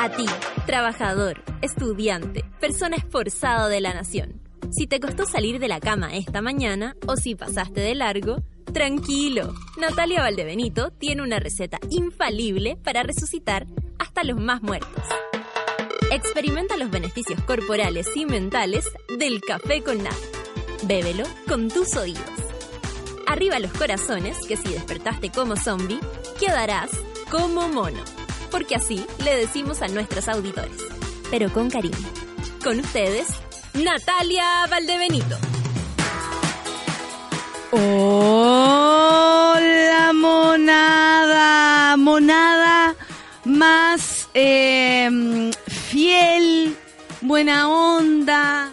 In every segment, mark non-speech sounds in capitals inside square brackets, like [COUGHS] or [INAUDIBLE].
A ti, trabajador, estudiante, persona esforzada de la nación. Si te costó salir de la cama esta mañana o si pasaste de largo, tranquilo. Natalia Valdebenito tiene una receta infalible para resucitar hasta los más muertos. Experimenta los beneficios corporales y mentales del café con nata. Bébelo con tus oídos. Arriba los corazones, que si despertaste como zombie, quedarás como mono. Porque así le decimos a nuestros auditores, pero con cariño. Con ustedes, Natalia Valdebenito. Hola, monada, monada más eh, fiel, buena onda,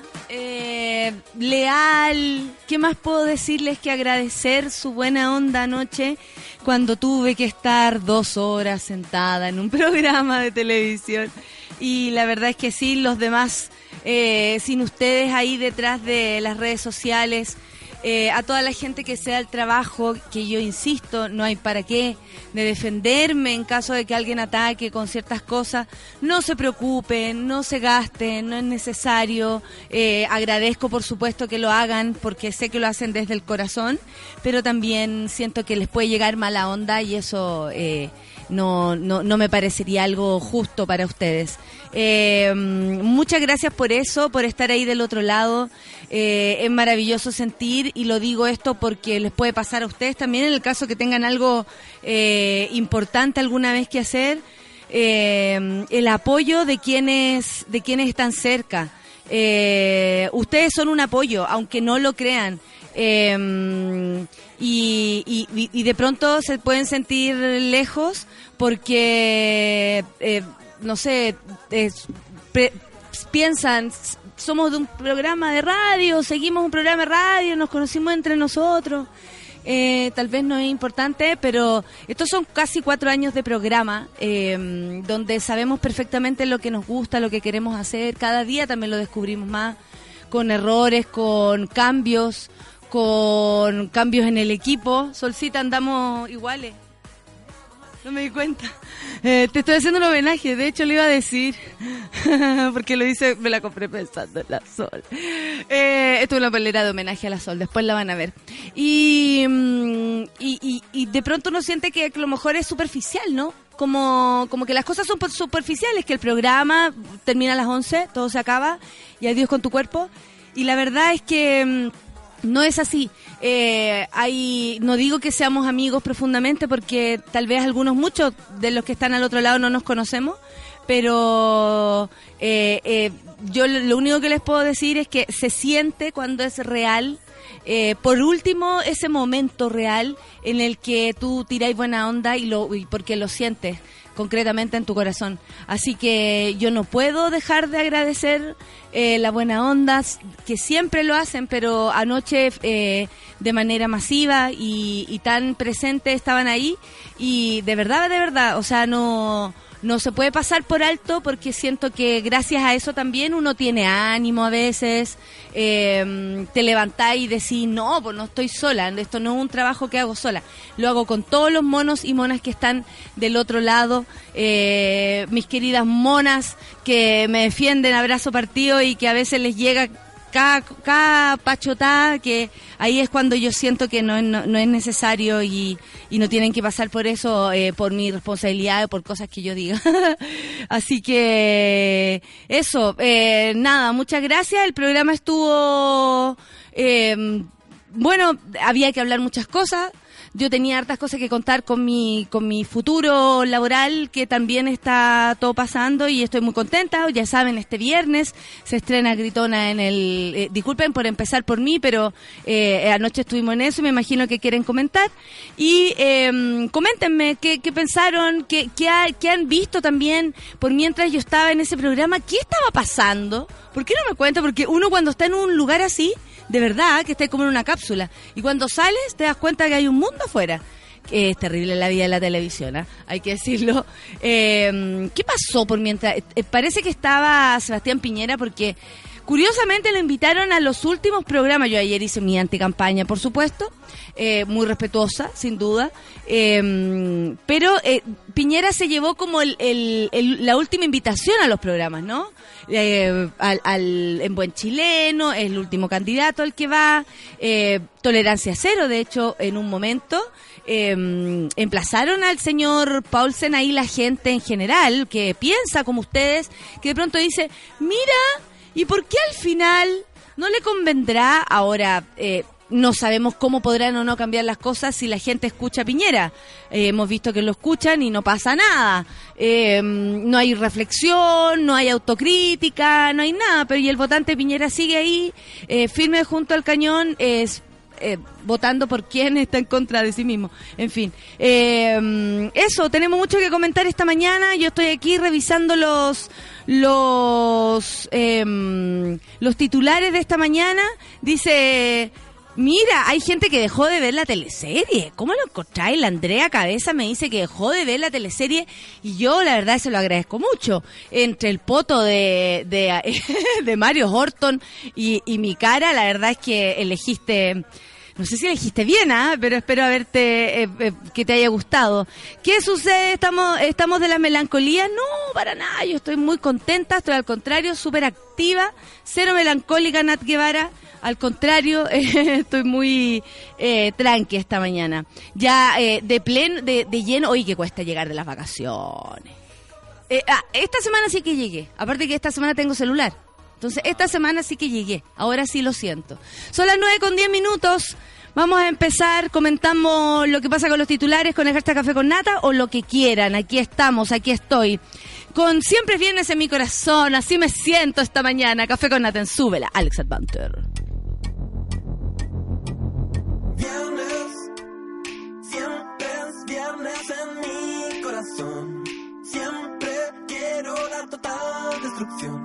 leal. ¿Qué más puedo decirles que agradecer su buena onda anoche cuando tuve que estar dos horas sentada en un [LAUGHS] programa de televisión? Y la verdad es que sí, los demás, eh, sin ustedes ahí detrás de las redes sociales, eh, a toda la gente que sea el trabajo, que yo insisto, no hay para qué, de defenderme en caso de que alguien ataque con ciertas cosas, no se preocupen, no se gasten, no es necesario. Eh, agradezco, por supuesto, que lo hagan, porque sé que lo hacen desde el corazón, pero también siento que les puede llegar mala onda y eso... Eh, no, no, no me parecería algo justo para ustedes. Eh, muchas gracias por eso, por estar ahí del otro lado. Eh, es maravilloso sentir y lo digo esto porque les puede pasar a ustedes también en el caso que tengan algo eh, importante alguna vez que hacer. el apoyo de quienes, de quienes están cerca. ustedes son un apoyo, aunque no lo crean. Y, y, de pronto se pueden sentir lejos porque, eh, no sé, piensan, somos de un programa de radio, seguimos un programa de radio, nos conocimos entre nosotros. Eh, tal vez no es importante, pero estos son casi cuatro años de programa eh, donde sabemos perfectamente lo que nos gusta, lo que queremos hacer. Cada día también lo descubrimos más, con errores, con cambios, con cambios en el equipo. Solcita, andamos iguales. No me di cuenta. Eh, te estoy haciendo un homenaje, de hecho le iba a decir, [LAUGHS] porque lo hice, me la compré pensando en la Sol. Eh, esto es una polera de homenaje a la Sol, después la van a ver. Y, mm, y, y, de pronto uno siente que a lo mejor es superficial, ¿no? Como, como que las cosas son superficiales, que el programa termina a las 11, todo se acaba, y adiós con tu cuerpo. Y la verdad es que mm, no es así. Eh, hay, no digo que seamos amigos profundamente porque tal vez algunos, muchos de los que están al otro lado no nos conocemos, pero eh, eh, yo lo único que les puedo decir es que se siente cuando es real. por último, ese momento real en el que tú tiráis buena onda y, lo, y porque lo sientes concretamente en tu corazón. Así que yo no puedo dejar de agradecer eh, la buena onda, que siempre lo hacen, pero anoche eh, de manera masiva y, y tan presente estaban ahí y de verdad, de verdad, o sea, no no se puede pasar por alto porque siento que gracias a eso también uno tiene ánimo a veces, eh, te levantáis y decís, no, pues no estoy sola, esto no es un trabajo que hago sola, lo hago con todos los monos y monas que están del otro lado, eh, mis queridas monas que me defienden abrazo partido y que a veces les llega cada, cada pachotada que ahí es cuando yo siento que no, no, es necesario y, y, no tienen que pasar por eso, eh, por mi responsabilidad o por cosas que yo diga. [LAUGHS] Así que eso, eh, nada, muchas gracias. El programa estuvo, eh, bueno, había que hablar muchas cosas yo tenía hartas cosas que contar con mi, con mi futuro laboral, que también está todo pasando y estoy muy contenta. Ya saben, este viernes se estrena Gritona en el... Eh, disculpen por empezar por mí, pero eh, anoche estuvimos en eso, me imagino que quieren comentar. Y eh, coméntenme qué, pensaron, qué, qué, qué han visto también por mientras yo estaba en ese programa, qué estaba pasando. ¿Por qué no me cuenta? Porque uno cuando está en un lugar así de verdad que estás como en una cápsula. Y cuando sales te das cuenta que hay un mundo afuera. es terrible la vida de la televisión, ¿ah? hay que decirlo. Eh, ¿Qué pasó por mientras? Eh, parece que estaba Sebastián Piñera porque Curiosamente lo invitaron a los últimos programas. Yo ayer hice mi anticampaña, por supuesto, eh, muy respetuosa, sin duda. Em, pero eh, Piñera se llevó como la última invitación a los programas, ¿no? Eh, al, en buen chileno, el último candidato al que va. tolerancia cero, de hecho, en un momento. Eh, emplazaron al señor Paulsen ahí la gente en general que piensa como ustedes, que de pronto dice, mira, ¿y por qué al final no le convendrá ahora? Eh, no sabemos cómo podrán o no cambiar las cosas si la gente escucha a Piñera. Eh, hemos visto que lo escuchan y no pasa nada. Eh, no hay reflexión, no hay autocrítica, no hay nada. Pero y el votante Piñera sigue ahí, firme junto al cañón, es eh, votando por quién [LAUGHS] está en contra de sí mismo. En fin, eh, eso, tenemos mucho que comentar esta mañana. Yo estoy aquí revisando los los em, los titulares de esta mañana. Dice, mira, hay gente que dejó de ver la teleserie. ¿Cómo lo encontráis? La Andrea Cabeza me dice que dejó de ver la teleserie y yo la verdad se lo agradezco mucho. Entre el poto de, de, [LAUGHS] Mario Horton y, y mi cara, la verdad es que elegiste no sé si elegiste bien, ¿ah? pero espero haberte, eh, eh, que te haya gustado. ¿Qué sucede? ¿Estamos, ¿Estamos de la melancolía? No, para nada, yo estoy muy contenta, estoy al contrario, súper activa, cero melancólica, Nat Guevara. Al contrario, [LAUGHS] estoy muy eh, tranqui esta mañana. Ya eh, de pleno, de, de lleno, oye, que cuesta llegar de las vacaciones. Ah, esta semana sí que llegué. Aparte que esta semana tengo celular. Entonces, esta semana sí que llegué. Ahora sí lo siento. Son las 9 con 10 minutos. Vamos a empezar, comentamos lo que pasa con los titulares, con el Café con Nata o lo que quieran. Aquí estamos, aquí estoy. Con Siempre Vienes en mi corazón, así me siento esta mañana. Café con Nata en Súbela, Alex Advanter. Viernes, siempre es viernes en mi corazón. Siempre quiero la total destrucción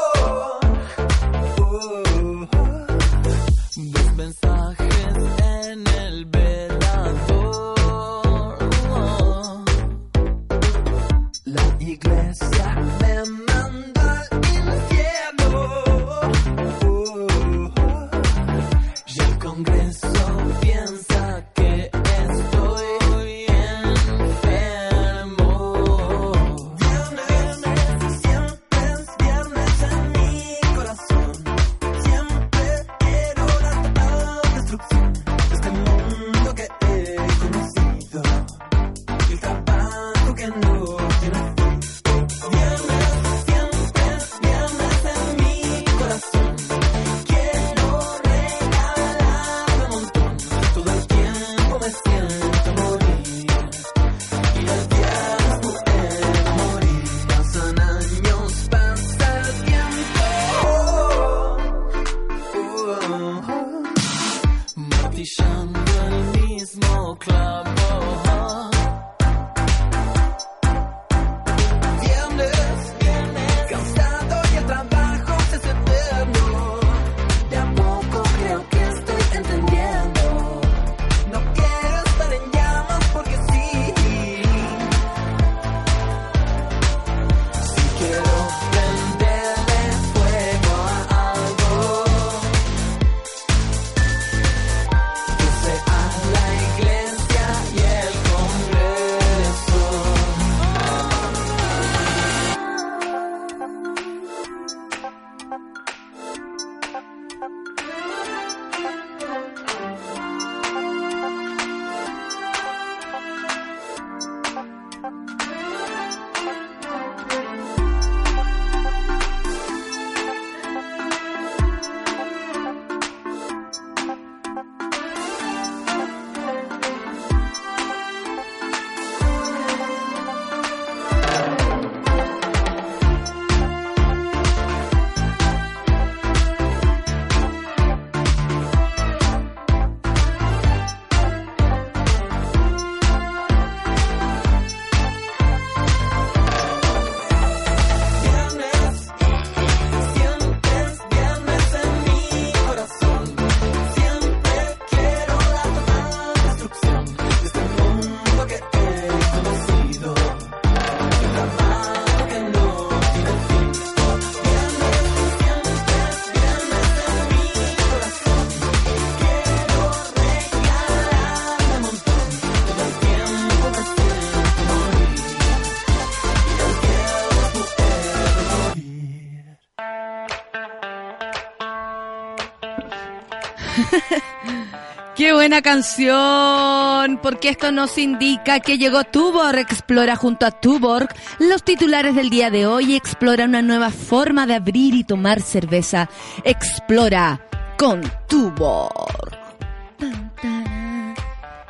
Buena canción, porque esto nos indica que llegó Tuborg Explora junto a Tuborg. Los titulares del día de hoy exploran una nueva forma de abrir y tomar cerveza. Explora con Tuborg.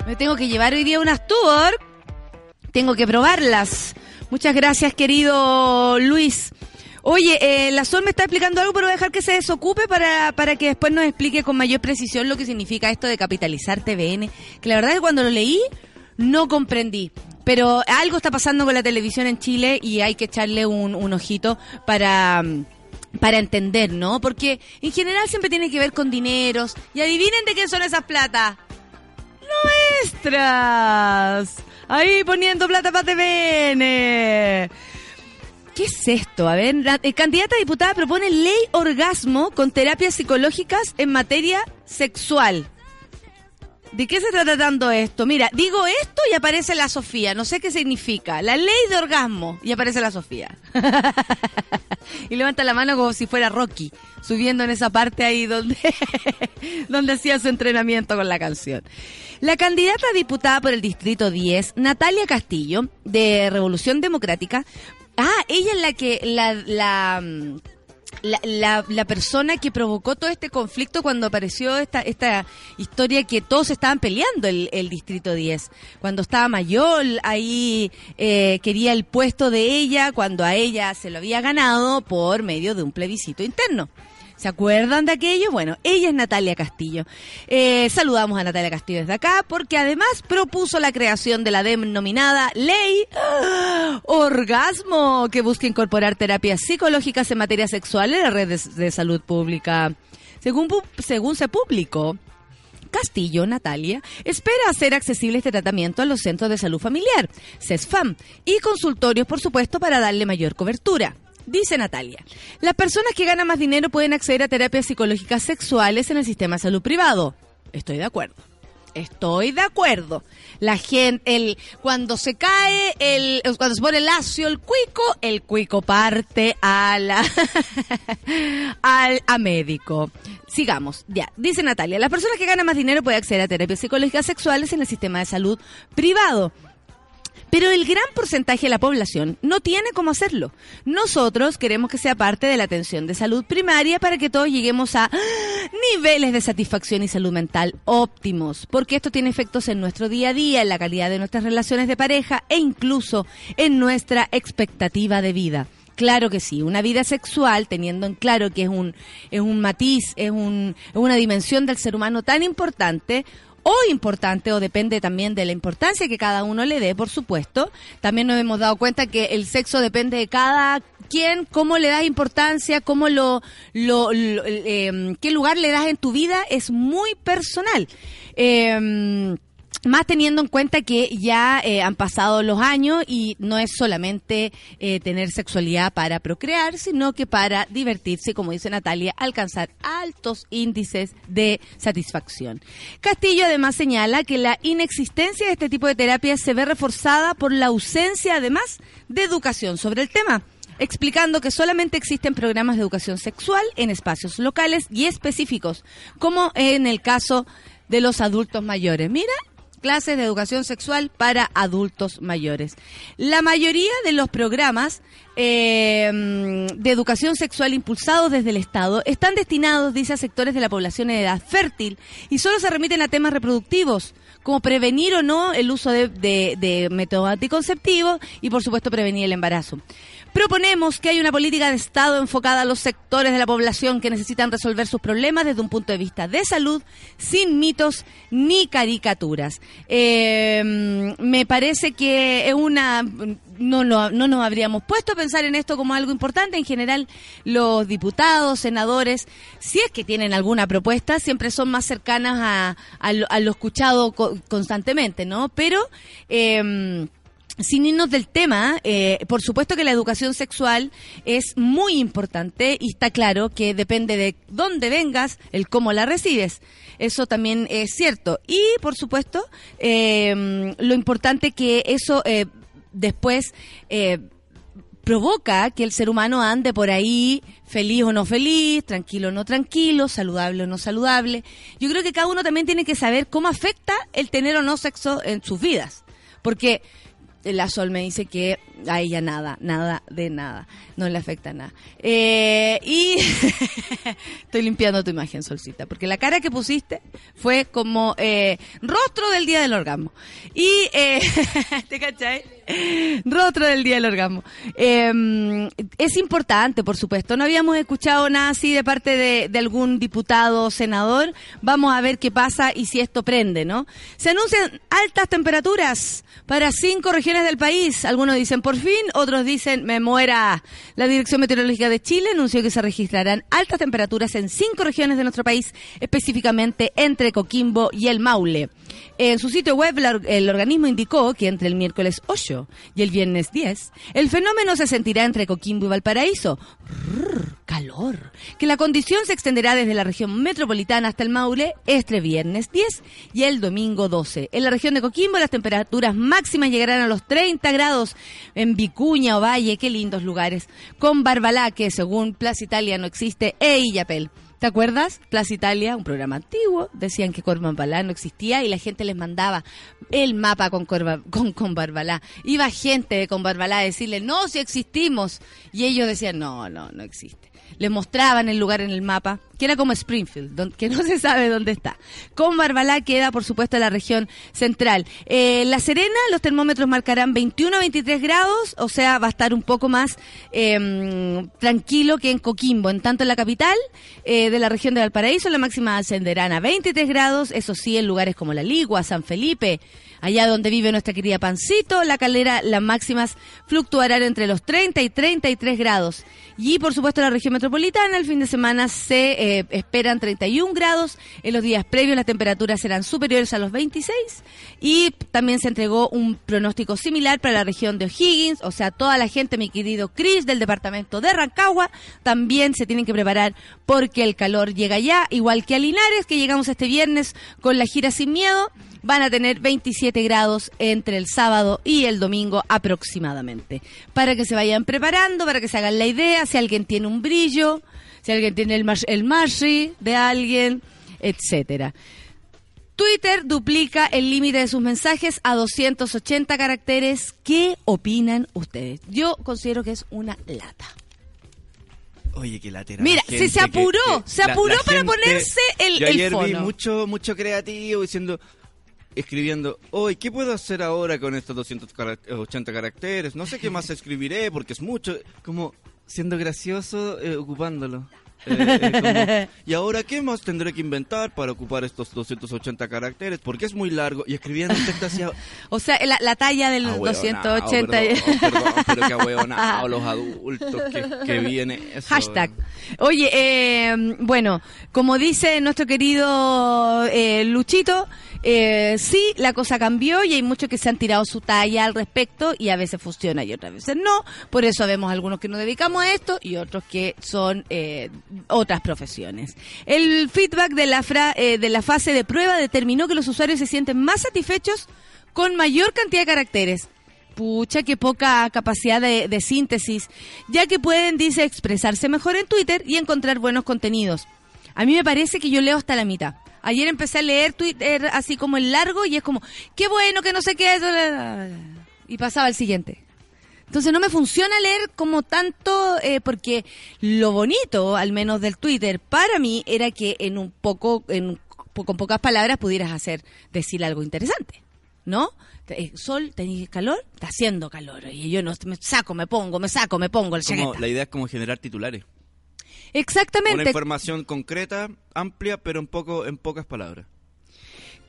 Me tengo que llevar hoy día unas Tuborg. Tengo que probarlas. Muchas gracias, querido Luis. Oye, eh, la Sol me está explicando algo, pero voy a dejar que se desocupe para, para que después nos explique con mayor precisión lo que significa esto de capitalizar TVN. Que la verdad es que cuando lo leí no comprendí. Pero algo está pasando con la televisión en Chile y hay que echarle un, un ojito para, para entender, ¿no? Porque en general siempre tiene que ver con dineros. Y adivinen de qué son esas plata. Nuestras. Ahí poniendo plata para TVN. ¿Qué es esto? A ver, la eh, candidata a diputada propone ley orgasmo con terapias psicológicas en materia sexual. ¿De qué se está tratando esto? Mira, digo esto y aparece la Sofía. No sé qué significa. La ley de orgasmo y aparece la Sofía. [LAUGHS] y levanta la mano como si fuera Rocky, subiendo en esa parte ahí donde, [LAUGHS] donde hacía su entrenamiento con la canción. La candidata a diputada por el Distrito 10, Natalia Castillo, de Revolución Democrática, Ah, ella es la que, la, la, mm, la, la- la persona que provocó todo este conflicto cuando apareció esta, esta historia que todos estaban peleando el, el Distrito 10. Cuando estaba Mayol, ahí eh, quería el puesto de ella, cuando a ella se lo había ganado por medio de un plebiscito interno. ¿Se acuerdan de aquello? Bueno, ella es Natalia Castillo. Eh, saludamos a Natalia Castillo desde acá porque además propuso la creación de la denominada Ley ¡Ah! Orgasmo, que busca incorporar terapias psicológicas en materia sexual en la red de, salud pública. Según, según se publicó, Castillo, Natalia, espera hacer accesible este tratamiento a los centros de salud familiar, CESFAM, y consultorios, por supuesto, para darle mayor cobertura. Dice Natalia, las personas que ganan más dinero pueden acceder a terapias psicológicas sexuales en el sistema de salud privado. Estoy de acuerdo. Estoy de acuerdo. La gente, el, cuando se cae, el, cuando se pone lacio el cuico, el cuico parte a la, [LAUGHS] al, a médico. Sigamos, ya. Dice Natalia, las personas que ganan más dinero pueden acceder a terapias psicológicas sexuales en el sistema de salud privado. Pero el gran porcentaje de la población no tiene cómo hacerlo. Nosotros queremos que sea parte de la atención de salud primaria para que todos lleguemos a niveles de satisfacción y salud mental óptimos, porque esto tiene efectos en nuestro día a día, en la calidad de nuestras relaciones de pareja e incluso en nuestra expectativa de vida. Claro que sí, una vida sexual, teniendo en claro que es un, es un matiz, es, un, es una dimensión del ser humano tan importante, o importante, o depende también de la importancia que cada uno le dé, por supuesto. También nos hemos dado cuenta que el sexo depende de cada quien, cómo le das importancia, cómo lo, lo, eh, qué lugar le das en tu vida, es muy personal. Eh, más teniendo en cuenta que ya eh, han pasado los años y no es solamente eh, tener sexualidad para procrear, sino que para divertirse, como dice Natalia, alcanzar altos índices de satisfacción. Castillo además señala que la inexistencia de este tipo de terapias se ve reforzada por la ausencia además de educación sobre el tema explicando que solamente existen programas de educación sexual en espacios locales y específicos, como en el caso de los adultos mayores. Mira, clases de educación sexual para adultos mayores. La mayoría de los programas eh, de educación sexual impulsados desde el Estado están destinados, dice, a sectores de la población en edad fértil y solo se remiten a temas reproductivos, como prevenir o no el uso de, de, de métodos anticonceptivos y, por supuesto, prevenir el embarazo. Proponemos que haya una política de Estado enfocada a los sectores de la población que necesitan resolver sus problemas desde un punto de vista de salud, sin mitos ni caricaturas. Eh, me parece que es una... No, lo- no nos habríamos puesto a pensar en esto como algo importante. En general, los diputados, senadores, si es que tienen alguna propuesta, siempre son más cercanas a, lo, escuchado co- constantemente, ¿no? Pero... Eh, sin irnos del tema, eh, por supuesto que la educación sexual es muy importante y está claro que depende de dónde vengas, el cómo la recibes. Eso también es cierto. Y, por supuesto, eh, lo importante que eso eh, después... eh, provoca que el ser humano ande por ahí feliz o no feliz, tranquilo o no tranquilo, saludable o no saludable. Yo creo que cada uno también tiene que saber cómo afecta el tener o no sexo en sus vidas. Porque la Sol me dice que a ella nada, nada de nada, no le afecta nada. Eh, y [LAUGHS] estoy limpiando tu imagen, Solcita, porque la cara que pusiste fue como eh, rostro del día del orgasmo. Y, eh, [LAUGHS] ¿te cachai? Rostro del día del orgasmo. Eh, es importante, por supuesto. No habíamos escuchado nada así de parte de algún diputado o senador. Vamos a ver qué pasa y si esto prende, ¿no? Se anuncian altas temperaturas para cinco regiones del país. Algunos dicen por fin, otros dicen me muera. La Dirección Meteorológica de Chile anunció que se registrarán altas temperaturas en cinco regiones de nuestro país, específicamente entre Coquimbo y el Maule. En su sitio web, el organismo indicó que entre el miércoles 8 y el viernes 10, el fenómeno se sentirá entre Coquimbo y Valparaíso. Calor. Que la condición se extenderá desde la región metropolitana hasta el Maule este viernes 10 y el domingo 12. En la región de Coquimbo las temperaturas máximas llegarán a los 30 grados en Vicuña, Ovalle, qué lindos lugares. Con Barbalá, que según Plaza Italia no existe, e Illapel. ¿Te acuerdas? Plaza Italia, un programa antiguo, decían que Corbalá no existía y la gente les mandaba el mapa con, Corba- con, con Barbalá. Iba gente de con Barbalá a decirle, no, si existimos. Y ellos decían, no, no, no existe. Les mostraban el lugar en el mapa, que era como Springfield, don- que no se sabe dónde está. Con Barbalá queda, por supuesto, la región central. Eh, la Serena, los termómetros marcarán 21 a 23 grados, o sea, va a estar un poco más eh, tranquilo que en Coquimbo. En tanto, en la capital eh, de la región de Valparaíso, la máxima ascenderán a 23 grados, eso sí, en lugares como La Ligua, San Felipe, allá donde vive nuestra querida Pancito, la calera, las máximas fluctuarán entre los 30 y 33 grados. Y por supuesto, la región metropolitana, el fin de semana se eh, esperan 31 grados. En los días previos, las temperaturas serán superiores a los 26. Y también se entregó un pronóstico similar para la región de O'Higgins, o sea, toda la gente, mi querido Chris, del departamento de Rancagua, también se tienen que preparar porque el calor llega ya, igual que a Linares, que llegamos este viernes con la gira sin miedo van a tener 27 grados entre el sábado y el domingo aproximadamente. Para que se vayan preparando, para que se hagan la idea, si alguien tiene un brillo, si alguien tiene el, el marri de alguien, etcétera. Twitter duplica el límite de sus mensajes a 280 caracteres. ¿Qué opinan ustedes? Yo considero que es una lata. Oye, qué latera. Mira, la si se que- apuró, que- se apuró para ponerse el- Yo el ayer vi mucho, mucho creativo diciendo, escribiendo, hoy, ¿qué puedo hacer ahora con estos 280 caracteres? No sé qué más escribiré porque es mucho. Como siendo gracioso, eh, ocupándolo. Eh, como, [LAUGHS] y ahora, ¿qué más tendré que inventar para ocupar estos 280 caracteres? Porque es muy largo. Y escribiendo un texto hacia... [LAUGHS] O sea, la, la talla del Ahueonao, 280. Perdón, perdón, pero que [LAUGHS] ahueonao, los adultos que, que viene eso. Hashtag. Oye, eh, bueno, como dice nuestro querido eh, Luchito, eh, sí, la cosa cambió y hay muchos que se han tirado su talla al respecto y a veces funciona y otras veces no. Por eso vemos algunos que nos dedicamos a esto y otros que son eh, otras profesiones. El feedback de la, fra- eh, de la fase de prueba determinó que los usuarios se sienten más satisfechos con mayor cantidad de caracteres. Pucha, qué poca capacidad de, síntesis, ya que pueden, dice, expresarse mejor en Twitter y encontrar buenos contenidos. A mí me parece que yo leo hasta la mitad. Ayer empecé a leer Twitter así como en largo y es como, qué bueno que no sé qué es. Y pasaba al siguiente. Entonces no me funciona leer como tanto, eh, porque lo bonito, al menos del Twitter, para mí era que en un poco, en con pocas palabras pudieras hacer, decir algo interesante, ¿no? Eh, Sol, ¿tenéis calor? Está haciendo calor. Y yo no, me saco, me pongo, me saco, me pongo el Como, la idea es como generar titulares. Una Exactamente. información concreta, amplia, pero en poco, en pocas palabras.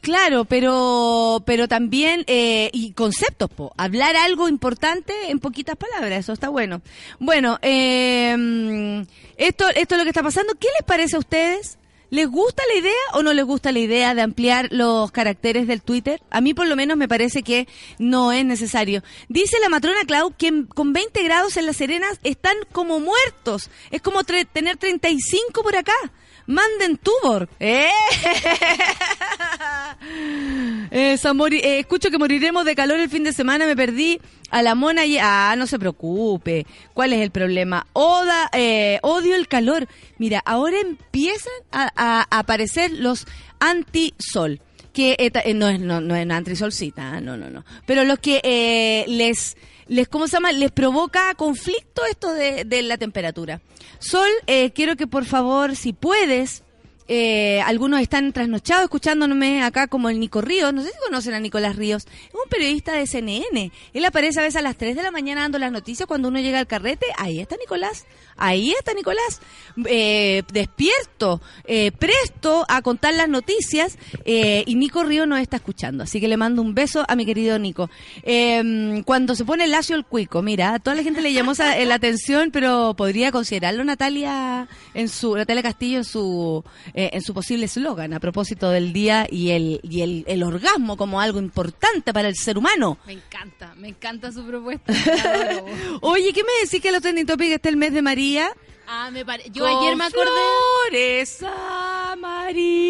Claro, pero pero también eh, y conceptos, po. hablar algo importante en poquitas palabras, eso está bueno. Bueno, eh, esto esto es lo que está pasando. ¿Qué les parece a ustedes? ¿Les gusta la idea o no les gusta la idea de ampliar los caracteres del Twitter? A mí por lo menos me parece que no es necesario. Dice la matrona Clau que con 20 grados en La Serena están como muertos. Es como tener 35 por acá. Manden Tubor. ¡Eh! Eh, eh, escucho que moriremos de calor el fin de semana, me perdí a la mona y... Ah, no se preocupe. ¿Cuál es el problema? Oda, eh, odio el calor. Mira, ahora empiezan a, aparecer los anti-sol. Que eh, no es no, no es antisolcita, ah, no, no, no. Pero los que eh, les les cómo se llama les provoca conflicto esto de, de la temperatura. Sol, eh, quiero que por favor, si puedes, eh, algunos están trasnochados escuchándome acá como el Nico Ríos. No sé si conocen a Nicolás Ríos. Es un periodista de CNN. Él aparece a veces a las 3 de la mañana dando las noticias cuando uno llega al carrete. Ahí está Nicolás. Ahí está Nicolás. Eh, despierto, eh, presto a contar las noticias. eh, y Nico Ríos nos está escuchando. Así que le mando un beso a mi querido Nico. Eh, cuando se pone lacio el cuico, mira, a toda la gente le llamó la atención, pero podría considerarlo Natalia en su Natalia Castillo en su en su posible eslogan a propósito del día y el y el, el orgasmo como algo importante para el ser humano. Me encanta, me eanta su propuesta. [LAUGHS] Oye, ¿qué me decís que los trending topics está el mes de María? Ah, me pare... Yo ayer me Con acordé... Flores amarillas.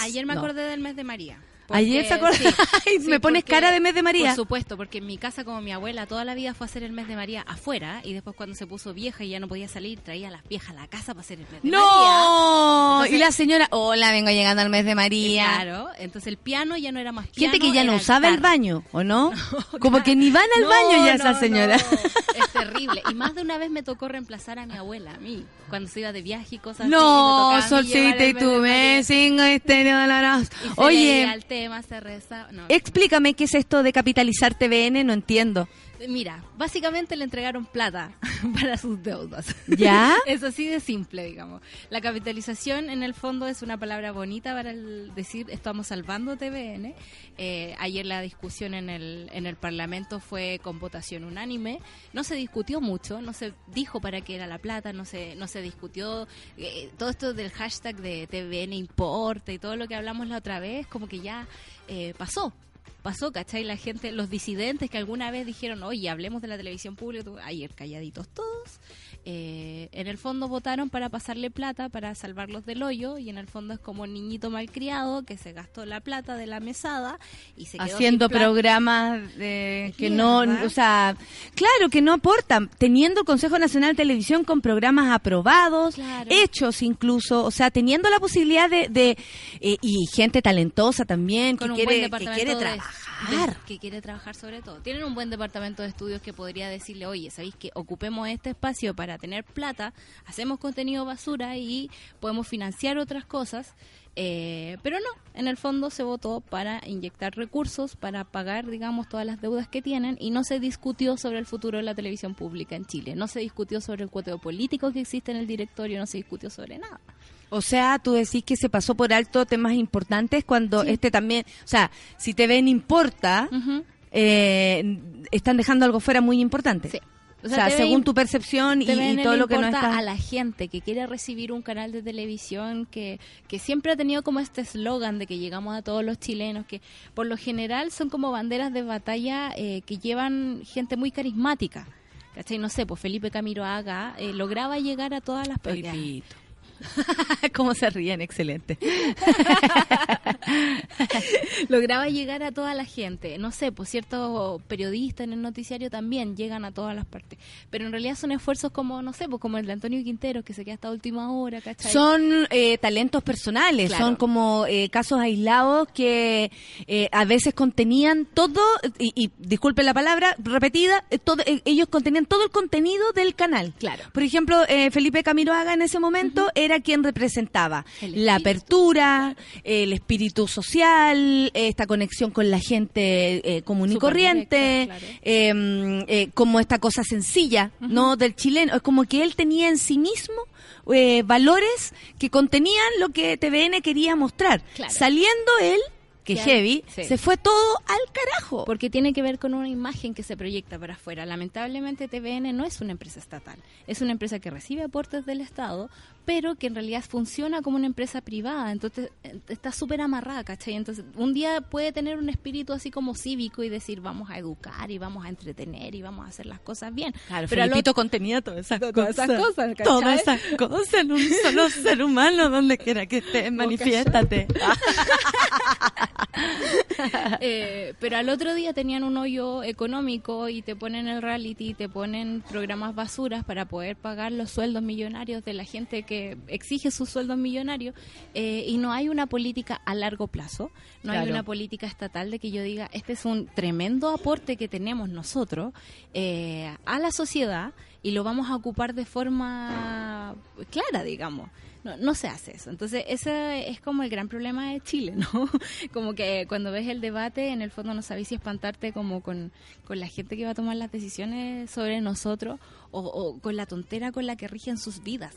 Ayer me No. acordé del mes de María. Ayer se acordó. [LAUGHS] Me pones porque- cara de mes de María. Por supuesto, porque en mi casa, como mi abuela, toda la vida fue a hacer el mes de María afuera. Y después, cuando se puso vieja y ya no podía salir, traía a las viejas a la casa para hacer el mes de María. No, Entonces- y la señora, hola, vengo llegando al mes de María. Claro, entonces el piano ya no era más piano. Gente que ya no usaba el baño, ¿o [LAUGHS] no? Como que ni van al No, baño ya no, esa señora. no. Es [LAUGHS] terrible. Y más de una vez me tocó reemplazar a mi abuela, a mí, cuando se iba de viaje y cosas No, así. llevar solcita y tú me singo este Oye, explícame qué es esto de capitalizar TVN, no entiendo. Mira, básicamente le entregaron plata [LAUGHS] para sus deudas. ¿Ya? [LAUGHS] Es así de simple, digamos. La capitalización, en el fondo, es una palabra bonita para el decir estamos salvando TVN. Eh, ayer la discusión en el, en el Parlamento fue con votación unánime. No se discutió mucho, no se dijo para qué era la plata, no se, no se discutió eh, todo esto del hashtag de TVN importa y todo lo que hablamos la otra vez, como que ya eh, pasó pasó, ¿cachai? La gente, los disidentes que alguna vez dijeron, oye, hablemos de la televisión pública, ayer calladitos todos, eh, en el fondo votaron para pasarle plata, para salvarlos del hoyo, y en el fondo es como un niñito malcriado que se gastó la plata de la mesada y se quedó Haciendo sin programas de, que no, o sea, claro, que no aportan, teniendo el Consejo Nacional de Televisión con programas aprobados, Claro. hechos incluso, o sea, teniendo la posibilidad de, de eh, y gente talentosa también, con que quiere, que quiere de- trabajar. que quiere trabajar sobre todo. Tienen un buen departamento de estudios que podría decirle, oye, ¿sabéis que ocupemos este espacio para tener plata? Hacemos contenido basura y podemos financiar otras cosas. Eh, pero no, en el fondo se votó para inyectar recursos, para pagar, digamos, todas las deudas que tienen y no se discutió sobre el futuro de la televisión pública en Chile. No se discutió sobre el cuoteo político que existe en el directorio, no se discutió sobre nada. O sea, tú decís que se pasó por alto temas importantes cuando este también, o sea, si te ven importa, eh, están dejando algo fuera muy importante. Sí. O sea, según tu percepción y, todo lo que no está. a la gente que quiere recibir un canal de televisión que, que siempre ha tenido como este eslogan de que llegamos a todos los chilenos, que por lo general son como banderas de batalla eh, que llevan gente muy carismática. ¿Cachai? No sé, pues Felipe Camilo Haga eh, lograba llegar a todas las personas. [LAUGHS] ¿Cómo se ríen? Excelente. [LAUGHS] [LAUGHS] lograba llegar a toda la gente. No sé, pues ciertos periodistas en el noticiario también llegan a todas las partes. Pero en realidad son esfuerzos como, no sé, pues como el de Antonio Quinteros, que se queda hasta última hora, ¿cachai? Son eh, talentos personales, Claro. son como eh, casos aislados que eh, a veces contenían todo, y, y disculpen la palabra repetida, eh, todo, eh, ellos contenían todo el contenido del canal. Claro. Por ejemplo, eh, Felipe Camiroaga en ese momento era quien representaba El la espíritu apertura, el espíritu social, esta conexión con la gente eh, común y corriente, claro. eh, como esta cosa sencilla, ¿no? Del chileno. Es como que él tenía en sí mismo eh, valores que contenían lo que TVN quería mostrar. Claro. Saliendo él, que heavy, sí. se fue todo al carajo. Porque tiene que ver con una imagen que se proyecta para afuera. Lamentablemente TVN no es una empresa estatal, es una empresa que recibe aportes del Estado, pero que en realidad funciona como una empresa privada, entonces eh, está súper amarrada, ¿cachai? Entonces un día puede tener un espíritu así como cívico y decir vamos a educar y vamos a entretener y vamos a hacer las cosas bien. Claro, pero Felipito contenía todas esas Todas cosas. esas cosas, ¿cachai? Todas esas cosas en un solo ser humano, donde quiera que estés, manifiéstate. [LAUGHS] Eh, pero al otro día tenían un hoyo económico y te ponen el reality, te ponen programas basuras para poder pagar los sueldos millonarios de la gente que exige sus sueldos millonarios eh, y no hay una política a largo plazo, no hay una política estatal de que yo diga, este es un tremendo aporte que tenemos nosotros eh, a la sociedad y lo vamos a ocupar de forma clara, digamos. No, no se hace eso. Entonces, ese es como el gran problema de Chile, [LAUGHS] ¿no? Como que cuando ves el debate, en el fondo no sabes si espantarte como con, con la gente que va a tomar las decisiones sobre nosotros o, o con la tontera con la que rigen sus vidas.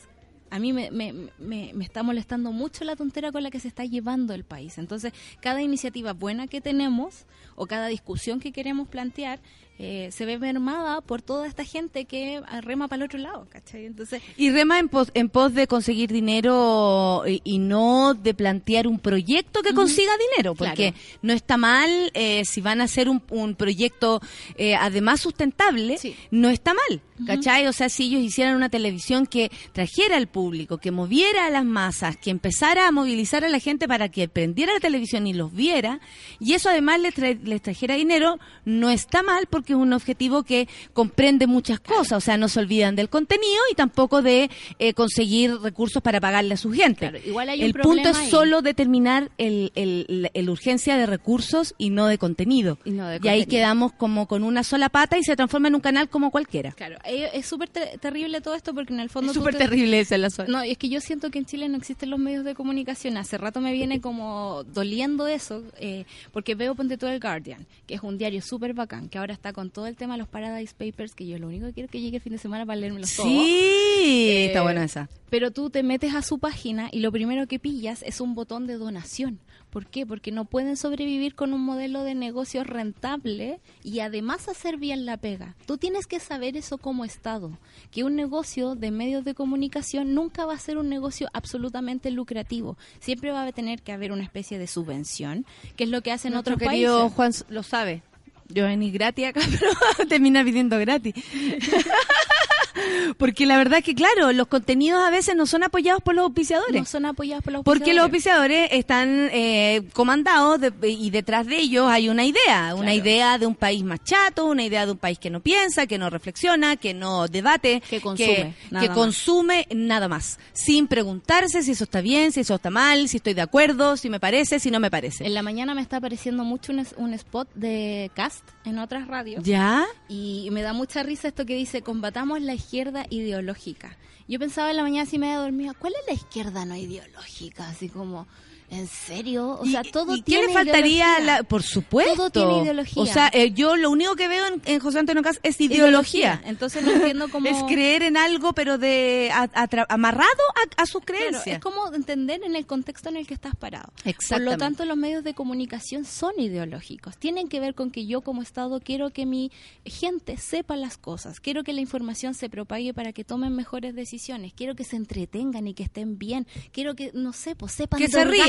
A mí me, me, me, me está molestando mucho la tontera con la que se está llevando el país. Entonces, cada iniciativa buena que tenemos o cada discusión que queremos plantear eh, se ve mermada por toda esta gente que rema para el otro lado, ¿cachai? Entonces, Y rema en pos, en pos de conseguir dinero y, y no de plantear un proyecto que consiga dinero, porque Claro. no está mal eh, si van a hacer un, un proyecto eh, además sustentable, Sí. no está mal, ¿cachai? O sea, si ellos hicieran una televisión que trajera al público, que moviera a las masas, que empezara a movilizar a la gente para que prendiera la televisión y los viera, y eso además les, trae- les trajera dinero, no está mal porque es un objetivo que comprende muchas cosas, o sea, no se olvidan del contenido y tampoco de eh, conseguir recursos para pagarle a su gente. Claro, igual hay un el punto es ahí. solo determinar el, el, la- el urgencia de recursos y no de contenido. Y no de y ahí quedamos como con una sola pata y se transforma en un canal como cualquiera. claro, eh, es súper ter- terrible todo esto porque en el fondo... Es súper te- terrible esa la sola. No, es que yo siento que en Chile no existen los medios de comunicación. Hace rato me viene como doliendo eso, eh, porque veo, ponte todo el Guardian, que es un diario súper bacán, que ahora está con todo el tema de los Paradise Papers, que yo lo único que quiero es que llegue el fin de semana para leérmelos todos. Sí, está Eh, buena esa. Pero tú te metes a su página y lo primero que pillas es un botón de donación. ¿Por qué? Porque no pueden sobrevivir con un modelo de negocio rentable y además hacer bien la pega. Tú tienes que saber eso como Estado, que un negocio de medios de comunicación nunca va a ser un negocio absolutamente lucrativo. Siempre va a tener que haber una especie de subvención, que es lo que hacen Nuestro otros querido países. Juan lo sabe. Yo vení gratis acá, [LAUGHS] pero termina pidiendo gratis. [LAUGHS] [LAUGHS] Porque la verdad es que, claro, los contenidos a veces no son apoyados por los auspiciadores. No son apoyados por los Porque los auspiciadores. auspiciadores están eh, comandados de- y detrás de ellos hay una idea, una idea de un país más chato, una idea de un país que no piensa, que no reflexiona, que no debate, Que consume, nada que más. consume nada más, sin preguntarse si eso está bien, si eso está mal, si estoy de acuerdo, si me parece, si no me parece. En la mañana me está apareciendo mucho un, un spot de cast en otras radios. ¿Ya? Y me da mucha risa esto que dice, combatamos la izquierda ideológica. Yo pensaba en la mañana así media dormida, ¿cuál es la izquierda no ideológica? Así como, ¿en serio? O sea, ¿Y- todo y qué tiene le faltaría? ideología. La, por supuesto. Todo tiene ideología. O sea, eh, yo lo único que veo en, en José Antonio Cas es ideología. Entonces no entiendo cómo... [LAUGHS] Es creer en algo, pero de a- amarrado a, a sus Claro, creencias. es como entender en el contexto en el que estás parado. Por lo tanto, los medios de comunicación son ideológicos. Tienen que ver con que yo como Estado quiero que mi gente sepa las cosas. Quiero que la información se propague para que tomen mejores decisiones. Quiero que se entretengan y que estén bien. Quiero que, no sé, pues sepan que se rían,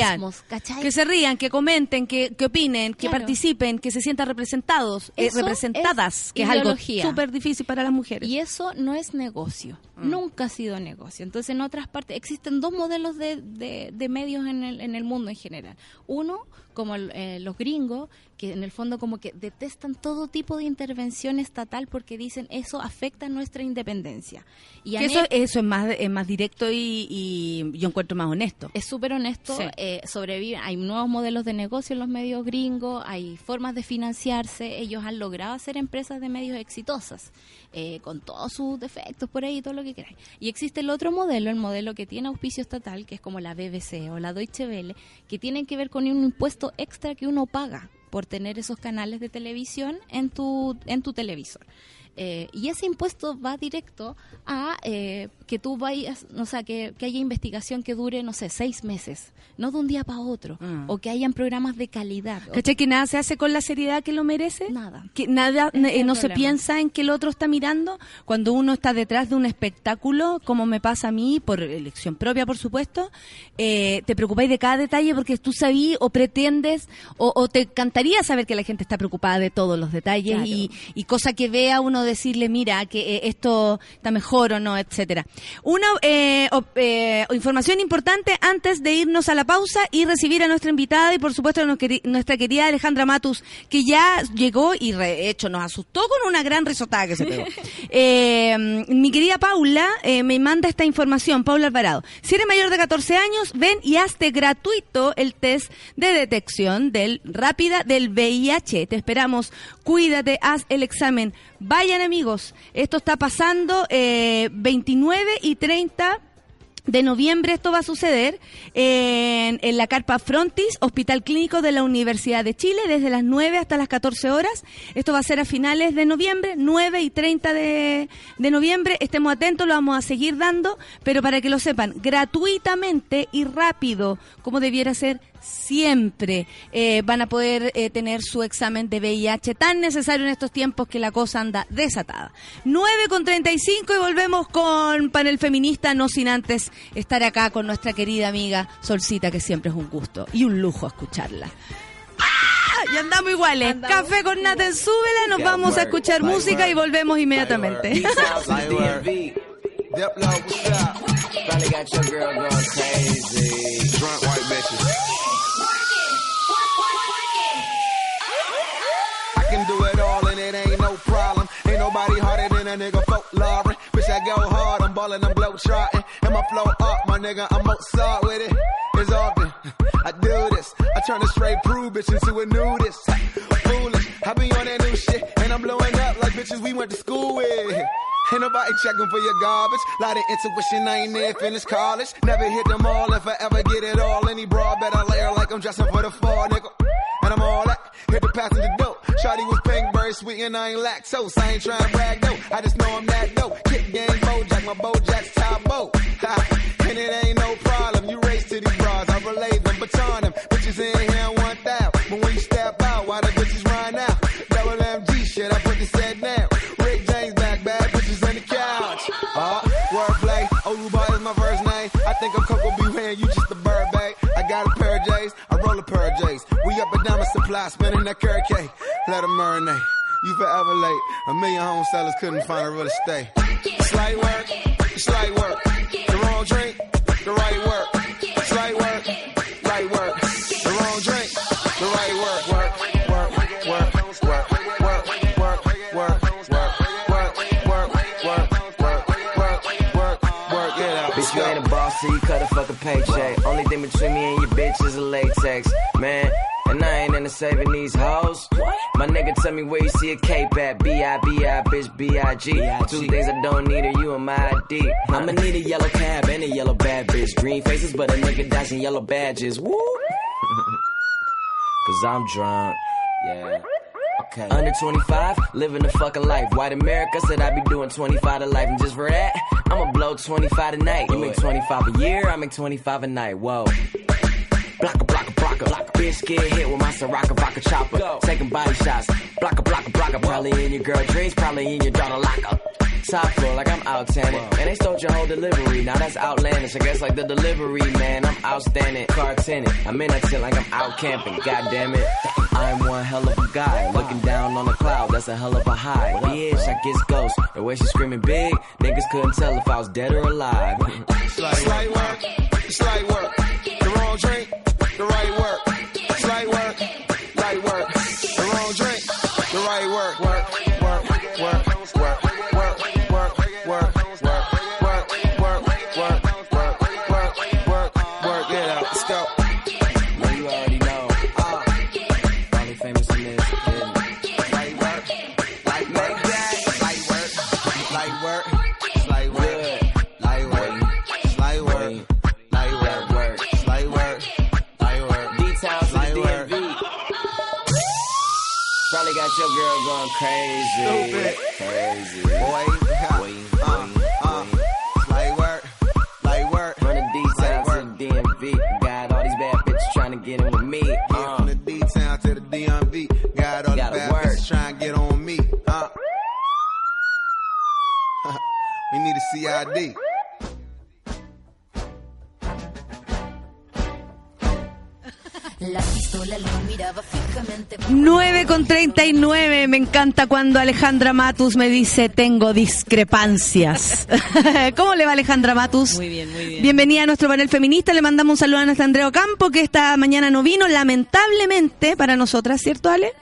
que se rían, que comenten, que, que opinen, que Claro. participen, que se sientan representados, eh, representadas, es que es algo súper difícil para las mujeres. Y eso no es negocio, Mm. nunca ha sido negocio. Entonces, en otras partes, existen dos modelos de, de- de medios en el, en el mundo en general. Uno, como el- eh, los gringos, que en el fondo como que detestan todo tipo de intervención estatal porque dicen eso afecta nuestra independencia. Y eso, eso es más es más directo y, y yo encuentro más honesto. es súper honesto, Sí. eh, sobreviven, hay nuevos modelos de negocio en los medios gringos, hay formas de financiarse, ellos han logrado hacer empresas de medios exitosas, eh, con todos sus defectos por ahí, todo lo que queráis. Y existe el otro modelo, el modelo que tiene auspicio estatal, que es como la BBC o la Deutsche Welle, que tienen que ver con un impuesto extra que uno paga por tener esos canales de televisión en tu, en tu televisor. Eh, y ese impuesto va directo a eh, que tú vayas, o sea, que, que haya investigación que dure, no sé, seis meses, no de un día para otro, Ah. o que hayan programas de calidad. ¿Cachai? Que nada se hace con la seriedad que lo merece. Nada. Que nada, eh, no se piensa en que el otro está mirando. Cuando uno está detrás de un espectáculo, como me pasa a mí, por elección propia, por supuesto, eh, te preocupáis de cada detalle porque tú sabís o pretendes o, o te encantaría saber que la gente está preocupada de todos los detalles Claro. y, y cosa que vea uno decirle, mira, que eh, esto está mejor o no, etcétera. Una eh, op- eh, información importante antes de irnos a la pausa y recibir a nuestra invitada y por supuesto a nuestra querida Alejandra Matus, que ya llegó y de hecho nos asustó con una gran risotada que se pegó. [LAUGHS] Eh, mi querida Paula eh, me manda esta información, Paula Alvarado. Si eres mayor de 14 años, ven y hazte gratuito el test de detección del rápida del VIH. Te esperamos, cuídate, haz el examen. Vayan amigos, esto está pasando eh, 29 y 30 de noviembre esto va a suceder en, en la Carpa Frontis, Hospital Clínico de la Universidad de Chile, desde las 9 hasta las 14 horas. Esto va a ser a finales de noviembre, 9 y 30 de, de noviembre. Estemos atentos, lo vamos a seguir dando, pero para que lo sepan, gratuitamente y rápido, como debiera ser siempre, eh, van a poder eh, tener su examen de VIH tan necesario en estos tiempos que la cosa anda desatada. 9 con 35 y volvemos con panel feminista, no sin antes estar acá con nuestra querida amiga Solcita, que siempre es un gusto y un lujo escucharla. ¡Ah! Y andamos iguales. Café con Nata en Súbela, nos vamos a escuchar música y volvemos inmediatamente. Sounds like DMV. Diplo, what's up? Finally got your girl going crazy. Drunk white bitches. A nigga folklore. Bitch, I go hard, I'm ballin', I'm blow trotting. And my flow up, my nigga, I'm Mozart with it. It's often I do this. I turn a straight prude bitch into a nudist. Foolish, I be on that shit. And I'm blowing up like bitches we went to school with. Ain't nobody checking for your garbage. Lot of intuition, I ain't near finished college. Never hit them all if I ever get it all. Any broad better layer like I'm dressing for the fall, nigga. And I'm all that. Hit the passenger door. Shawty was pink, very sweet, and I ain't lactose. I ain't trying to brag, though. I just know I'm that dope. Kick game, Bojack, my Bojack's top boat. And it ain't no problem. You race to these bras, I relay them, baton them. Bitches in here one thou. But when you step out, why the bitches run out? Set down. Rick James back, bad bitches on the couch. Uh, wordplay, Oluba is my first name. I think I'm Coco B. You just a bird bag. I got a pair of J's, I roll a pair of J's. We up and down the supply, spinning that carrot cake. Let them marinate. You forever late. A million home sellers couldn't find a real estate. Slight work, slight work. The wrong drink, the right work. A paycheck. Only thing between me and your bitch is a latex, man. And I ain't into saving these hoes. My nigga tell me where you see a cape at. B-I-B-I, bitch, B-I-G. Two things I don't need are you and my ID. I'ma need a yellow cab and a yellow bad bitch. Green faces, but a nigga dashing yellow badges. Woo! [LAUGHS] Cause I'm drunk, yeah. Okay. Under 25, living the fucking life. White America said I'd be doing 25 to life. And just for that, I'ma blow 25 tonight. You make 25 a year, I make 25 a night. Whoa. Blocka, blocka, blocka. Bitch get hit with my Soraka vodka chopper. Taking body shots. Blocka, blocka, blocka. Probably in your girl dreams, probably in your daughter locker. Top floor like I'm out tanning. And they stole your whole delivery. Now that's outlandish. I guess like the delivery man. I'm outstanding. Car tenant. I'm in that tent like I'm out camping. God damn it. I'm one hell of a guy. Looking down on the cloud. That's a hell of a high. Bitch, I guess ghost. The way she screaming big. Niggas couldn't tell if I was dead or alive. Slight work, slight work. Work, light work, light work, light work, light work, work, Work. light work, light work. D-Town Light work. Probably got your girl going crazy. Crazy. Boy, Boy, CID. La pistola lo miraba fijamente. 9 con 39. Me encanta cuando Alejandra Matus me dice tengo discrepancias. [LAUGHS] ¿Cómo le va Alejandra Matus? Muy bien, muy bien. Bienvenida a nuestro panel feminista. Le mandamos un saludo a nuestra Andrea Ocampo, que esta mañana no vino, lamentablemente para nosotras, ¿cierto, Ale?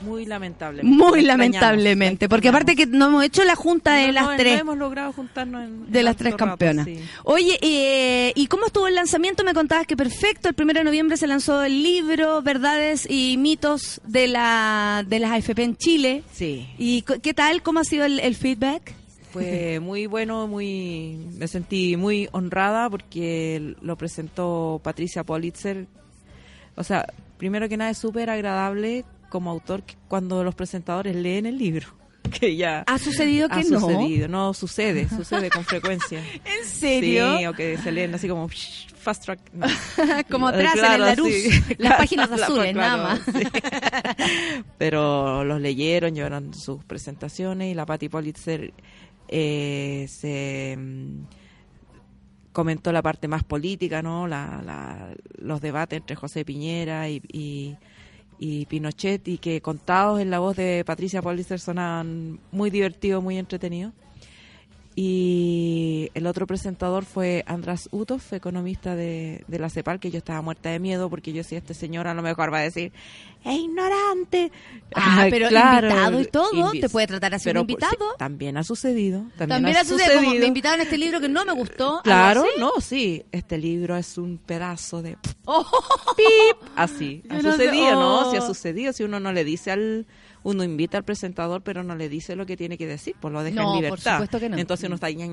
Muy lamentable. Muy lamentablemente. Porque aparte que no hemos hecho la junta de No, las no, no tres. hemos logrado juntarnos en de las tres rato, campeonas. sí. Oye, eh, ¿y cómo estuvo el lanzamiento? Me contabas que perfecto. El primero de noviembre se lanzó el libro Verdades y mitos de la de las AFP en Chile. Sí. ¿Y qué tal? ¿Cómo ha sido el, el feedback? Fue [LAUGHS] muy bueno, muy me sentí muy honrada porque lo presentó Patricia Politzer. O sea, primero que nada es súper agradable como autor cuando los presentadores leen el libro. [LAUGHS] Que ya ¿Ha sucedido que ha no? sucedido, no sucede, sucede con frecuencia. [LAUGHS] ¿En serio? Sí, o que se leen así como [LAUGHS] fast track. no. Como Eh, atrás en el sí. las páginas azules, nada más. sí. Pero los leyeron, llevaron sus presentaciones y la Patti Politzer eh, se mm, comentó la parte más política, ¿no? La, la- los debates entre José Piñera y, y, y Pinochet y que contados en la voz de Patricia Politzer sonaban muy divertidos, muy entretenidos. Y el otro presentador fue András Utov, economista de, de la CEPAL, que yo estaba muerta de miedo porque yo decía, este señor a lo mejor va a decir, ¡es ignorante! Ah, Ay, pero claro, invitado y todo, te puede tratar así un pero por- invitado. sí, también ha sucedido. También, También ha sucedido, como me invitaron a este libro que no me gustó. ¿algo Claro, no, sí. Este libro es un pedazo de Oh, pip. Así. Ha sé, sucedido, ¿no? oh. Si ha sucedido, si uno no le dice al. Uno invita al presentador, pero no le dice lo que tiene que decir, pues lo deja No, en por libertad. supuesto que no. Entonces uno está ña.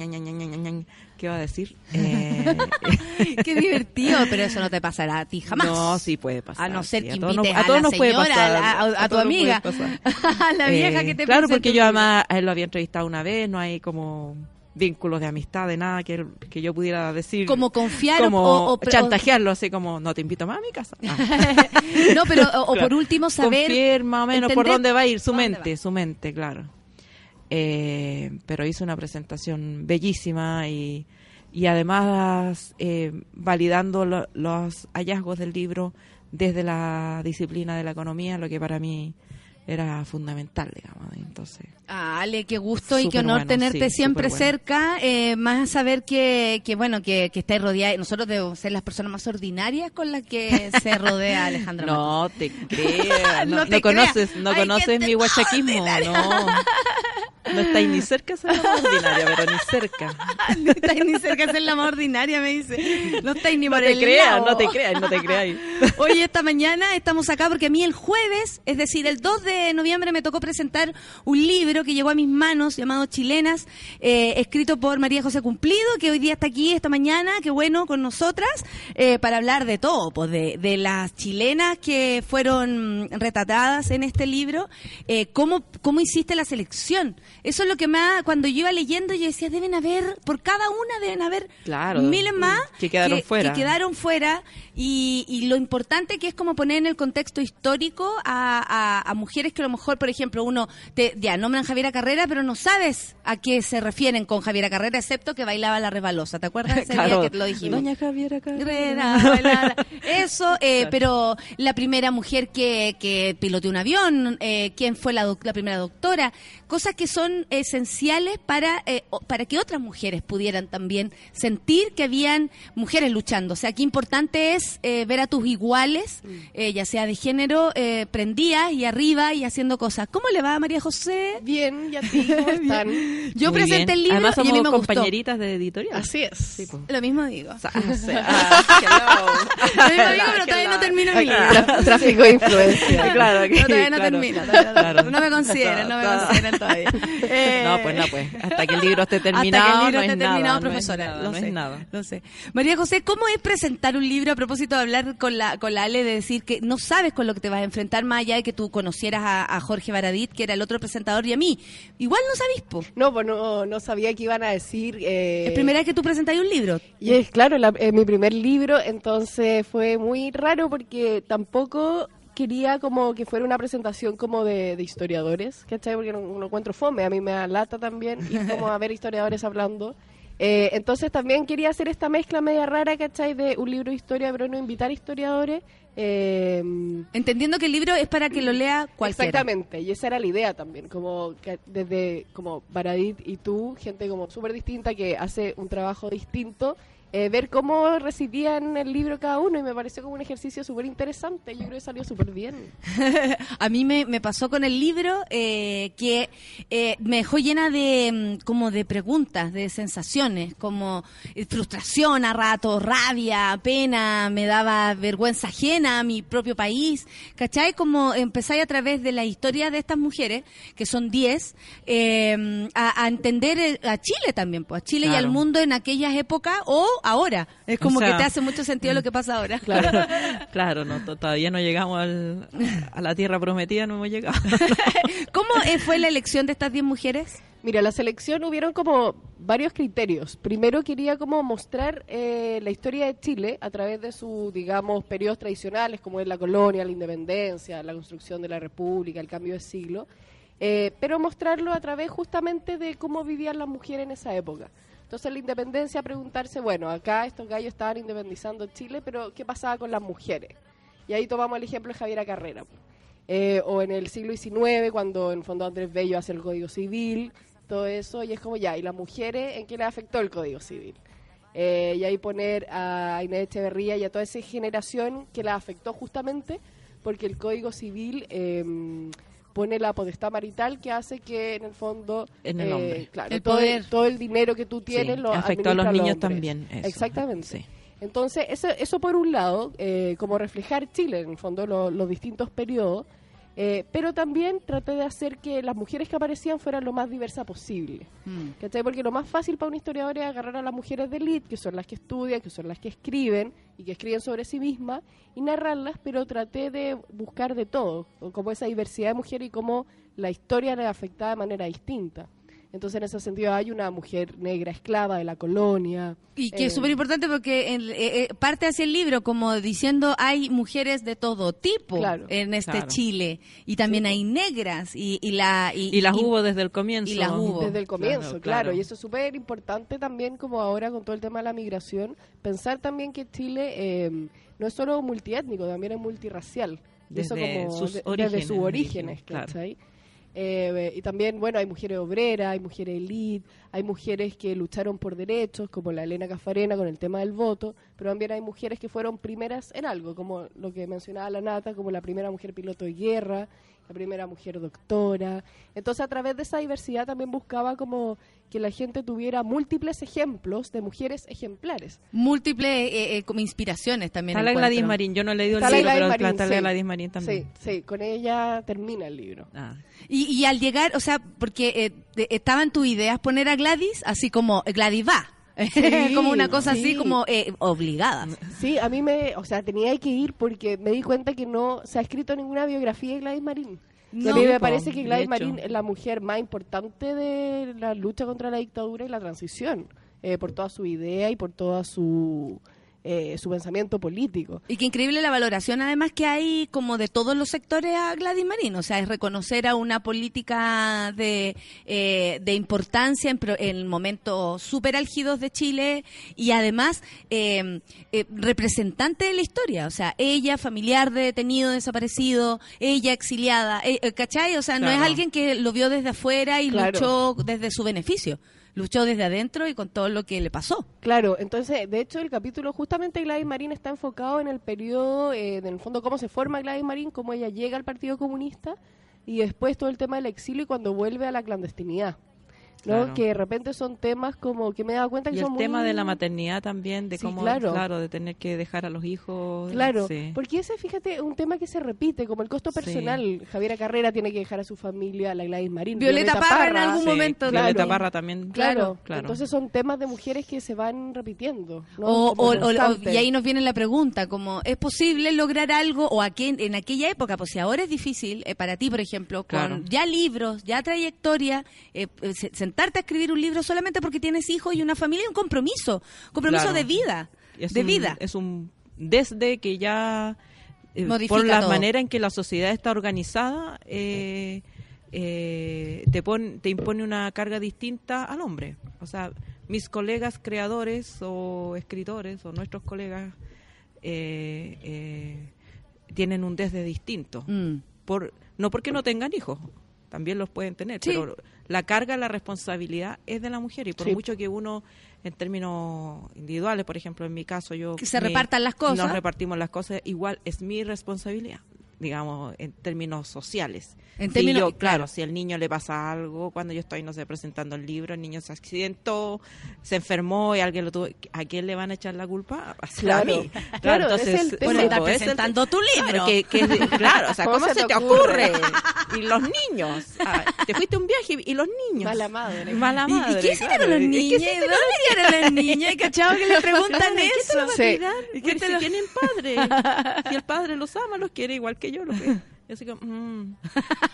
¿qué va a decir? [LAUGHS] Eh, Qué divertido, pero eso no te pasará a ti jamás. No, sí puede pasar. A no ser sí, que todos invites a, todos la nos puede pasar, a, la- a- a tu todos amiga, [LAUGHS] a la vieja Eh, que te Claro, porque yo además a él lo había entrevistado una vez, no hay como vínculos de amistad, de nada que, que yo pudiera decir. Como confiar o- como o- o- chantajearlo, así como, no te invito más a mi casa. Ah. [LAUGHS] No, pero o, o Claro. por último saber Confiar más o menos por dónde va a ir su mente, va. su mente, claro. Eh, pero hizo una presentación bellísima y, y además eh, validando lo- los hallazgos del libro desde la disciplina de la economía, lo que para mí era fundamental, digamos. Entonces, Ah, Ale, qué gusto y qué honor bueno, tenerte sí, siempre bueno. cerca, eh, más saber que, que bueno, que, que estáis rodeados, nosotros debemos ser las personas más ordinarias con las que se rodea Alejandra [LAUGHS] no te creas, [LAUGHS] no, No no te conoces, creas. no conoces mi [LAUGHS] guachaquismo, no. No estáis ni cerca de ser la más ordinaria, pero ni cerca. no estáis ni cerca de ser la más ordinaria, me dice. No estáis ni No por te el creas, lado. no te creas, no te creas. Hoy, esta mañana, estamos acá porque a mí el jueves, es decir, el 2 de noviembre, me tocó presentar un libro que llegó a mis manos llamado Chilenas, eh, escrito por María José Cumplido, que hoy día está aquí esta mañana, que bueno, con nosotras, eh, para hablar de todo, pues de, de las chilenas que fueron retratadas en este libro, eh, cómo, cómo hiciste la selección. Eso es lo que me ha, cuando yo iba leyendo, yo decía, deben haber, por cada una deben haber Claro, miles más que quedaron fuera. que quedaron fuera y, y lo importante que es como poner en el contexto histórico a, a- a mujeres que a lo mejor, por ejemplo, uno te ya nombran Javiera Carrera, pero no sabes a qué se refieren con Javiera Carrera, excepto que bailaba la resbalosa. ¿Te acuerdas ese [LAUGHS] Claro. día que lo dijimos? Doña Javiera Carrera. Bailaba Eso, [LAUGHS] eh, pero la primera mujer que, que piloteó un avión, eh, quién fue la, doc- la primera doctora, cosas que son esenciales para, eh, para que otras mujeres pudieran también sentir que habían mujeres luchando. O sea, qué importante es eh, ver a tus iguales, eh, ya sea de género, eh, prendidas y arriba y haciendo cosas. ¿Cómo le va, María José? Bien, ¿y a ti cómo [LAUGHS] están? Yo Muy presenté bien. el libro Además y a mí me gustó. compañeritas de editorial. Así es. Sí, pues. Lo mismo digo. O sea, [LAUGHS] o sea, ah, Lo mismo digo, pero todavía no [LAUGHS] termino mi libro. Tra- Tráfico de influencia. claro, que- No, todavía no claro. todavía no, Claro. no me consideran, no me consideran todavía. No, pues no, pues. Hasta que el libro esté Hasta terminado. que el libro no esté es terminado, nada, no es profesora. no sé, es nada. lo sé. María José, ¿cómo es presentar un libro a propósito de hablar con la, con la Ale, de decir que no sabes con lo que te vas a enfrentar, más allá de que tú conocieras a, a Jorge Baradit, que era el otro presentador, y a mí? Igual no sabís, po. No, pues no, no sabía que iban a decir. Eh, Es primera vez que tú presentáis un libro. Y es claro, la- eh, mi primer libro, entonces fue muy raro porque tampoco quería como que fuera una presentación como de, de historiadores, ¿cachai? Porque no, no encuentro fome, a mí me da lata también ir como a ver historiadores hablando. Eh, entonces también quería hacer esta mezcla media rara, ¿cachai? De un libro de historia, pero no invitar historiadores. eh, Entendiendo que el libro es para que lo lea cualquiera. Exactamente, y esa era la idea también, como que desde como Baradit y tú, gente como súper distinta que hace un trabajo distinto, eh, ver cómo recibían el libro cada uno y me pareció como un ejercicio súper interesante, yo creo que salió súper bien. [LAUGHS] A mí me, me pasó con el libro eh, que eh, me dejó llena de mm, como de preguntas, de sensaciones, como eh, frustración a rato, rabia, pena, me daba vergüenza ajena a mi propio país, ¿cachai? Como empezáis a través de la historia de estas mujeres, que son 10, eh, a, a entender eh, a Chile también, pues a Chile y al mundo en aquellas épocas o ahora. Es como O sea, que te hace mucho sentido lo que pasa ahora. Claro, [LAUGHS] claro, no, to- todavía no llegamos al- a la tierra prometida, no hemos llegado. [LAUGHS] ¿Cómo eh, fue la elección de estas 10 mujeres? Mira, la selección hubieron como varios criterios. Primero quería como mostrar eh, la historia de Chile a través de sus, digamos, periodos tradicionales, como es la colonia, la independencia, la construcción de la república, el cambio de siglo, eh, pero mostrarlo a través justamente de cómo vivían las mujeres en esa época. Entonces la independencia, preguntarse, bueno, acá estos gallos estaban independizando Chile, pero ¿qué pasaba con las mujeres? Y ahí tomamos el ejemplo de Javiera Carrera. pues. Eh, o en el siglo XIX, cuando en fondo Andrés Bello hace el Código Civil, todo eso, y es como ya, ¿y las mujeres en qué les afectó el Código Civil? Eh, y ahí poner a Inés Echeverría y a toda esa generación que la afectó justamente porque el Código Civil eh, pone la potestad marital que hace que en el fondo En el eh, hombre. claro, El todo, poder. todo el dinero que tú tienes Sí, lo afectó a los niños también, eso. Exactamente. Sí. Entonces, eso, eso por un lado, eh, como reflejar Chile, en el fondo, lo- los distintos periodos, eh, pero también traté de hacer que las mujeres que aparecían fueran lo más diversa posible. ¿Cachai? Porque lo más fácil para un historiador es agarrar a las mujeres de elite, que son las que estudian, que son las que escriben y que escriben sobre sí mismas, y narrarlas, pero traté de buscar de todo, como esa diversidad de mujeres y cómo la historia les afectaba de manera distinta. Entonces, en ese sentido, hay una mujer negra esclava de la colonia. Y que eh, es súper importante porque en- eh, eh, parte hacia el libro como diciendo hay mujeres de todo tipo Claro. en este Claro. Chile y también hay negras y, y la Y las hubo desde el comienzo. y las hubo. Desde el comienzo, claro, claro. Y eso es súper importante también, como ahora con todo el tema de la migración, pensar también que Chile eh, no es solo multiétnico, también es multirracial. Y eso Desde como sus de- orígenes, desde sus orígenes, orígenes, claro. ¿cachai? Eh, y también, bueno, hay mujeres obreras, hay mujeres elite, hay mujeres que lucharon por derechos, como la Elena Cafarena con el tema del voto, pero también hay mujeres que fueron primeras en algo, como lo que mencionaba la Nata, como la primera mujer piloto de guerra, la primera mujer doctora. Entonces, a través de esa diversidad también buscaba como que la gente tuviera múltiples ejemplos de mujeres ejemplares. múltiples eh, eh, como inspiraciones también. Está la. Gladys Marín, yo no he leído el Está libro, Gladys pero Marín, está la sí. Gladys Marín también. Sí, sí, con ella termina el libro. Ah. Y, y al llegar, o sea, porque eh, estaban tus ideas poner a Gladys así como Gladys va. Sí, [LAUGHS] como una cosa así sí. como eh, obligada. Sí, a mí me, o sea, tenía que ir porque me di cuenta que no se ha escrito ninguna biografía de Gladys Marín. No. a mí me parece que Gladys. Marín es la mujer más importante de la lucha contra la dictadura y la transición, eh, por toda su idea y por toda su eh, su pensamiento político. Y qué increíble la valoración además que hay como de todos los sectores a Gladys Marín. O sea, es reconocer a una política de, eh, de importancia en, en momentos súper álgidos de Chile y además eh, eh, representante de la historia. O sea, ella familiar de detenido desaparecido, ella exiliada, eh, eh, ¿cachai? O sea, no es alguien que lo vio desde afuera y Claro. luchó desde su beneficio. Luchó desde adentro y con todo lo que le pasó. Claro, entonces, de hecho, el capítulo justamente Gladys Marín está enfocado en el periodo, eh, en el fondo, cómo se forma Gladys Marín, cómo ella llega al Partido Comunista y después todo el tema del exilio y cuando vuelve a la clandestinidad. ¿No? Claro. Que de repente son temas como que me he dado cuenta que Y son el tema muy- de la maternidad también, de Sí, cómo, claro. claro. de tener que dejar a los hijos. Claro, sí. porque ese, fíjate, un tema que se repite, como el costo Sí. personal. Javiera Carrera tiene que dejar a su familia, la Gladys Marín. Violeta Parra en algún Sí, momento, Violeta claro. Parra también. Claro, claro. entonces son temas de mujeres que se van repitiendo. ¿no? O, o- o- y ahí nos viene la pregunta, como, ¿es posible lograr algo o aquí, en aquella época? Pues si ahora es difícil, eh, para ti, por ejemplo, con Claro. ya libros, ya trayectoria, eh, eh, se- sentarte a escribir un libro solamente porque tienes hijos y una familia, un compromiso, compromiso Claro. de vida, Es de un- vida. Es un desde que ya eh, por la todo. manera en que la sociedad está organizada, eh, eh, te, pon- te impone una carga distinta al hombre. O sea, mis colegas creadores o escritores o nuestros colegas eh, tienen un desde distinto. Mm. Por, no porque no tengan hijos, también los pueden tener, Sí. pero la carga, la responsabilidad es de la mujer y por Sí. mucho que uno, en términos individuales, por ejemplo, en mi caso, yo... Que se me- repartan las cosas. Nos repartimos las cosas, igual es mi responsabilidad, digamos, en términos sociales. En Si términos- yo, claro. claro, si al niño le pasa algo, cuando yo estoy, no sé, presentando el libro, el niño se accidentó, se enfermó y alguien lo tuvo, ¿a quién le van a echar la culpa? [LAUGHS] A Claro. mí. Claro, ese es el tema. Bueno, sí, estás pues, es el- presentando tu libro. Claro, que, que- claro, o sea, [LAUGHS] ¿Cómo ¿cómo, se se, te ocurre? ocurre? Y los niños. Ah, te fuiste un viaje y los niños. Mala madre. Mala ¿Y- madre. ¿Y, qué hicieron los ¿Y qué niños? hiciste ¿De dónde vinieron las niñas? ¿Y cachado que le [LAUGHS] preguntan ¿Qué eso? a? ¿Y qué te si lo- tienen padre. Si el padre los ama, los quiere igual que yo. Los quiere. [LAUGHS] Y así como, mm.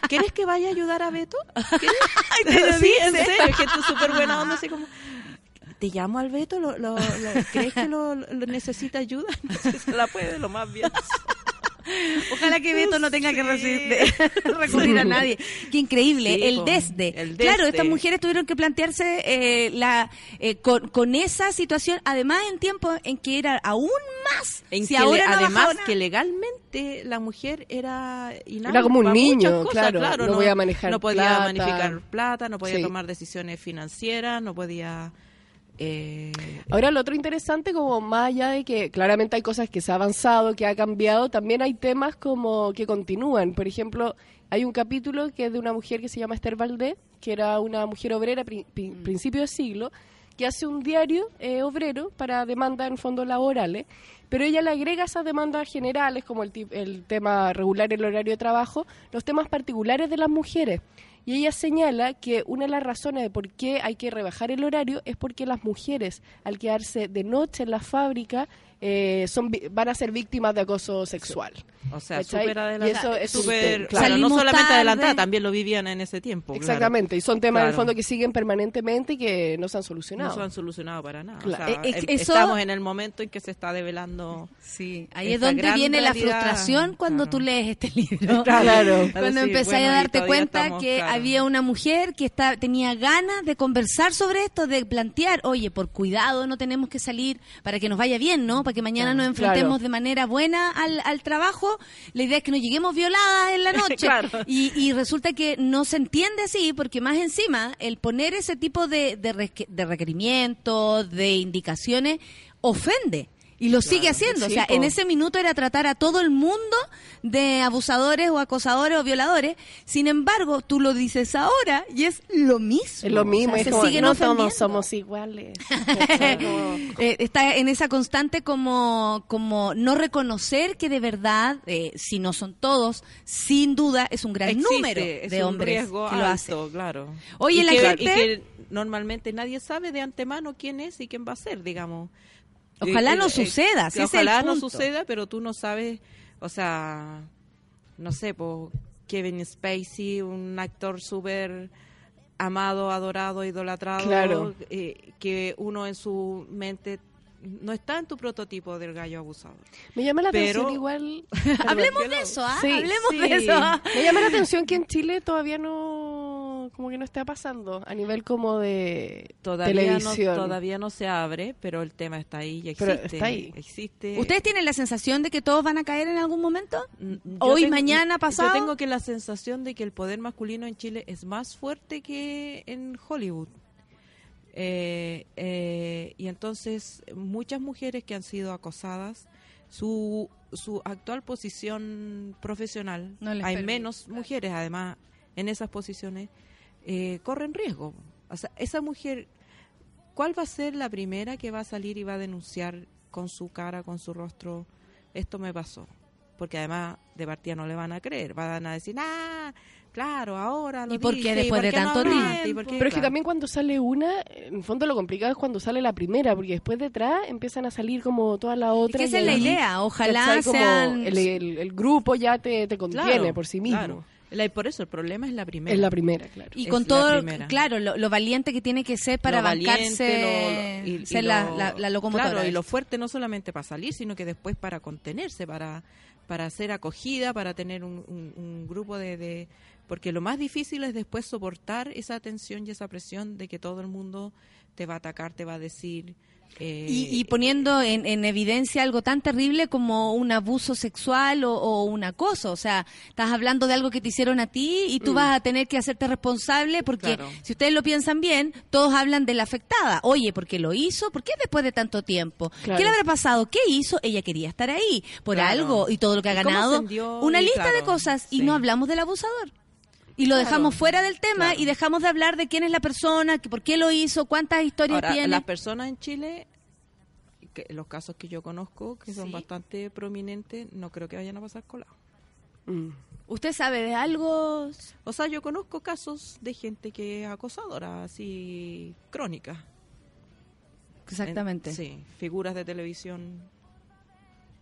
¿Quieres que vaya a ayudar a Beto? [LAUGHS] [LAUGHS] Sí, en serio, gente súper buena onda, así como... Te llamo al Beto, lo, lo- lo- ¿crees que lo, lo necesita ayuda? Entonces se la puede lo más bien. [LAUGHS] Ojalá que Beto no tenga que recibir- [LAUGHS] recurrir a nadie. Qué increíble, Sí, el desde. el Claro, estas mujeres tuvieron que plantearse eh, la eh, con, con esa situación, además en tiempo en que era aún más. En si que ahora le- no además bajaba que legalmente la mujer era inhábil Era como un niño, muchas cosas, claro, no podía manejar no podía plata. manificar plata no podía Sí. tomar decisiones financieras no podía eh, Ahora, lo otro interesante, como más allá de que claramente hay cosas que se ha avanzado, que ha cambiado, también hay temas como que continúan. Por ejemplo, hay un capítulo que es de una mujer que se llama Esther Valdés, que era una mujer obrera a pri- pri- principio de siglo, que hace un diario eh, obrero para demandas en fondos laborales, pero ella le agrega esas demandas generales, como el, el tema regular el horario de trabajo, los temas particulares de las mujeres. Y ella señala que una de las razones de por qué hay que rebajar el horario es porque las mujeres, al quedarse de noche en la fábrica, eh, son, vi- van a ser víctimas de acoso sexual. o sea súper Y adelantada eso es tema, claro, no solamente tarde. adelantada también lo vivían en ese tiempo claro. Exactamente, y son temas en el Claro. fondo que siguen permanentemente y que no se han solucionado. no se han solucionado para nada Claro. O sea, Eh, eh, em- eso- estamos en el momento en que se está develando Sí, ahí es donde viene la frustración cuando Claro. tú lees este [LAUGHS] libro. Claro. Cuando Sí, empecé bueno, a darte cuenta estamos, que claro. había una mujer que está, tenía ganas de conversar sobre esto, de plantear, oye, por cuidado no tenemos que salir para que nos vaya bien, ¿no? Para que mañana nos enfrentemos Claro. de manera buena al, al trabajo. La idea es que no lleguemos violadas en la [LAUGHS] noche. Claro. y, y resulta que no se entiende así, porque más encima, el poner ese tipo de, de, reque- de requerimientos, de indicaciones, ofende. Y lo sigue haciendo. Sí, o sea, po. en ese minuto era tratar a todo el mundo de abusadores o acosadores o violadores. Sin embargo, tú lo dices ahora y es lo mismo. Es lo mismo, O sea, es se como, siguen no todos somos iguales. [LAUGHS] Eh, está en esa constante como, como no reconocer que de verdad, eh, si no son todos, sin duda es un gran Existe, número de hombres que lo alto, hacen. claro. Oye, y la que, gente- y que normalmente nadie sabe de antemano quién es y quién va a ser, digamos. Ojalá Eh, no eh, suceda, que si ojalá no suceda, pero tú no sabes, o sea, no sé, pues Kevin Spacey, un actor súper amado, adorado, idolatrado, Claro. eh, que uno en su mente no está en tu prototipo del gallo abusador. Me llama la Pero- atención igual... [LAUGHS] Hablemos de eso, ¿ah? Sí, Hablemos sí. de eso. Me llama la atención que en Chile todavía no, como que no está pasando a nivel como de Todavía no, televisión. todavía no se abre, pero el tema está ahí, ya Pero existe. está ahí. existe. ¿Ustedes tienen la sensación de que todos van a caer en algún momento? Mm, yo Hoy, tengo- mañana, pasado. Yo tengo que la sensación de que el poder masculino en Chile es más fuerte que en Hollywood. Eh, eh, y entonces muchas mujeres que han sido acosadas, su, su actual posición profesional, No les hay permite, menos mujeres además en esas posiciones, eh, corren riesgo. O sea, esa mujer, ¿cuál va a ser la primera que va a salir y va a denunciar con su cara, con su rostro, esto me pasó? Porque además de partida no le van a creer, van a decir, ah, claro, ahora lo ¿Y por qué después ¿por de qué tanto hablaste? ¿Y tiempo? por qué?". Pero es que Claro. también cuando sale una, en el fondo lo complicado es cuando sale la primera, porque después detrás empiezan a salir como todas las otras. que esa es la idea, ojalá sean- El, el- el grupo ya te, te contiene Claro, por sí mismo. claro. La- por eso el problema es la primera. Es la primera, claro. Y con todo, claro, lo, lo valiente que tiene que ser para Lo valiente, bancarse, lo- lo- y- y ser la, lo- la, la locomotora. Claro, y lo fuerte no solamente para salir, sino que después para contenerse, para, para ser acogida, para tener un, un- un grupo de, de- Porque lo más difícil es después soportar esa tensión y esa presión de que todo el mundo te va a atacar, te va a decir... eh, Y, y poniendo en, en evidencia algo tan terrible como un abuso sexual o, o un acoso. O sea, estás hablando de algo que te hicieron a ti y tú Mm. vas a tener que hacerte responsable porque Claro. si ustedes lo piensan bien, todos hablan de la afectada. Oye, ¿por qué lo hizo? ¿Por qué después de tanto tiempo? Claro. ¿Qué le habrá pasado? ¿Qué hizo? Ella quería estar ahí por Claro. algo y todo lo que ha ¿Y cómo ganado. Una lista de cosas y sí. no hablamos del abusador. Y lo Claro. dejamos fuera del tema Claro. y dejamos de hablar de quién es la persona, que por qué lo hizo, cuántas historias Ahora, tiene. las personas en Chile, que, los casos que yo conozco, que son Sí. bastante prominentes, no creo que vayan a pasar colado. Mm. ¿Usted sabe de algo? O sea, yo conozco casos de gente que es acosadora, así, crónica. Exactamente. En- sí, figuras de televisión,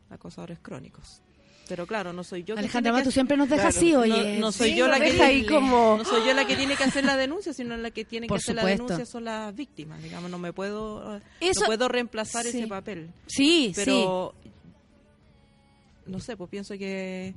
acosadores crónicos. Pero claro, no soy yo Alejandra que hacer- siempre nos deja Claro. así, oye. no soy Sí, yo la que deja ahí como- no soy yo la que tiene que hacer la denuncia, sino la que tiene Por que hacer la denuncia son las víctimas, digamos, no me puedo Eso- no puedo reemplazar Sí. ese papel. Sí, Pero no sé, pues pienso que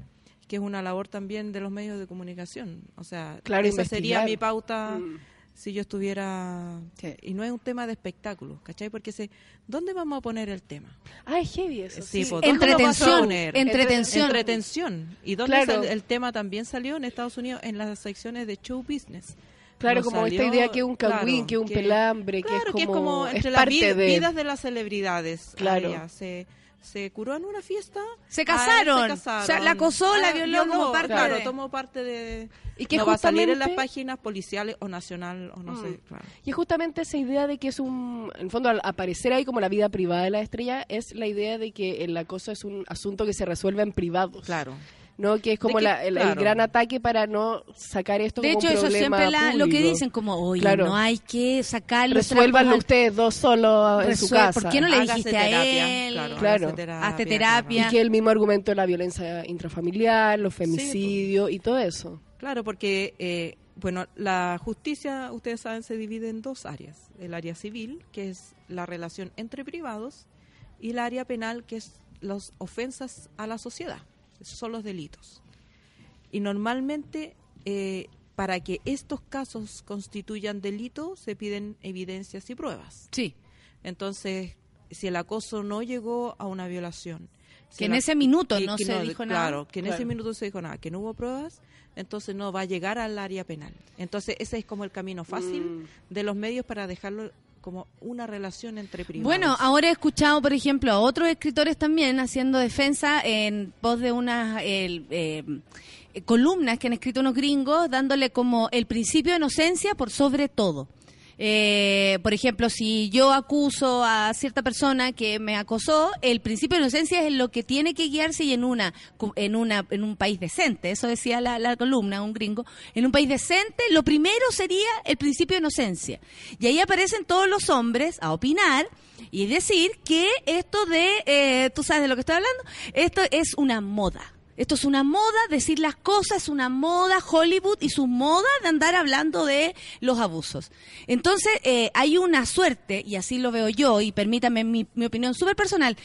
que es una labor también de los medios de comunicación. O sea, Claro, esa sería mi pauta Mm. Si yo estuviera... Sí. Y no es un tema de espectáculo, ¿cachai? Porque se, ¿dónde vamos a poner el tema? Ah, es heavy eso. Sí, sí. pues, ¿dónde lo vas a Entretención, entretención. Entretención. ¿Y dónde Claro. el tema también salió en Estados Unidos en las secciones de show business? Claro, como esta salió- idea que es un claro, cagüín, que es un pelambre, que claro, que es como- como es entre las vid- de- vidas de las celebridades. Claro. Se curó en una fiesta. Se ah, casaron. se casaron. O sea, la acosó, la violó como parte Claro, de- tomó parte de... Y que no va a salir en las justamente- páginas policiales o nacional o no Mm. sé. Claro. Y es justamente esa idea de que es un, en el fondo, al aparecer ahí como la vida privada de la estrella, es la idea de que el acoso es un asunto que se resuelve en privados. Claro. ¿No? Que es como que- la- el, gran ataque para no sacar esto De como hecho, eso problema siempre la- lo que dicen, como, oye, Claro. no hay que sacarlo. Resuélvanlo ustedes dos solos en su casa. ¿Por qué no le Hágase dijiste a terapia, él? Claro. Claro. terapia, Hazte Y terapia. que el mismo argumento de la violencia intrafamiliar, los femicidios y todo eso. Claro, porque, eh, bueno, la justicia, ustedes saben, se divide en dos áreas. El área civil, que es la relación entre privados, y el área penal, que es las ofensas a la sociedad. Esos son los delitos. Y normalmente, eh, para que estos casos constituyan delito, se piden evidencias y pruebas. Sí. Entonces, si el acoso no llegó a una violación. si Que en ese minuto que- no que se dijo nada. Claro, que en ese minuto se dijo nada, que no hubo pruebas, entonces no va a llegar al área penal. Entonces, ese es como el camino fácil Mm. de los medios para dejarlo como una relación entre privados. Bueno, ahora he escuchado, por ejemplo, a otros escritores también haciendo defensa en voz de unas eh, eh, columnas que han escrito unos gringos, dándole como el principio de inocencia por sobre todo. Eh, por ejemplo, si yo acuso a cierta persona que me acosó, el principio de inocencia es lo que tiene que guiarse y en una en una en un país decente, eso decía la, la columna, un gringo, en un país decente, lo primero sería el principio de inocencia. Y ahí aparecen todos los hombres a opinar y decir que esto de, eh, tú sabes de lo que estoy hablando, esto es una moda. Esto es una moda, decir las cosas, es una moda Hollywood y su moda de andar hablando de los abusos. Entonces, eh, hay una suerte, y así lo veo yo, y permítame mi, mi opinión súper personal,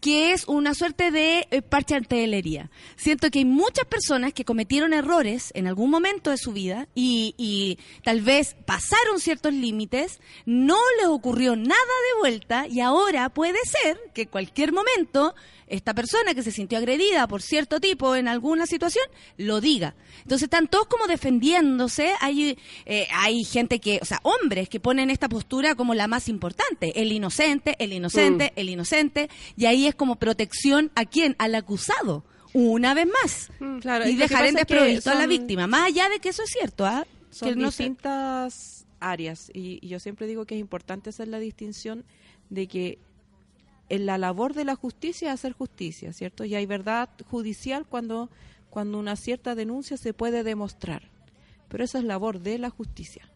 que es una suerte de eh, parche antelería. Siento que hay muchas personas que cometieron errores en algún momento de su vida y, y tal vez pasaron ciertos límites, no les ocurrió nada de vuelta y ahora puede ser que en cualquier momento esta persona que se sintió agredida por cierto tipo en alguna situación lo diga. Entonces están todos como defendiéndose. Hay, eh, hay gente que, o sea, hombres que ponen esta postura como la más importante. El inocente, el inocente, el inocente. Y ahí es como protección a quién? Al acusado. Una vez más. Claro, y dejar en desprovisto a la víctima. Más allá de que eso es cierto, ¿ah? son que no sé. distintas áreas y, y yo siempre digo que es importante hacer la distinción de que en la labor de la justicia es hacer justicia, ¿cierto? Y hay verdad judicial cuando, cuando una cierta denuncia se puede demostrar, pero esa es labor de la justicia.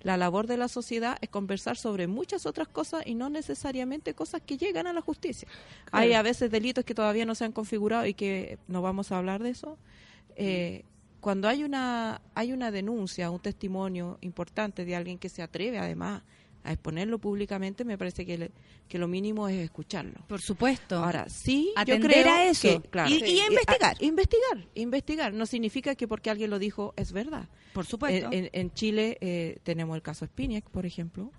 La labor de la sociedad es conversar sobre muchas otras cosas y no necesariamente cosas que llegan a la justicia. Hay a veces delitos que todavía no se han configurado y que no vamos a hablar de eso. Eh, cuando hay una hay una denuncia, un testimonio importante de alguien que se atreve además a exponerlo públicamente, me parece que, le- que lo mínimo es escucharlo. Por supuesto. Ahora, sí, yo creo a eso. que, claro, Y- y investigar. a- investigar, investigar. No significa que porque alguien lo dijo es verdad. Por supuesto. En, en- en Chile eh, tenemos el caso Spiniak, por ejemplo,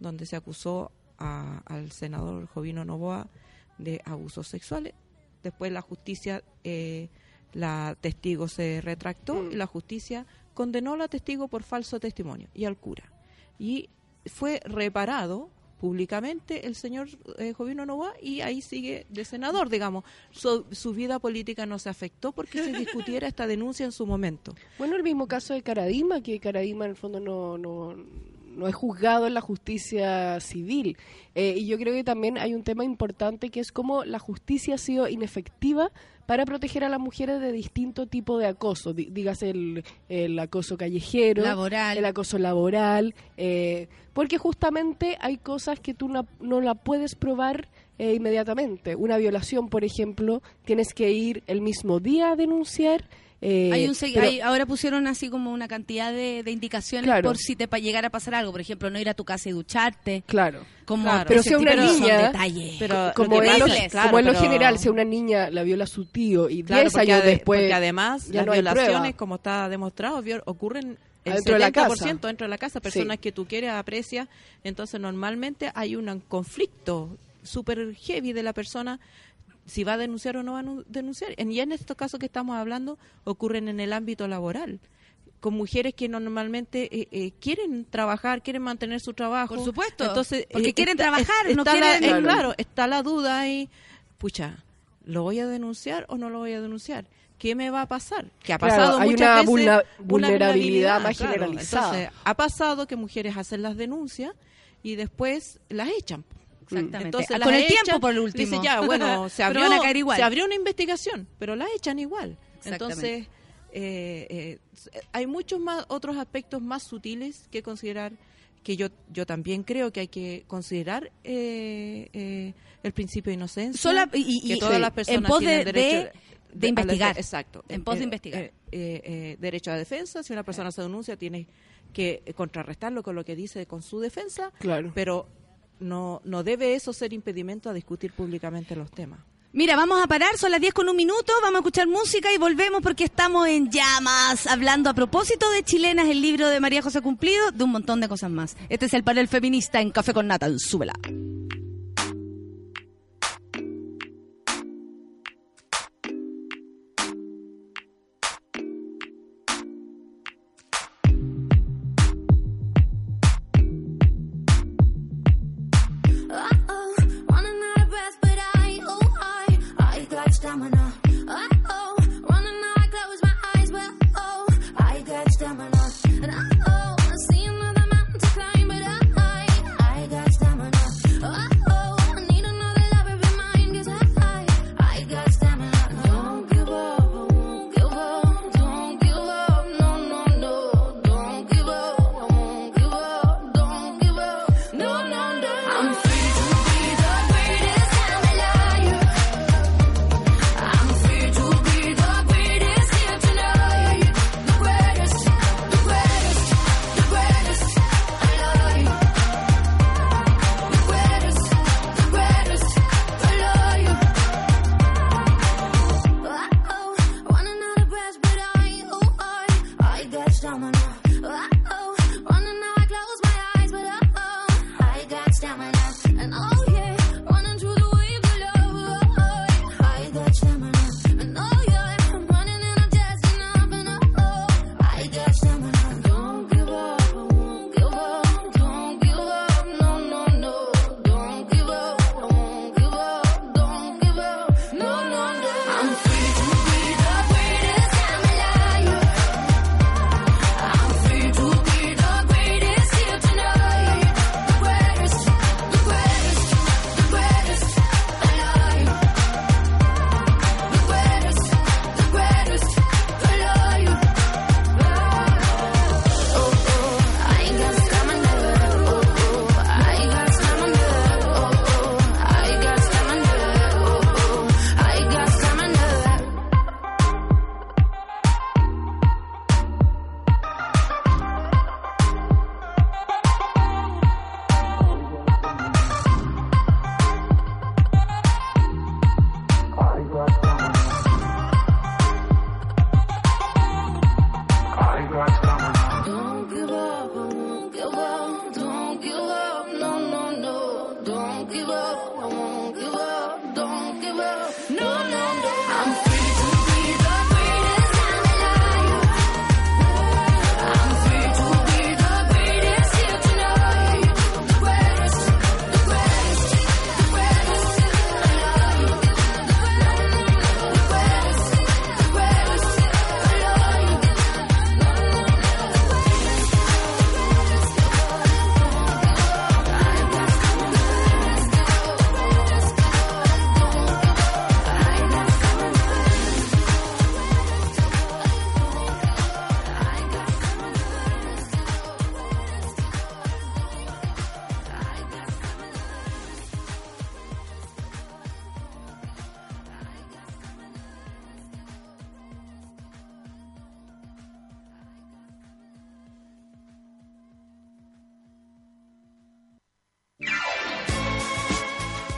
donde se acusó a- al senador Jovino Novoa de abusos sexuales. Después la justicia, eh, la testigo se retractó Mm. y la justicia condenó a la testigo por falso testimonio y al cura. Y fue reparado públicamente el señor eh, Jovino Novoa y ahí sigue de senador, digamos. Su, su vida política no se afectó porque se discutiera [LAUGHS] esta denuncia en su momento. Bueno, el mismo caso de Caradima, que Caradima en el fondo no, no, no es juzgado en la justicia civil. Eh, y yo creo que también hay un tema importante que es cómo la justicia ha sido inefectiva para proteger a las mujeres de distinto tipo de acoso, Dí- dígase el, el acoso callejero, Laboral. el acoso laboral, eh, porque justamente hay cosas que tú no, no la puedes probar eh, inmediatamente. Una violación, por ejemplo, tienes que ir el mismo día a denunciar. Eh, Hay un segui- pero- hay- ahora pusieron así como una cantidad de, de indicaciones Claro. por si te pa- llegara a pasar algo. Por ejemplo, no ir a tu casa y ducharte. Claro. Como Claro. Pero si a una niña, detalles. Pero como es, lo, claro, como es lo general, si a una niña la viola su tío y Claro, 10 porque, años ade- después. porque además ya las no violaciones, como está demostrado, viol- ocurren el Adentro de la 70% casa. dentro de la casa, personas Sí. que tú quieres, aprecias, entonces normalmente hay un conflicto súper heavy de la persona si va a denunciar o no va a nu- denunciar. En- Y en estos casos que estamos hablando ocurren en el ámbito laboral con mujeres que no- normalmente eh, eh, quieren trabajar, quieren mantener su trabajo. Por supuesto, Entonces, porque eh, quieren está- trabajar, no está la- eh, claro, está la duda ahí. Pucha, ¿lo voy a denunciar o no lo voy a denunciar? ¿Qué me va a pasar? Que ha Claro, pasado hay muchas una veces vulnerabilidad más claro. generalizada. Entonces, ha pasado que mujeres hacen las denuncias y después las echan. Exactamente. Entonces, Con las el echan, tiempo, por el último. Dice, ya, [LAUGHS] bueno, se abrió, a caer igual. se abrió una investigación, pero las echan igual. Entonces, eh, eh, hay muchos más otros aspectos más sutiles que considerar que yo yo también creo que hay que considerar eh, eh, el principio de inocencia Sola- y- y- que todas sí, las en personas pos de- tienen derecho de- de investigar. la- exacto En pos de Eh, investigar. eh, eh, eh, derecho a defensa si una persona se denuncia tiene que contrarrestarlo con lo que dice con su defensa Claro. pero no no debe eso ser impedimento a discutir públicamente los temas Mira, vamos a parar, son las 10 con un minuto, vamos a escuchar música y volvemos porque estamos en llamas, hablando a propósito de chilenas, el libro de María José Cumplido, de un montón de cosas más. Este es el panel feminista en Café con Nata, súbela.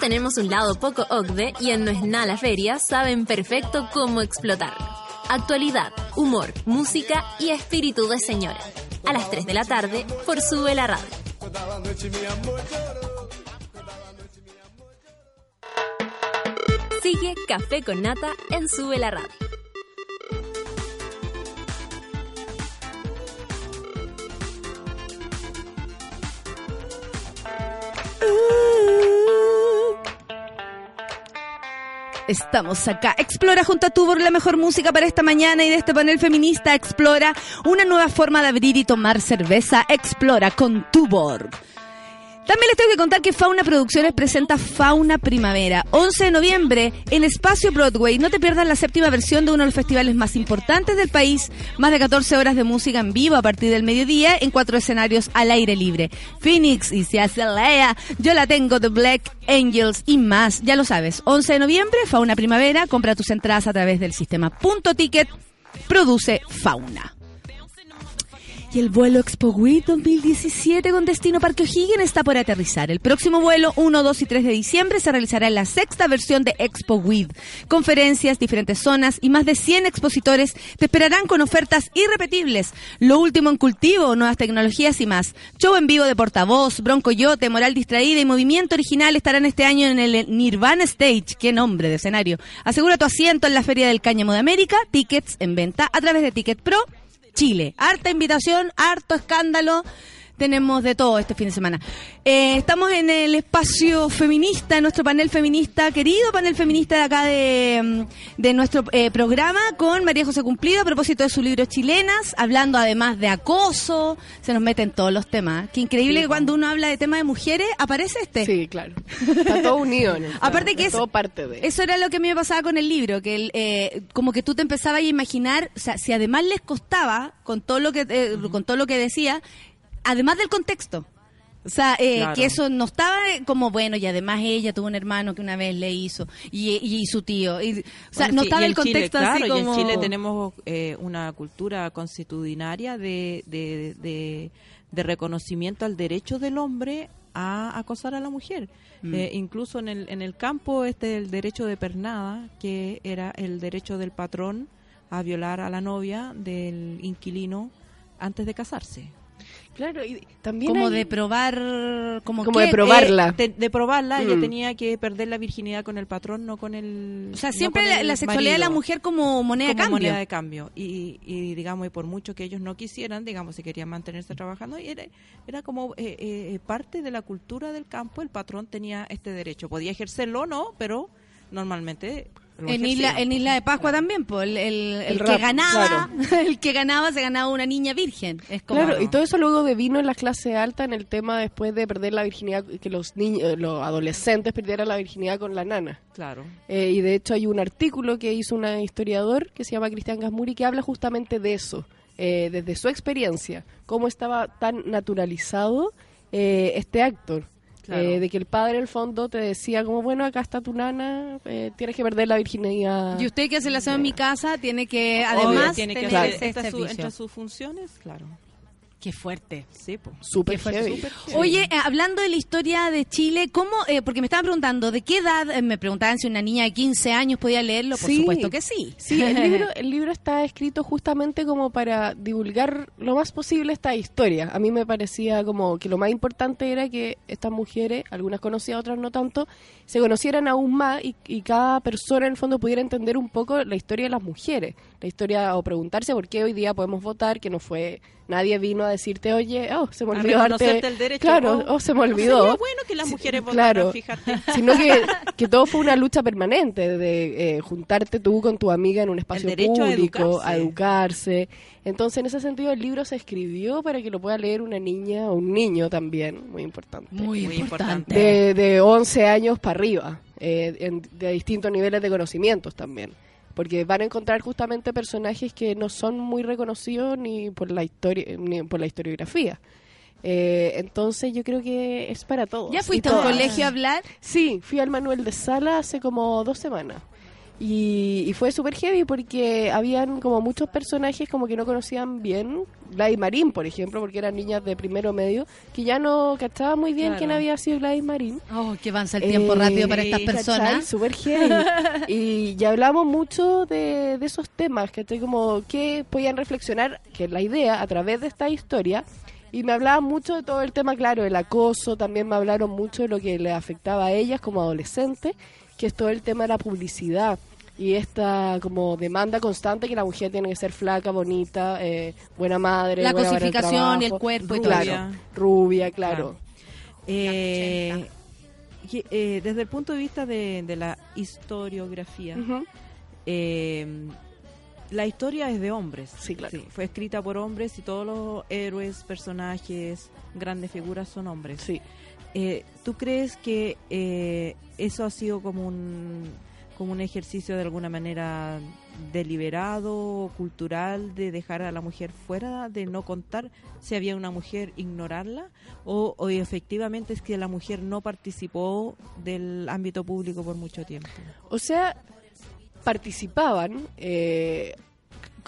Tenemos un lado poco OCDE y en No es nada la feria saben perfecto cómo explotarlo. Actualidad, humor, música y espíritu de señora. A las 3 de la tarde por Sube la Radio. Sigue Café con Nata en Sube la Radio. Estamos acá. Explora junto a Tubor la mejor música para esta mañana y de este panel feminista. Explora una nueva forma de abrir y tomar cerveza. Explora con Tubor. También les tengo que contar que Fauna Producciones presenta Fauna Primavera. 11 de noviembre en Espacio Broadway. No te pierdas la séptima versión de uno de los festivales más importantes del país. Más de 14 horas de música en vivo a partir del mediodía en cuatro escenarios al aire libre. Phoenix y se. Yo la tengo The Black Angels y más. Ya lo sabes. 11 de noviembre, Fauna Primavera. Compra tus entradas a través del sistema Punto Ticket. Produce Fauna. Y el vuelo Expo WID 2017 con destino Parque O'Higgins está por aterrizar. El próximo vuelo 1, 2 y 3 de diciembre se realizará en la sexta versión de Expo WID. Conferencias, diferentes zonas y más de 100 expositores te esperarán con ofertas irrepetibles. Lo último en cultivo, nuevas tecnologías y más. Show en vivo de portavoz, Bronco Yote, Moral Distraída y Movimiento Original estarán este año en el Nirvana Stage. Qué nombre de escenario. Asegura tu asiento en la Feria del Cáñamo de América. Tickets en venta a través de Ticket Pro. Chile. Harta invitación, harto escándalo. Tenemos de todo este fin de semana. Eh, estamos en el espacio feminista, en nuestro panel feminista, querido panel feminista de acá de, mm, de nuestro eh, programa, con María José Cumplido a propósito de su libro Chilenas, hablando además de acoso, se nos meten todos los temas. Qué increíble que cuando uno habla de temas de mujeres, aparece este. Sí, claro. Está todo unido. En el [LAUGHS] Aparte que es todo parte de. Eso era lo que a mí me pasaba con el libro, que el, eh, como que tú te empezabas a imaginar, o sea, si además les costaba con todo lo que eh, con todo lo que decía, además del contexto. O sea, eh, Claro. que eso no estaba como bueno y además ella tuvo un hermano que una vez le hizo y, su tío. Y, o sea, Bueno, no sí, estaba el en Chile, contexto así claro, como... Y en Chile tenemos eh, una cultura constitucionaria de, de, de- de reconocimiento al derecho del hombre a acosar a la mujer. Mm. Eh, incluso en el, en el campo este el derecho de pernada, que era el derecho del patrón a violar a la novia del inquilino antes de casarse. Claro, y también como hay- de probar como, Como de probarla. Eh, de, de probarla, ella Mm. tenía que perder la virginidad con el patrón, no con el. o sea siempre la, sexualidad de la mujer como moneda de como cambio moneda de cambio y, y digamos y por mucho que ellos no quisieran digamos si querían mantenerse trabajando y era, era como eh, eh, parte de la cultura del campo el patrón tenía este derecho podía ejercerlo o no pero normalmente en isla en isla de Pascua también pues el, el- el El que ganaba [LAUGHS] el que ganaba se ganaba una niña virgen. Es como Claro, y todo eso luego devino en la clase alta en el tema después de perder la virginidad, que los niños, los adolescentes perdieran la virginidad con la nana. claro. Eh, y de hecho hay un artículo que hizo un historiador que se llama Cristian Gasmuri que habla justamente de eso, eh, desde su experiencia, cómo estaba tan naturalizado eh, este actor. Claro. Eh, de que el padre en el fondo te decía como bueno acá está tu nana eh, tienes que perder la virginidad y usted que hace el aseo en mi casa tiene que Obvio, además tiene que tener hacer su- servicio. entre sus funciones claro qué fuerte sí pues súper Qué fuerte, heavy. súper heavy. Oye, eh, hablando de la historia de Chile, ¿cómo? eh, porque me estaban preguntando, ¿de qué edad? eh, me preguntaban si una niña de 15 años podía leerlo. Por Sí. supuesto que sí. Sí, el [LAUGHS] libro, el libro está escrito justamente como para divulgar lo más posible esta historia. A mí me parecía como que lo más importante era que estas mujeres, algunas conocidas, otras no tanto, se conocieran aún más y, y cada persona en el fondo pudiera entender un poco la historia de las mujeres. La historia o preguntarse por qué hoy día podemos votar, que no fue, nadie vino a decirte, oye, oh, se me olvidó darte... el derecho, Claro, oh, oh, se me no olvidó. sería bueno que las Sí, mujeres votaran, claro, fíjate. [LAUGHS] sino que, [LAUGHS] que todo fue una lucha permanente de eh, juntarte tú con tu amiga en un espacio a público, a educarse. educarse. Entonces, en ese sentido, el libro se escribió para que lo pueda leer una niña o un niño también, muy importante. Muy, Muy importante. De, de 11 años para arriba, eh, en- de distintos niveles de conocimientos también. Porque van a encontrar justamente personajes que no son muy reconocidos ni por la historia ni por la historiografía. Eh, entonces yo creo que es para todos. ¿Ya fuiste a un todas. colegio a hablar? Sí, fui al Manuel de Sala hace como dos semanas. Y, y fue súper heavy porque habían como muchos personajes como que no conocían bien. Gladys Marín, por ejemplo, porque eran niñas de primero medio, que ya no cachaban muy bien Claro. quién había sido Gladys Marín. Oh, que avanza el tiempo Eh, rápido para estas ¿cachai? personas. Súper heavy. [LAUGHS] y ya hablamos mucho de, de esos temas, que como que podían reflexionar, que es la idea, a través de esta historia. Y me hablaban mucho de todo el tema, claro, el acoso, también me hablaron mucho de lo que les afectaba a ellas como adolescentes, que es todo el tema de la publicidad y esta como demanda constante que la mujer tiene que ser flaca, bonita, eh, buena madre, La buena para el cosificación y el cuerpo y todo claro, eso. rubia, claro. Claro. Eh, eh, desde el punto de vista de, de la historiografía, eh, la historia es de hombres. Sí, claro. fue escrita por hombres y todos los héroes, personajes, grandes figuras son hombres. Sí. Eh, ¿Tú crees que eh, eso ha sido como un, como un ejercicio de alguna manera deliberado, cultural, de dejar a la mujer fuera, de no contar si había una mujer, ignorarla? ¿O, o efectivamente es que la mujer no participó del ámbito público por mucho tiempo? O sea, participaban. eh,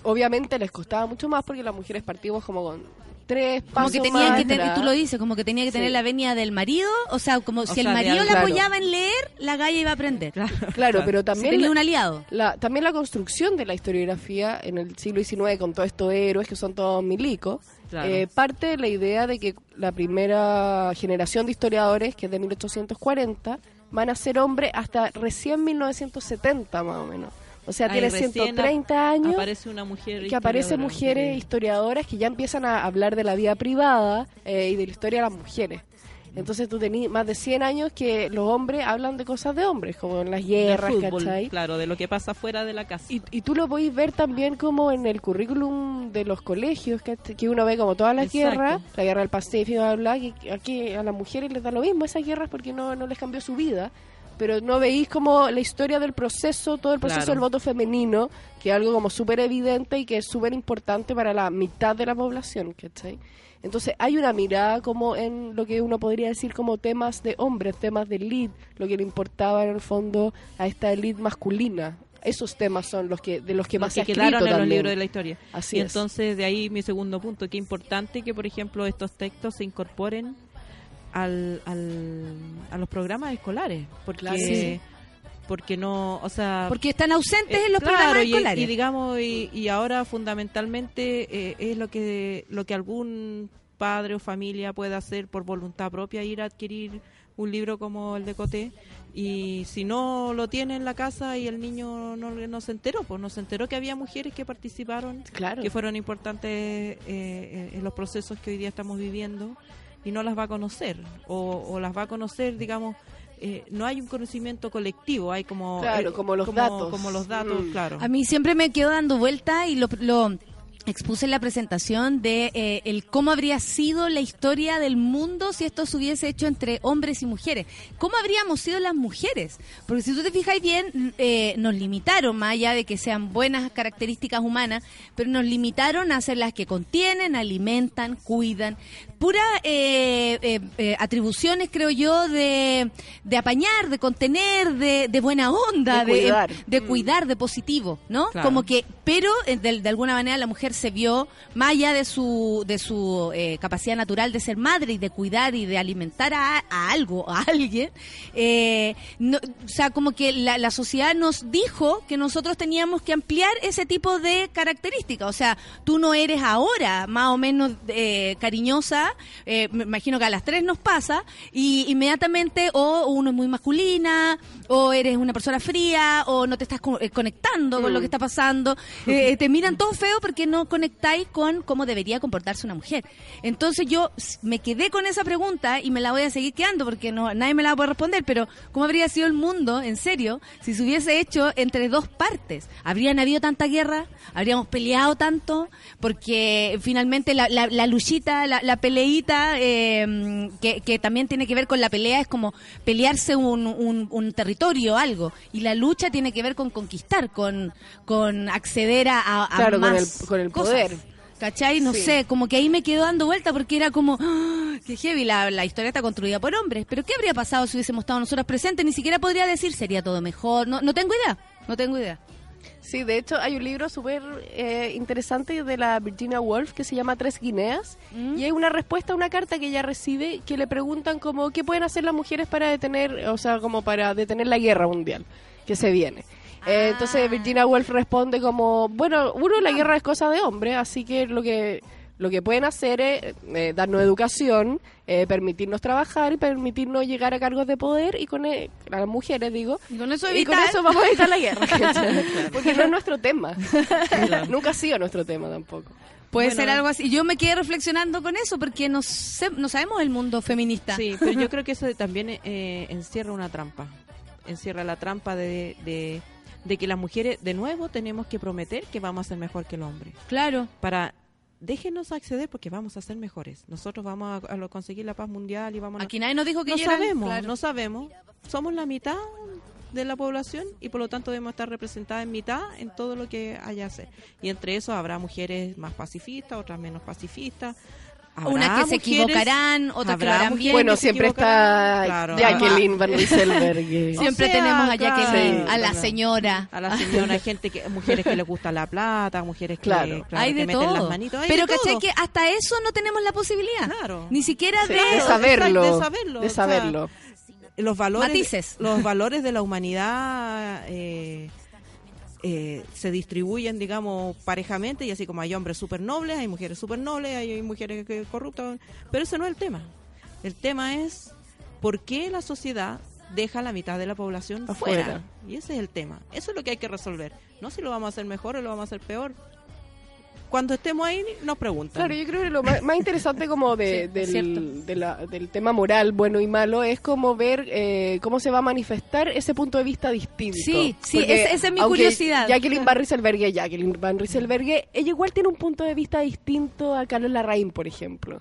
obviamente les costaba mucho más porque las mujeres partimos como con tres Como pasos que tenían más que tener, tú lo dices, como que tenía que tener Sí. la venia del marido, o sea, como si sea, el marido la Claro. apoyaba en leer, la galla iba a aprender. Claro, pero también tenía un aliado. la, también la construcción de la historiografía en el siglo XIX con todos estos héroes que son todos milicos, eh, parte de la idea de que la primera generación de historiadores, que es de 1840, van a ser hombres hasta recién 1970 más o menos. O sea, Ahí tiene recién 130 años. Aparece una mujer que aparecen mujeres historiadoras que ya empiezan a hablar de la vida privada eh, y de la historia de las mujeres. Entonces tú tenés más de 100 años que los hombres hablan de cosas de hombres, como en las guerras, fútbol, ¿cachai? Claro, de lo que pasa fuera de la casa. Y, y tú lo podéis ver también como en el currículum de los colegios, que, que uno ve como todas las guerras, la guerra del Pacífico, bla, bla, que aquí a las mujeres les da lo mismo esas guerras porque no, no les cambió su vida, pero no veis como la historia del proceso, todo el proceso Claro. del voto femenino, que es algo como súper evidente y que es súper importante para la mitad de la población, ¿cachai? Entonces hay una mirada como en lo que uno podría decir como temas de hombres, temas de elite, lo que le importaba en el fondo a esta elite masculina. Esos temas son los que de los que Los más se que ha quedaron en los también. libros de la historia. Así y es. entonces de ahí mi segundo punto, qué importante que por ejemplo estos textos se incorporen al, al- a los programas escolares, porque Claro. Sí. porque no, o sea, Porque están ausentes eh, en los claro, programas y, escolares. y digamos y, y ahora fundamentalmente eh, es lo que lo que algún padre o familia puede hacer por voluntad propia ir a adquirir un libro como el de Coté y si no lo tiene en la casa y el niño no, no se enteró, pues no se enteró que había mujeres que participaron Claro. que fueron importantes eh, en los procesos que hoy día estamos viviendo y no las va a conocer o, o las va a conocer digamos eh, no hay un conocimiento colectivo hay como Claro, eh, como los datos. como los datos Mm. claro A mí siempre me quedo dando vuelta y lo, lo expuse en la presentación de eh, el cómo habría sido la historia del mundo si esto se hubiese hecho entre hombres y mujeres. ¿Cómo habríamos sido las mujeres? Porque si tú te fijas bien, eh, nos limitaron, más allá de que sean buenas características humanas, pero nos limitaron a ser las que contienen, alimentan, cuidan. Pura eh, eh, eh, atribuciones, creo yo, de, de apañar, de contener, de, de buena onda, De cuidar. de Mm. cuidar, de positivo, ¿no? Claro. Como que, pero eh, de, de alguna manera la mujer se vio, más allá de su, de su eh, capacidad natural de ser madre y de cuidar y de alimentar a, a algo, a alguien, eh, no- o sea, como que la, la sociedad nos dijo que nosotros teníamos que ampliar ese tipo de características. O sea, tú no eres ahora más o menos eh, eh, me imagino que a las tres nos pasa, y inmediatamente o uno es muy masculina, o eres una persona fría, o no te estás co- eh, conectando con lo que está pasando, eh, te miran todo feo porque no conectáis con cómo debería comportarse una mujer. Entonces yo me quedé con esa pregunta y me la voy a seguir quedando porque no nadie me la va a poder responder, pero ¿cómo habría sido el mundo, en serio, si se hubiese hecho entre dos partes? ¿Habrían habido tanta guerra? ¿Habríamos peleado tanto? Porque finalmente la, la, la luchita, la, la peleita, eh, que, que también tiene que ver con la pelea, es como pelearse un, un, un territorio, algo. Y la lucha tiene que ver con conquistar, con, con acceder a, a- Claro, con el- con el cosas. poder. ¿Cachai? No Sí. sé, como que ahí me quedó dando vuelta porque era como, ¡ah! que heavy, la, la historia está construida por hombres. Pero ¿qué habría pasado si hubiésemos estado nosotras presentes? Ni siquiera podría decir sería todo mejor. No, no tengo idea, no tengo idea. Sí, de hecho hay un libro súper eh, interesante de la Virginia Woolf que se llama Tres Guineas. Y hay una respuesta a una carta que ella recibe que le preguntan como qué pueden hacer las mujeres para detener, o sea, como para detener la guerra mundial que se viene. Eh, entonces Virginia Woolf responde como, bueno, uno la guerra es cosa de hombre, así que lo que lo que pueden hacer es eh, darnos educación, eh, permitirnos trabajar y permitirnos llegar a cargos de poder y con e- a las mujeres digo Y con eso y con evitar- eso vamos a evitar la guerra [LAUGHS] porque no es nuestro tema nunca ha sido nuestro tema tampoco Puede Bueno. ser algo así. Yo me quedé reflexionando con eso porque no, sé- no sabemos el mundo feminista. Sí, pero yo creo que eso también eh, encierra una trampa. Encierra la trampa de, de, de que las mujeres, de nuevo, tenemos que prometer que vamos a ser mejor que el hombre. Claro. Para déjenos acceder porque vamos a ser mejores. Nosotros vamos a, conseguir la paz mundial y vamos a... Aquí nadie nos dijo que no llegan, sabemos, claro. no sabemos. Somos la mitad de la población y por lo tanto debemos estar representadas en mitad en todo lo que haya hacer. Y entre eso habrá mujeres más pacifistas, otras menos pacifistas. Habrá Unas que se mujeres- equivocarán, otras que lo harán bien. bueno siempre está Claro. Jacqueline Van Rieselberg [LAUGHS] Siempre O sea, tenemos a. Jacqueline, a la señora. a la señora, hay gente que, mujeres que les gusta la plata, mujeres que, Claro. claro, hay que de meten todo. las manitos. hay Pero ¿cachai que hasta eso no tenemos la posibilidad? Claro. Ni siquiera Sí, de... de saberlo de saberlo, de o sea, saberlo los valores Matices. los valores de la humanidad eh, eh, se distribuyen digamos parejamente y así como hay hombres súper nobles hay mujeres súper nobles hay, mujeres que corruptas pero ese no es el tema. El tema es por qué la sociedad deja a la mitad de la población Afuera. fuera. Y ese es el tema. Eso es lo que hay que resolver. No si lo vamos a hacer mejor o lo vamos a hacer peor cuando estemos ahí nos preguntan Claro, yo creo que lo más, más interesante como de, [LAUGHS] Sí, del, de la- del tema moral, bueno y malo, es como ver eh, cómo se va a manifestar ese punto de vista distinto. Sí, sí, esa- es mi curiosidad. Jacqueline [LAUGHS] Van Rieselberg, Jacqueline Van Rieselberg, ella igual tiene un punto de vista distinto a Carlos Larraín, por ejemplo.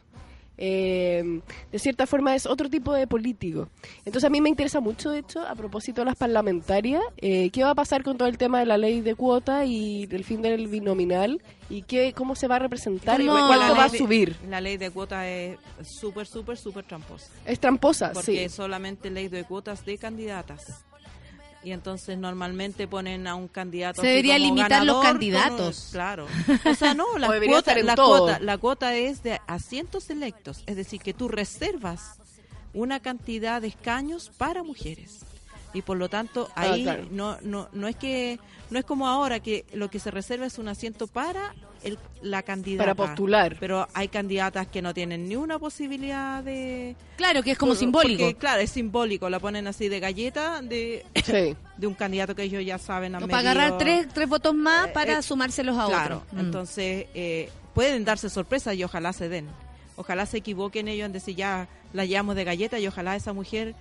Eh, de cierta forma es otro tipo de político. Entonces a mí me interesa mucho, de hecho, a propósito de las parlamentarias, eh, qué va a pasar con todo el tema de la ley de cuota y el fin del binominal y qué, cómo se va a representar y ¿Cómo- cuánto va a de- subir. la ley de cuotas es súper súper súper tramposa Es tramposa, porque sí. es solamente ley de cuotas de candidatas. Y entonces normalmente ponen a un candidato. Se debería limitar los ganador candidatos. claro. [LAUGHS] O sea, no, la, cuota, la, cuota, la cuota es de asientos electos. Es decir, que tú reservas una cantidad de escaños para mujeres. Y por lo tanto, Ah, ahí claro. no, no, no es que no es como ahora que lo que se reserva es un asiento para el, la candidata. Para postular. Pero hay candidatas que no tienen ni una posibilidad de, Claro, que es como por- simbólico. porque, claro, es simbólico. La ponen así de galleta de, Sí. [LAUGHS] de un candidato que ellos ya saben. han O para agarrar tres, tres votos más Eh, para eh, sumárselos a Claro, otro. Mm. entonces eh, pueden darse sorpresas y ojalá se den. Ojalá se equivoquen ellos en decir ya la llevamos de galleta y ojalá esa mujer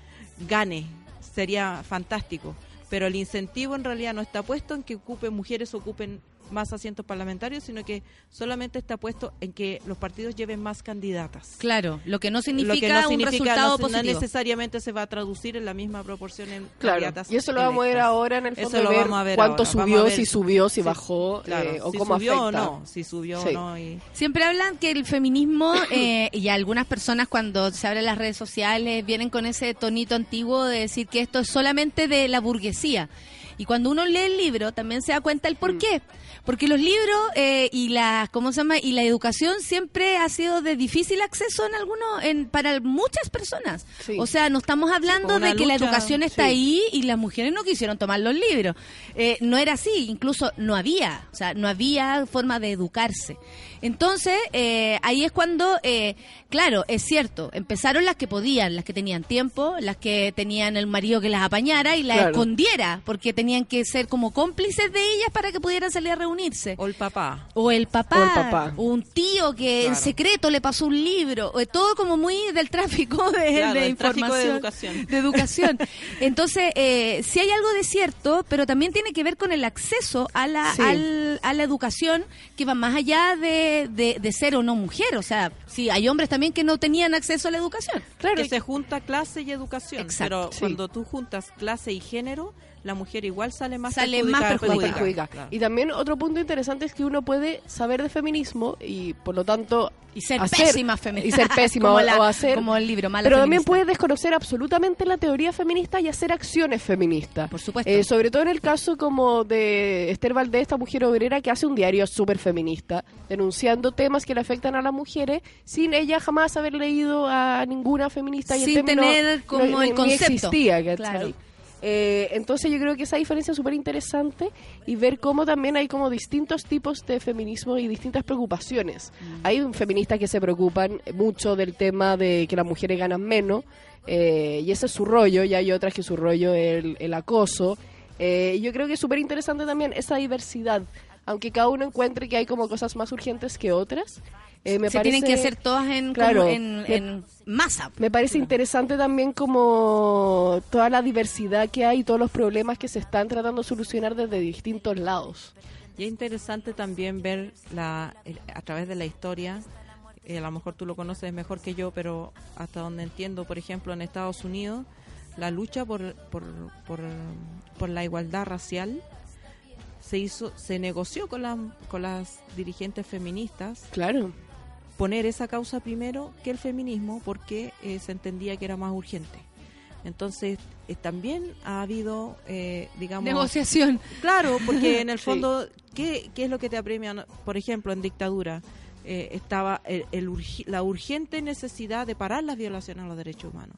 gane. Sería fantástico. Pero el incentivo en realidad no está puesto en que ocupen mujeres ocupen más asientos parlamentarios, sino que solamente está puesto en que los partidos lleven más candidatas. Claro, lo que no significa Lo que no un significa, resultado no, se- no positivo. necesariamente se va a traducir en la misma proporción en Claro, candidatas y eso lo vamos a ver ahora en el Eso fondo, lo ver vamos a ver cuánto ahora. Subió, ver si subió, si sí, bajó, claro, eh, o si cómo subió afecta. o no, si subió Sí. o no. Y... Siempre hablan que el feminismo [COUGHS] eh, y algunas personas cuando se abren las redes sociales vienen con ese tonito antiguo de decir que esto es solamente de la burguesía. Y cuando uno lee el libro también se da cuenta el Mm. por qué. Porque los libros eh, y la ¿cómo se llama? y la educación siempre ha sido de difícil acceso en algunos en para muchas personas. Sí. O sea, no estamos hablando de que la educación está sí. ahí y las mujeres no quisieron tomar los libros. Eh, no era así, incluso no había, o sea, no había forma de educarse. Entonces, eh, ahí es cuando, eh, claro, es cierto, empezaron las que podían, las que tenían tiempo, las que tenían el marido que las apañara y las Claro. escondiera, porque tenían que ser como cómplices de ellas para que pudieran salir a reunirse. O el papá. O el papá, O el papá. o un tío que en secreto le pasó un libro, o todo como muy del tráfico de, Claro, de del tráfico de información. educación. de educación. Entonces, eh, sí hay algo de cierto, pero también tiene que ver con el acceso a la, Sí. al- a la educación que va más allá de, de- de ser o no mujer. O sea, sí, hay hombres también que no tenían acceso a la educación. Claro, que se junta clase y educación. Exacto, pero sí. cuando tú juntas clase y género, la mujer igual sale más Sale más perjudicada. perjudicada. perjudica. Claro. Y también otro punto interesante es que uno puede saber de feminismo y por lo tanto Y ser hacer- pésima feminista. y ser [LAUGHS] pésima como, o, la- o hacer como el libro Mala pero también puede desconocer absolutamente la teoría feminista y hacer acciones feministas. Por supuesto. Eh, sobre todo en el caso como de Esther Valdés, esta mujer obrera que hace un diario súper feminista, denunciando temas que le afectan a las mujeres, sin ella jamás haber leído a ninguna feminista. Y el Sin término tener como no- el ni- ni concepto. existía, ¿cachai? Claro. Eh, entonces yo creo que esa diferencia es súper interesante y ver cómo también hay como distintos tipos de feminismo y distintas preocupaciones. Hay feministas que se preocupan mucho del tema de que las mujeres ganan menos eh, y ese es su rollo y hay otras que su rollo es el, el acoso. Eh, yo creo que es súper interesante también esa diversidad, aunque cada uno encuentre que hay como cosas más urgentes que otras. eh, me Se tienen que parece- hacer todas en, Claro, como en, me- en masa. me parece interesante también como toda la diversidad que hay y todos los problemas que se están tratando de solucionar desde distintos lados. Y es interesante también ver la, el- a través de la historia, eh, a lo mejor tú lo conoces mejor que yo, pero hasta donde entiendo, por ejemplo, en Estados Unidos, la lucha por, por, por, por la igualdad racial se hizo, se negoció con, las con las dirigentes feministas Claro. poner esa causa primero que el feminismo porque eh, se entendía que era más urgente. Entonces, eh, también ha habido, eh, digamos... Negociación. Claro, porque en el [LAUGHS] Sí. fondo, ¿qué, ¿qué es lo que te apremian? Por ejemplo, en dictadura eh, estaba el, el urgi- la urgente necesidad de parar las violaciones a los derechos humanos.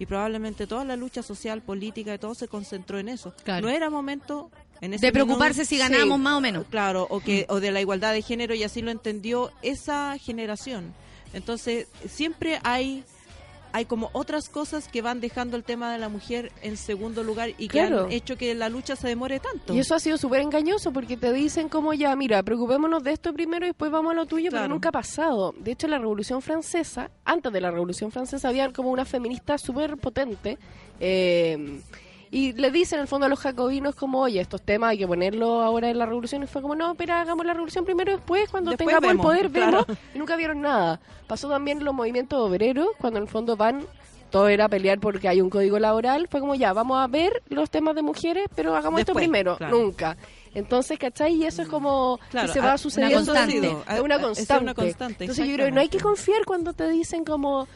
Y probablemente toda la lucha social, política, y todo se concentró en eso. Claro. No era momento en ese De preocuparse si ganábamos Sí. más o menos. Claro, o que o de la igualdad de género y así lo entendió esa generación. Entonces, siempre hay hay como otras cosas que van dejando el tema de la mujer en segundo lugar y que han hecho que la lucha se demore tanto. Y eso ha sido súper engañoso porque te dicen como ya, mira, preocupémonos de esto primero y después vamos a lo tuyo, Claro. pero nunca ha pasado. De hecho, la Revolución Francesa, antes de la Revolución Francesa, había como una feminista súper potente. eh, y le dicen en el fondo a los jacobinos como, oye, estos temas hay que ponerlos ahora en la revolución. Y fue como, no, pero hagamos la revolución primero, después cuando Después tengamos vemos, el poder claro. vemos. Y nunca vieron nada. Pasó también los movimientos obreros, cuando en el fondo van todo era pelear porque hay un código laboral, fue como ya, vamos a ver los temas de mujeres, pero hagamos esto primero, claro. nunca. Entonces, ¿cachai? Y eso es como Claro, que se va a- sucediendo. una constante. Es una constante. una constante, Entonces yo creo que no hay que confiar cuando te dicen como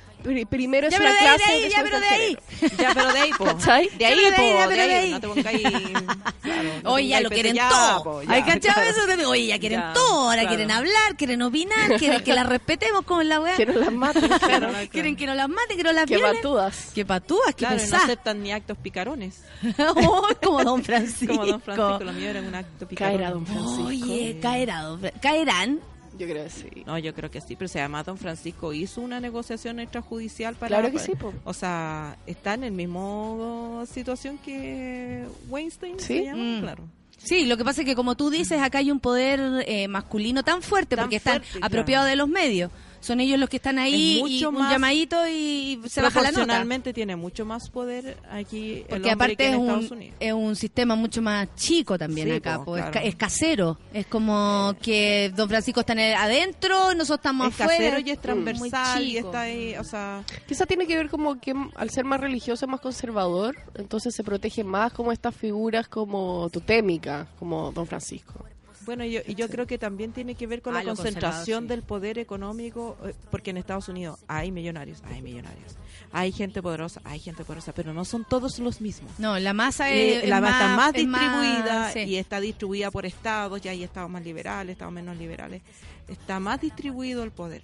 primero es Ya, una pero de ahí, clase de ahí, ya, pero de ahí. Ya, pero de ahí, po. ¿Cachai? De ahí, po, de ahí. ahí. No te pongáis... claro, no te Oye, ya lo quieren ya, todo. ¿Hay cachado claro. eso? de- Oye, ya quieren Ya, todo. Ahora claro. quieren hablar, quieren opinar, quieren que las respetemos como en la weá. Que no las maten, claro. Claro. Quieren que no las maten, que no las Que violen. batúas. Que patúas, que Claro, no aceptan ni actos picarones. [LAUGHS] Oh, como Don Francisco. [LAUGHS] Como Don Francisco, lo mío era un acto picarón. Caerá Don Francisco. Oye, caerá, don caerán. Yo creo que sí. No, yo creo que sí, pero se llama Don Francisco hizo una negociación extrajudicial para... Claro que sí, po. O sea, está en el mismo situación que Weinstein, Sí. se llama, Mm. claro. Sí, lo que pasa es que como tú dices, acá hay un poder eh, masculino tan fuerte Tan porque están fuerte, claro. apropiados de los medios. Son ellos los que están ahí Es y mucho un más- llamadito y se baja la nota. Proporcionalmente tiene mucho más poder aquí Porque aparte que es en Estados un, Unidos. es un sistema mucho más chico también Sí, acá, po, po, es, claro. ca- es casero. Es como que don Francisco está en el- adentro, nosotros estamos es afuera. casero y es transversal Muy y está ahí, o sea... Quizá tiene que ver como que mm, al ser más religioso es más conservador, entonces se protege más como estas figuras como totémicas, como Don Francisco. Bueno, yo, y yo creo que también tiene que ver con Ah, la lo concentración sí. del poder económico, eh, porque en Estados Unidos hay millonarios, hay millonarios, hay gente poderosa, hay gente poderosa, pero no son todos los mismos. No, la masa Eh, es, la más, está más más- distribuida sí. y está distribuida por estados, ya hay estados más liberales, estados menos liberales. Está más distribuido el poder.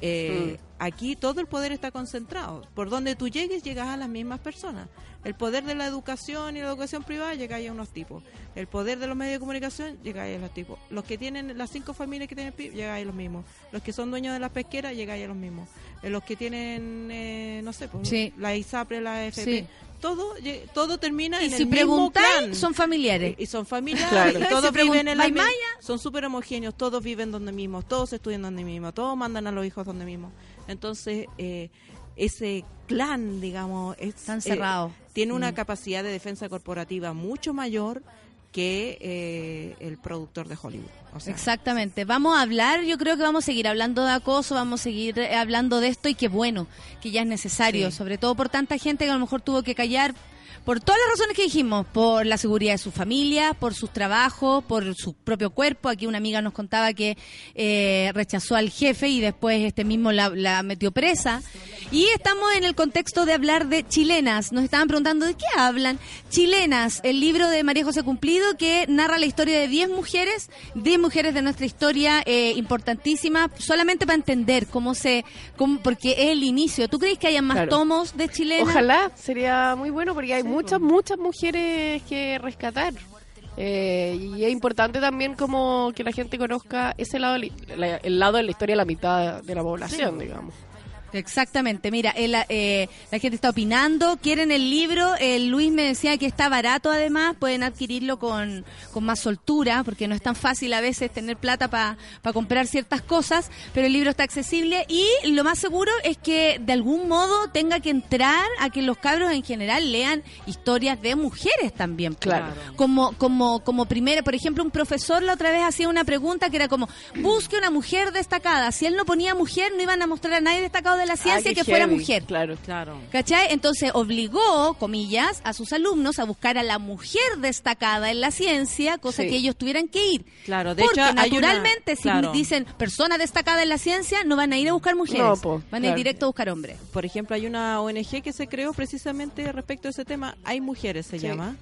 Eh, Aquí todo el poder está concentrado. Por donde tú llegues, llegas a las mismas personas. El poder de la educación y la educación privada llega a unos tipos. El poder de los medios de comunicación llega a los tipos. Los que tienen las cinco familias que tienen PIB, llega a los mismos. Los que son dueños de las pesqueras, llega a los mismos. Eh, Los que tienen, eh, no sé, pues, Sí. la ISAPRE, la AFP, Sí. Todo, todo termina Y en si el mismo clan. son familiares. Y son familiares, Claro. y Si todos viven en la ¿May mi- Maya? son súper homogéneos, todos viven donde mismo, todos estudian donde mismo, todos mandan a los hijos donde mismo. Entonces, eh, ese clan, digamos, es, Están eh, cerrados. tiene una Mm. capacidad de defensa corporativa mucho mayor que eh, el productor de Hollywood. O sea, Exactamente. Vamos a hablar, yo creo que vamos a seguir hablando de acoso, vamos a seguir eh, hablando de esto y qué bueno, que ya es necesario, Sí. sobre todo por tanta gente que a lo mejor tuvo que callar por todas las razones que dijimos, por la seguridad de su familia, por sus trabajos, por su propio cuerpo. Aquí una amiga nos contaba que eh, rechazó al jefe y después este mismo la, la metió presa. Y estamos en el contexto de hablar de chilenas. Nos estaban preguntando de qué hablan. Chilenas, el libro de María José Cumplido que narra la historia de 10 mujeres, 10 mujeres de nuestra historia eh, importantísima, solamente para entender cómo se, cómo, porque es el inicio. ¿Tú crees que hayan más Claro. tomos de chilenas? Ojalá, sería muy bueno porque hay muchas, muchas mujeres que rescatar. Eh, y es importante también como que la gente conozca ese lado, el lado de la historia de la mitad de la población, digamos. Exactamente, mira, el, eh, la gente está opinando, quieren el libro, el Luis me decía que está barato además, pueden adquirirlo con, con más soltura, porque no es tan fácil a veces tener plata para comprar ciertas cosas, pero el libro está accesible y lo más seguro es que de algún modo tenga que entrar a que los cabros en general lean historias de mujeres también. pues. Claro. Como, como, como primera, por ejemplo, un profesor la otra vez hacía una pregunta que era como, busque una mujer destacada. Si él no ponía mujer, no iban a mostrar a nadie destacado de la ciencia que fuera mujer. Claro. Claro. ¿Cachai? Entonces obligó, comillas, a sus alumnos a buscar a la mujer destada en la ciencia, cosa Sí. que ellos tuvieran que ir. Claro, de Porque hecho, una- naturalmente, si claro. dicen persona destacada en la ciencia, no van a ir a buscar mujeres, No, po, van a ir claro. directo a buscar hombres. Por ejemplo, hay una ONG que se creó precisamente respecto a ese tema. Hay mujeres, se Sí. llama,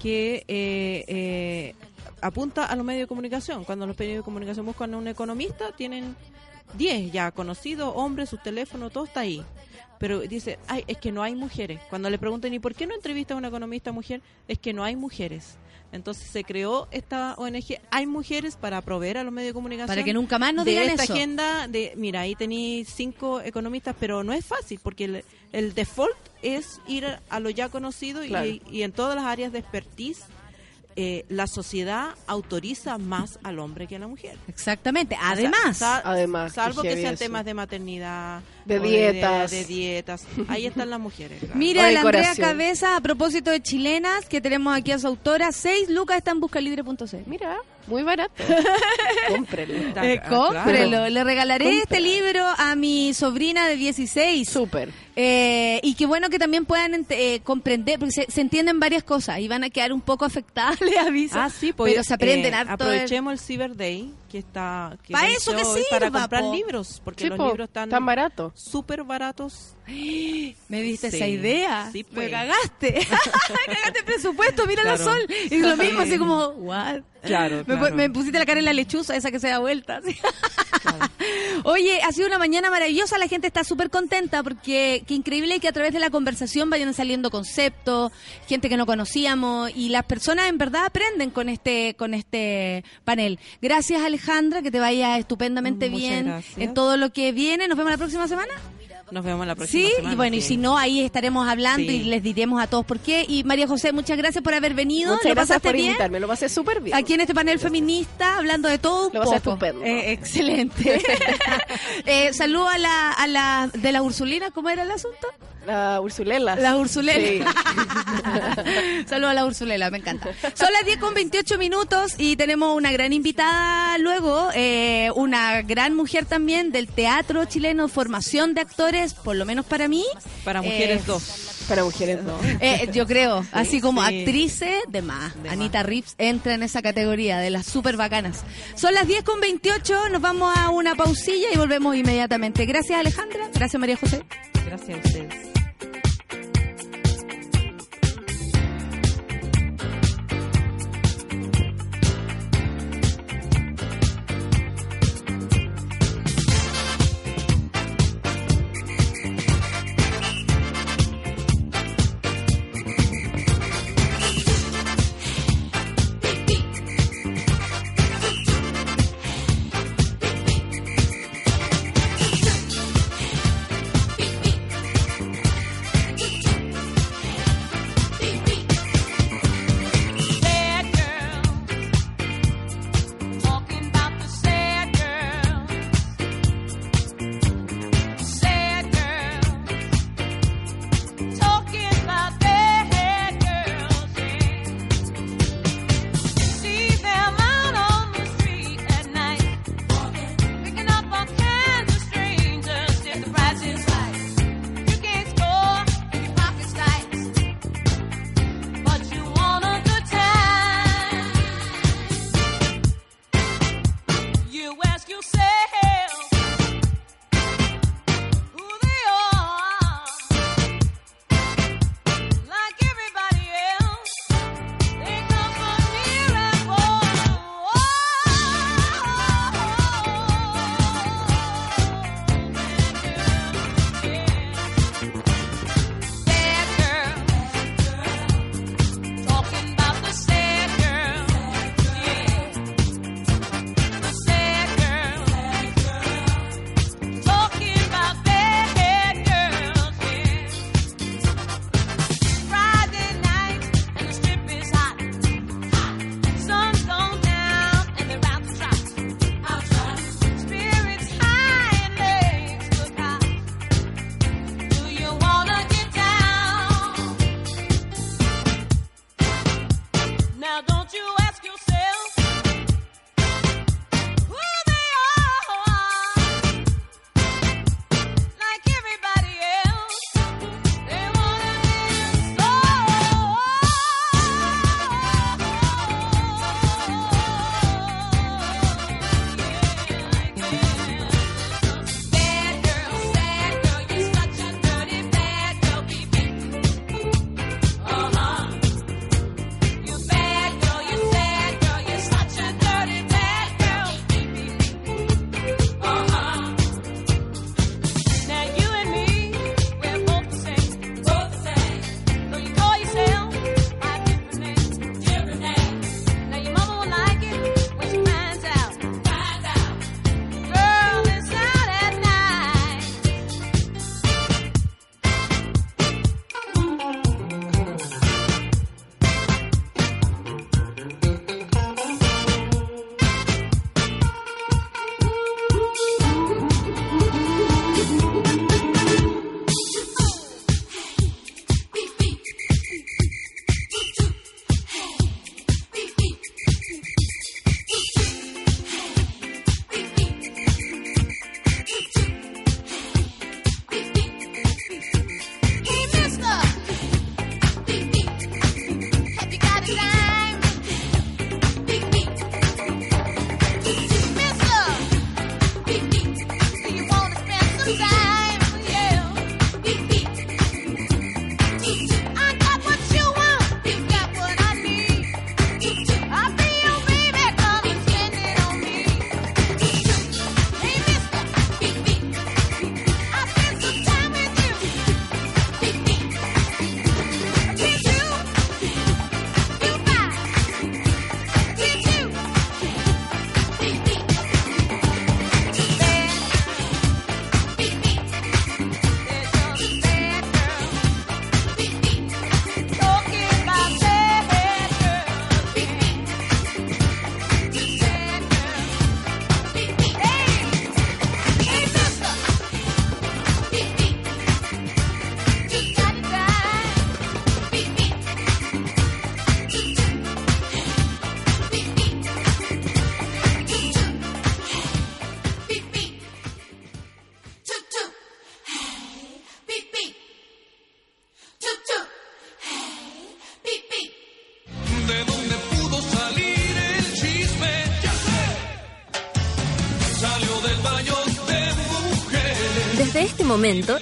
que eh, eh, apunta a los medios de comunicación. Cuando los medios de comunicación buscan a un economista, tienen 10 ya conocidos, hombres, sus teléfonos, todo está ahí. Pero dice, ay, es que no hay mujeres. Cuando le preguntan, ¿y por qué no entrevista a una economista mujer? Es que no hay mujeres. Entonces se creó esta ONG. Hay mujeres para proveer a los medios de comunicación. Para que nunca más nos de digan esta eso. agenda de, mira, ahí tenéis cinco economistas, pero no es fácil porque el, el default es ir a lo ya conocido y- y, en todas las áreas de expertise eh, la sociedad autoriza más al hombre que a la mujer. Exactamente. O sea, Además, sal- Además, salvo que sean eso. temas de maternidad, De dietas. de, dietas, ahí están las mujeres. claro. Mira, la Andrea. Cabeza, a propósito de chilenas, que tenemos aquí a su autora, 6 lucas está en buscalibre.c. Mira, muy barato. [LAUGHS] Cómprelo. Eh, cómprelo, claro. le regalaré este libro a mi sobrina de 16. Súper. Eh, y qué bueno que también puedan eh, comprender, porque se, se entienden varias cosas y van a quedar un poco afectadas, les [LAUGHS] aviso. Ah, sí, pues, pero se aprenden eh, harto. Aprovechemos el Cyber Day, que está... Que Pa' vence eso que hoy, Para sirva, comprar po. libros, porque Sí, los po, libros están tan barato. súper baratos. [GASPS] Me diste Sí, esa idea. sí, Me pues. cagaste. [LAUGHS] cagaste el presupuesto, mira la Claro. sol. Y lo mismo, así como, [LAUGHS] what? Claro, Me, claro. me pusiste la cara en la lechuza, esa que se da vuelta. [LAUGHS] Oye, ha sido una mañana maravillosa, la gente está súper contenta porque qué increíble que a través de la conversación vayan saliendo conceptos, gente que no conocíamos y las personas en verdad aprenden con este con este panel. Gracias Alejandra, que te vaya estupendamente Muchas bien gracias. en todo lo que viene. Nos vemos la próxima semana. Nos vemos la próxima Sí, semana. y bueno, y si no, ahí estaremos hablando Sí. y les diremos a todos por qué. Y María José, muchas gracias por haber venido. Muchas ¿Lo gracias pasaste por bien? invitarme. Lo pasé súper bien. Aquí en este panel feminista, hablando de todo un Lo pasé poco. estupendo. Eh, excelente. [LAUGHS] [LAUGHS] eh, saludo a la, a la de la Ursulina, ¿cómo era el asunto? La Ursulela. La Ursulela. Sí. [LAUGHS] Saludo a la Ursulela, me encanta. Son las 10 con 28 minutos y tenemos una gran invitada luego, eh, una gran mujer también del teatro chileno, formación de actores, por lo menos para mí. Para mujeres Eh, dos. Para mujeres no. Eh, yo creo, así como sí. actrices de más. De Anita Rips entra en esa categoría de las super bacanas. Son las 10 con 28, nos vamos a una pausilla y volvemos inmediatamente. Gracias Alejandra, gracias María José. Gracias a ustedes.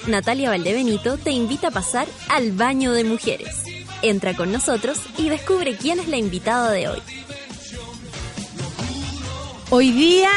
Natalia Valdebenito te invita a pasar al baño de mujeres. Entra con nosotros y descubre quién es la invitada de hoy. Hoy día,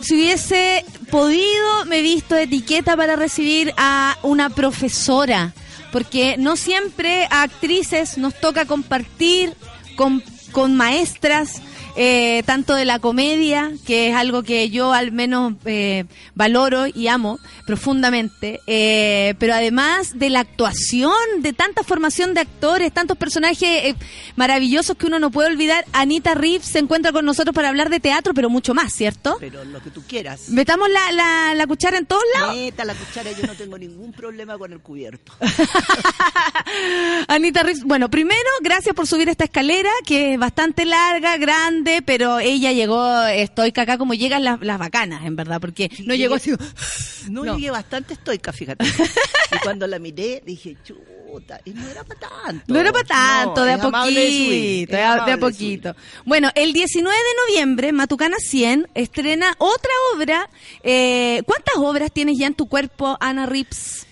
si hubiese podido, me he visto etiqueta para recibir a una profesora, porque no siempre a actrices nos toca compartir con, con maestras, eh, tanto de la comedia, que es algo que yo al menos eh, valoro y amo profundamente, eh, pero además de la actuación, de tanta formación de actores, tantos personajes eh, maravillosos que uno no puede olvidar. Anita Reeves se encuentra con nosotros para hablar de teatro, pero mucho más, ¿cierto? Pero lo que tú quieras. Metamos la, la, la cuchara en todos lados. Meta la cuchara, yo no tengo ningún problema con el cubierto. [LAUGHS] Anita Reeves, bueno, primero, gracias por subir esta escalera, que es bastante larga, grande, pero ella llegó estoica acá como llegan las, las bacanas, en verdad, porque no llegó así. [LAUGHS] No, No. llegué bastante estoica, fíjate. Y cuando la miré, dije, chuta, y no era para tanto. No era para tanto, No, de a subir, poquito, es de a, amable de a de poquito. Bueno, el 19 de noviembre, Matucana 100 estrena otra obra. Eh, ¿Cuántas obras tienes ya en tu cuerpo, Ana Rips?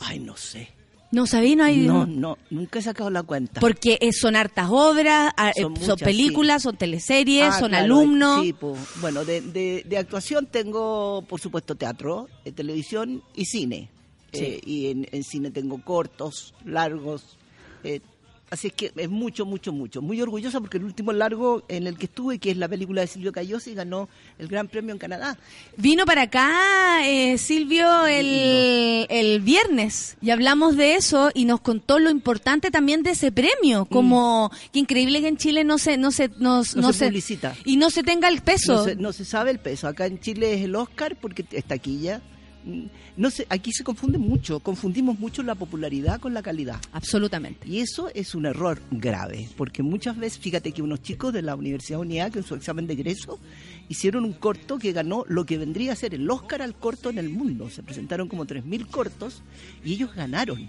Ay, no sé. No sabí, no hay... No, no, nunca he sacado la cuenta. Porque eh, son hartas obras, ah, eh, Son películas, son teleseries, Ah, son claro, alumnos. Sí, po. bueno, de, de- de actuación tengo, por supuesto, teatro, eh, televisión y cine. Sí. Eh, y en, en cine tengo cortos, largos. eh, así es que es mucho, mucho, mucho. Muy orgullosa porque el último largo en el que estuve, que es la película de Silvio Cayosi, ganó el Gran Premio en Canadá. Vino para acá eh, Silvio el, el viernes y hablamos de eso y nos contó lo importante también de ese premio, como qué increíble que en Chile no se no se no, No no se publicita. y no se tenga el peso. No se, no se sabe el peso. Acá en Chile es el Oscar porque es taquilla. No sé, aquí se confunde mucho, confundimos mucho la popularidad con la calidad. Absolutamente. Y eso es un error grave, porque muchas veces, fíjate que unos chicos de la Universidad Unidad, que en su examen de egreso, hicieron un corto que ganó lo que vendría a ser el Oscar al corto en el mundo. Se presentaron como 3.000 cortos y ellos ganaron.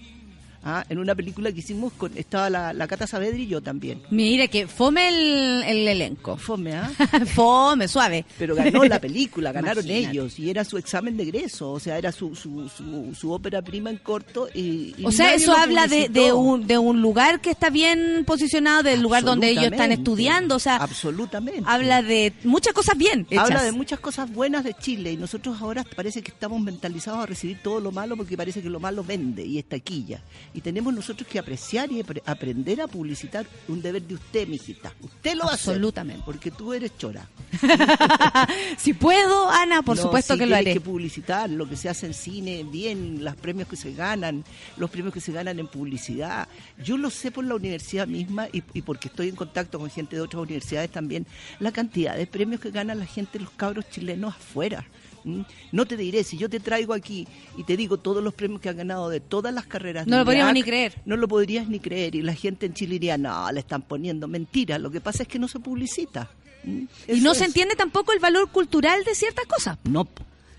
Ah, en una película que hicimos, con, estaba la, la Cata Saavedra y yo también. Mira que fome el, el elenco. Fome, ¿ah? [LAUGHS] fome, suave. Pero ganó la película, [LAUGHS] ganaron Imagínate. ellos y era su examen de egreso, o sea, era su, su, su, su ópera prima en corto. Y, y O sea, eso habla de, un, de un lugar que está bien posicionado, del lugar donde ellos están estudiando, o sea, Absolutamente. habla de muchas cosas bien hechas. Habla de muchas cosas buenas de Chile y nosotros ahora parece que estamos mentalizados a recibir todo lo malo porque parece que lo malo vende y es taquilla. Y tenemos nosotros que apreciar y apre- aprender a publicitar un deber de usted, mijita. Usted lo va a hacer. Absolutamente. Porque tú eres chora. [LAUGHS] si puedo, Ana, por No, supuesto sí, que lo haré. que publicitar lo que se hace en cine, bien, los premios que se ganan, los premios que se ganan en publicidad. Yo lo sé por la universidad misma y, y porque estoy en contacto con gente de otras universidades también, la cantidad de premios que ganan la gente, los cabros chilenos afuera. ¿M? No te diré, si yo te traigo aquí y te digo todos los premios que han ganado de todas las carreras. No lo podríamos ni creer. No lo podrías ni creer y la gente en Chile diría, no, le están poniendo mentira. Lo que pasa es que no se publicita. ¿m? Y no se entiende tampoco el valor cultural de ciertas cosas. No.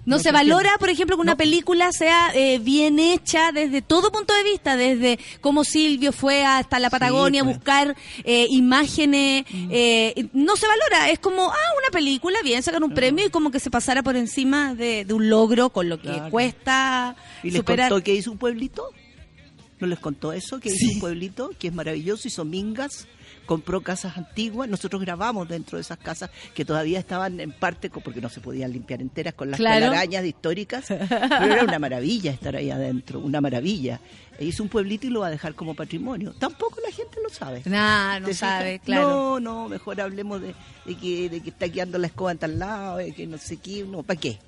No, No se, valora, por ejemplo, que una película sea eh, bien hecha desde todo punto de vista, desde cómo Silvio fue hasta la Patagonia a pues. buscar eh, imágenes. Mm. eh, no se valora, es como, ah, una película, bien, sacan un premio y como que se pasara por encima de, de un logro con lo que Claro. cuesta ¿Y les superar. contó que hizo un pueblito? ¿No les contó eso? Que hizo un pueblito que es maravilloso, hizo mingas, compró casas antiguas. Nosotros grabamos dentro de esas casas que todavía estaban en parte, porque no se podían limpiar enteras con las Claro. telarañas históricas. Pero era una maravilla estar ahí adentro, una maravilla. E hizo un pueblito y lo va a dejar como patrimonio. Tampoco la gente lo sabe. Nah, no ¿Te sabe, fijas? claro. No, no, mejor hablemos de, de que, de que está quedando la escoba en tal lado, de que no sé qué, no, ¿para qué?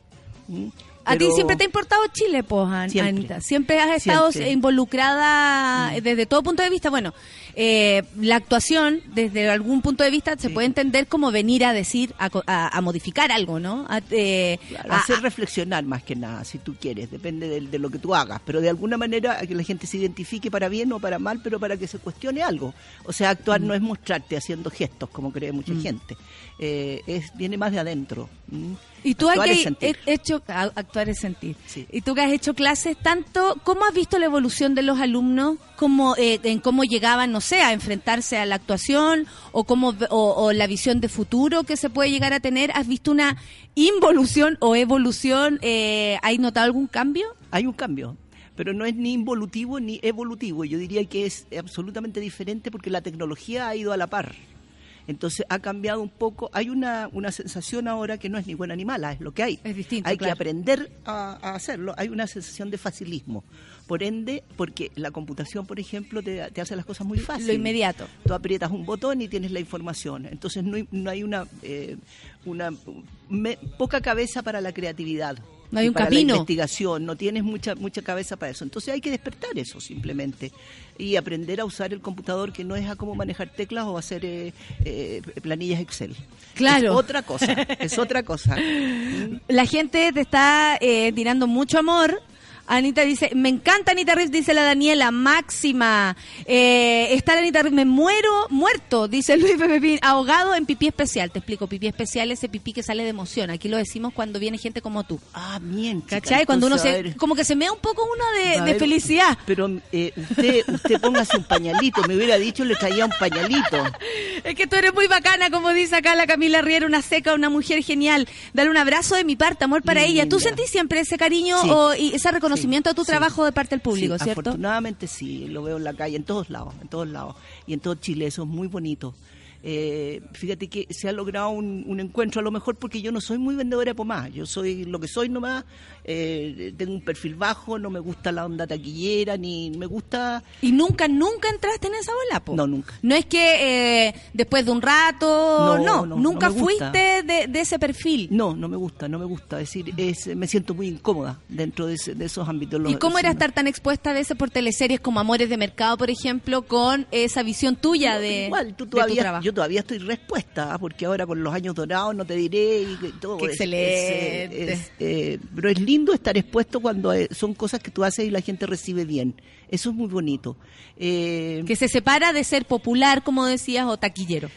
¿Mm? A ti siempre te ha importado Chile, pues. Anita. Siempre has estado Siempre. Mm. involucrada eh, desde todo punto de vista. Bueno, eh, la actuación, desde algún punto de vista, se puede entender como venir a decir, a, a- a modificar algo, ¿no? A, eh, Claro, hacer reflexionar más que nada, si tú quieres, depende de, de lo que tú hagas, pero de alguna manera a que la gente se identifique para bien o para mal, pero para que se cuestione algo. O sea, actuar Mm. no es mostrarte haciendo gestos, como cree mucha gente, Eh, es viene más de adentro. Y tú Actuar has hecho, actuar es sentir. Sí. Y tú que has hecho clases, tanto, ¿cómo has visto la evolución de los alumnos? ¿Cómo, eh, en cómo llegaban, no sé, a enfrentarse a la actuación o, cómo, o, o la visión de futuro que se puede llegar a tener? ¿Has visto una involución o evolución? Eh, ¿Has notado algún cambio? Hay un cambio, pero no es ni involutivo ni evolutivo. Yo diría que es absolutamente diferente porque la tecnología ha ido a la par. Entonces ha cambiado un poco. Hay una, una sensación ahora que no es ni buena ni mala, es lo que hay. Es distinto, Hay claro. que aprender a, a hacerlo. Hay una sensación de facilismo. Por ende, porque la computación, por ejemplo, te, te hace las cosas muy fáciles. Lo inmediato. Tú aprietas un botón y tienes la información. Entonces no hay, no hay una, eh, una me- poca cabeza para la creatividad. No hay un para camino. La investigación, no tienes mucha mucha cabeza para eso. Entonces hay que despertar eso simplemente y aprender a usar el computador que no es a cómo manejar teclas o hacer eh, eh, planillas Excel. Claro. Es otra cosa, es otra cosa. [LAUGHS] La gente te está eh, tirando mucho amor Anita dice, me encanta Anita Riff, dice la Daniela, máxima. Eh, está la Anita Riff, me muero muerto, dice [LAUGHS] Luis Pepepín, ahogado en pipí especial. Te explico, pipí especial, ese pipí que sale de emoción. Aquí lo decimos cuando viene gente como tú. Ah, bien. chica, ¿Cachai? Cuando uno se, como que se mea un poco uno de, felicidad. Pero eh, usted, usted póngase un pañalito. Me hubiera dicho, le traía un pañalito. [LAUGHS] Es que tú eres muy bacana, como dice acá la Camila Riera, una seca, una mujer genial. Dale un abrazo de mi parte, amor para ella. ¿Tú sentís siempre ese cariño Sí. o, y ese reconocimiento a tu sí. trabajo de parte del público, cierto? Afortunadamente sí, lo veo en la calle, en todos lados, en todos lados. Y en todo Chile, eso es muy bonito. Eh, fíjate que se ha logrado un, un encuentro, a lo mejor porque yo no soy muy vendedora de pomada, yo soy lo que soy nomás, eh, tengo un perfil bajo, no me gusta la onda taquillera, ni me gusta... Y nunca, nunca entraste en esa bola, po. No, nunca. No es que eh, después de un rato, No, no, no, nunca no fuiste de, de ese perfil. No, no me gusta, no me gusta. Es decir, es, me siento muy incómoda dentro de, ese- de esos ámbitos. ¿Y cómo era estar tan expuesta a veces por teleseries como Amores de Mercado, por ejemplo, con esa visión tuya de, Igual, tú de tu todavía, trabajo? yo todavía estoy respuesta, ¿ah? porque ahora con los años dorados no te diré y que todo. Qué excelente. es- es, eh, pero es lindo estar expuesto cuando eh, son cosas que tú haces y la gente recibe bien. Eso es muy bonito. Eh, Que se separa de ser popular, como decías, o taquillero.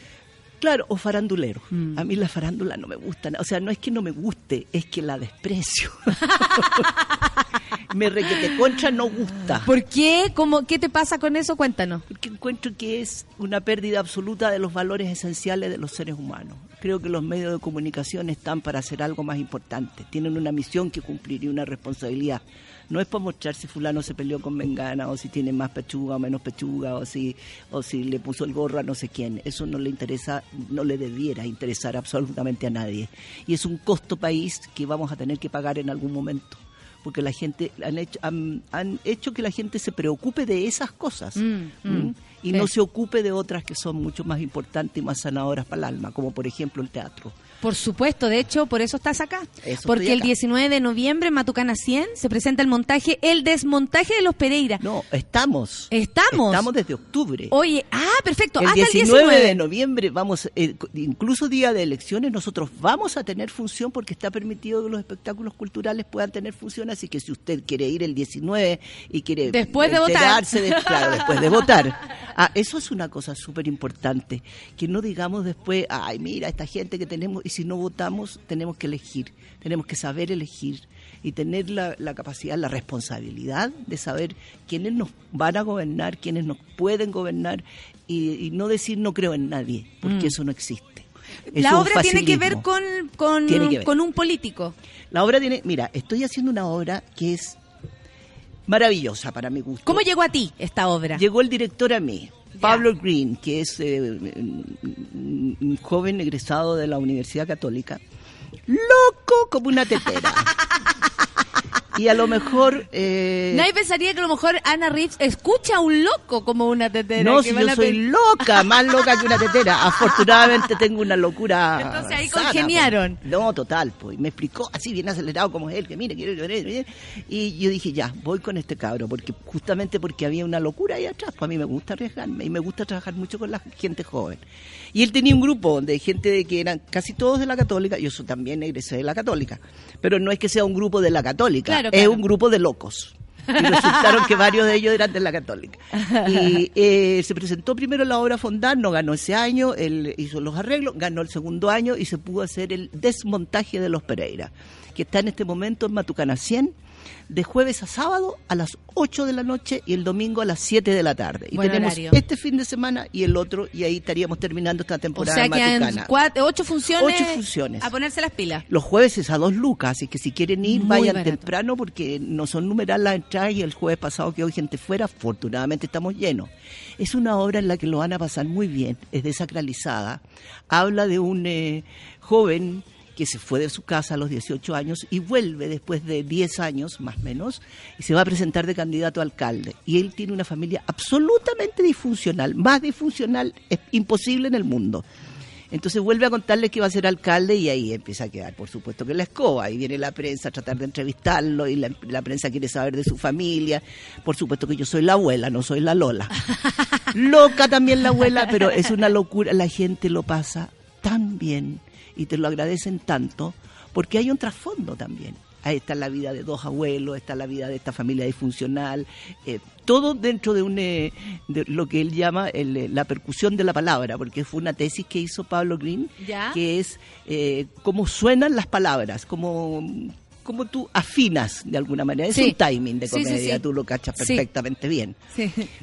Claro, o farandulero. Mm. A mí la farándula no me gusta. O sea, no es que no me guste, es que la desprecio. [LAUGHS] me requete contra no gusta. ¿Por qué? ¿Cómo, ¿Qué te pasa con eso? Cuéntanos. Porque encuentro que es una pérdida absoluta de los valores esenciales de los seres humanos. Creo que los medios de comunicación están para hacer algo más importante. Tienen una misión que cumplir y una responsabilidad. No es para mostrar si fulano se peleó con Mengana o si tiene más pechuga o menos pechuga o si, o si le puso el gorro a no sé quién. Eso no le interesa, no le debiera interesar absolutamente a nadie. Y es un costo país que vamos a tener que pagar en algún momento porque la gente han hecho, han, han hecho que la gente se preocupe de esas cosas Mm, mm, y sí. no se ocupe de otras que son mucho más importantes y más sanadoras para el alma, como por ejemplo el teatro. Por supuesto, de hecho, por eso estás acá. Eso Porque el acá. 19 de noviembre en Matucana 100 se presenta el montaje El desmontaje de los Pereira. No, estamos. Estamos. Estamos desde octubre. Oye, ah, perfecto, el hasta 19, el 19 de noviembre vamos, eh, incluso día de elecciones, nosotros vamos a tener función porque está permitido que los espectáculos culturales puedan tener función, así que si usted quiere ir el 19 y quiere Después de votar. enterarse de- claro, después de votar. [LAUGHS] Ah, eso es una cosa súper importante, que no digamos después, ay, mira, esta gente que tenemos, y si no votamos, tenemos que elegir, tenemos que saber elegir y tener la, la capacidad, la responsabilidad de saber quiénes nos van a gobernar, quiénes nos pueden gobernar y, y no decir no creo en nadie, porque Mm. eso no existe. Eso La obra tiene que ver con, con, que ver. con un político. La obra tiene, mira, estoy haciendo una obra que es maravillosa para mi gusto. ¿Cómo llegó a ti esta obra? Llegó el director a mí, Pablo Green, que es eh, un un joven egresado de la Universidad Católica, loco como una tetera. [LAUGHS] y a lo mejor... eh, Nadie pensaría que a lo mejor Ana Reeves escucha a un loco como una tetera. no, que si yo soy loca, más loca que una tetera. Afortunadamente tengo una locura. Entonces ahí sana, congeniaron. pues. No, total, pues. Me explicó así bien acelerado como es él, que mire, quiero llorar. Y yo dije, ya, voy con este cabro, porque justamente porque había una locura ahí atrás. Pues a mí me gusta arriesgarme y me gusta trabajar mucho con la gente joven. Y él tenía un grupo de gente que eran casi todos de la católica, yo también egresé de la católica, pero no es que sea un grupo de la católica, Claro, es un grupo de locos. Y resultaron que varios de ellos eran de la católica. Y eh, se presentó primero la obra Fondar, no ganó ese año, él hizo los arreglos, ganó el segundo año y se pudo hacer el desmontaje de los Pereira, que está en este momento en Matucana 100, de jueves a sábado a las 8 de la noche y el domingo a las 7 de la tarde. Y Buen tenemos horario. este fin de semana y el otro, y ahí estaríamos terminando esta O temporada sea en que cuatro, ocho funciones. Ocho funciones. A ponerse las pilas. Los jueves es a dos lucas, así que si quieren ir, Muy vayan barato. temprano porque no son numerar las entradas y el jueves pasado quedó gente fuera, afortunadamente estamos llenos. Es una obra en la que lo van a pasar muy bien, es desacralizada, habla de un eh, joven que se fue de su casa a los 18 años y vuelve después de 10 años, más o menos, y se va a presentar de candidato a alcalde. Y él tiene una familia absolutamente disfuncional, más disfuncional es imposible en el mundo. Entonces vuelve a contarle que va a ser alcalde y ahí empieza a quedar, por supuesto, que la escoba. Y viene la prensa a tratar de entrevistarlo y la, la prensa quiere saber de su familia. Por supuesto que yo soy la abuela, no soy la Lola. [LAUGHS] Loca también la abuela, pero es una locura. La gente lo pasa tan bien y te lo agradecen tanto porque hay un trasfondo también. ahí está la vida de dos abuelos, está la vida de esta familia disfuncional, eh, todo dentro de, un, eh, de lo que él llama el, eh, la percusión de la palabra, porque fue una tesis que hizo Pablo Green, Ya. que es eh, cómo suenan las palabras, cómo, cómo tú afinas de alguna manera. Es Sí. un timing de comedia, sí. tú lo cachas perfectamente bien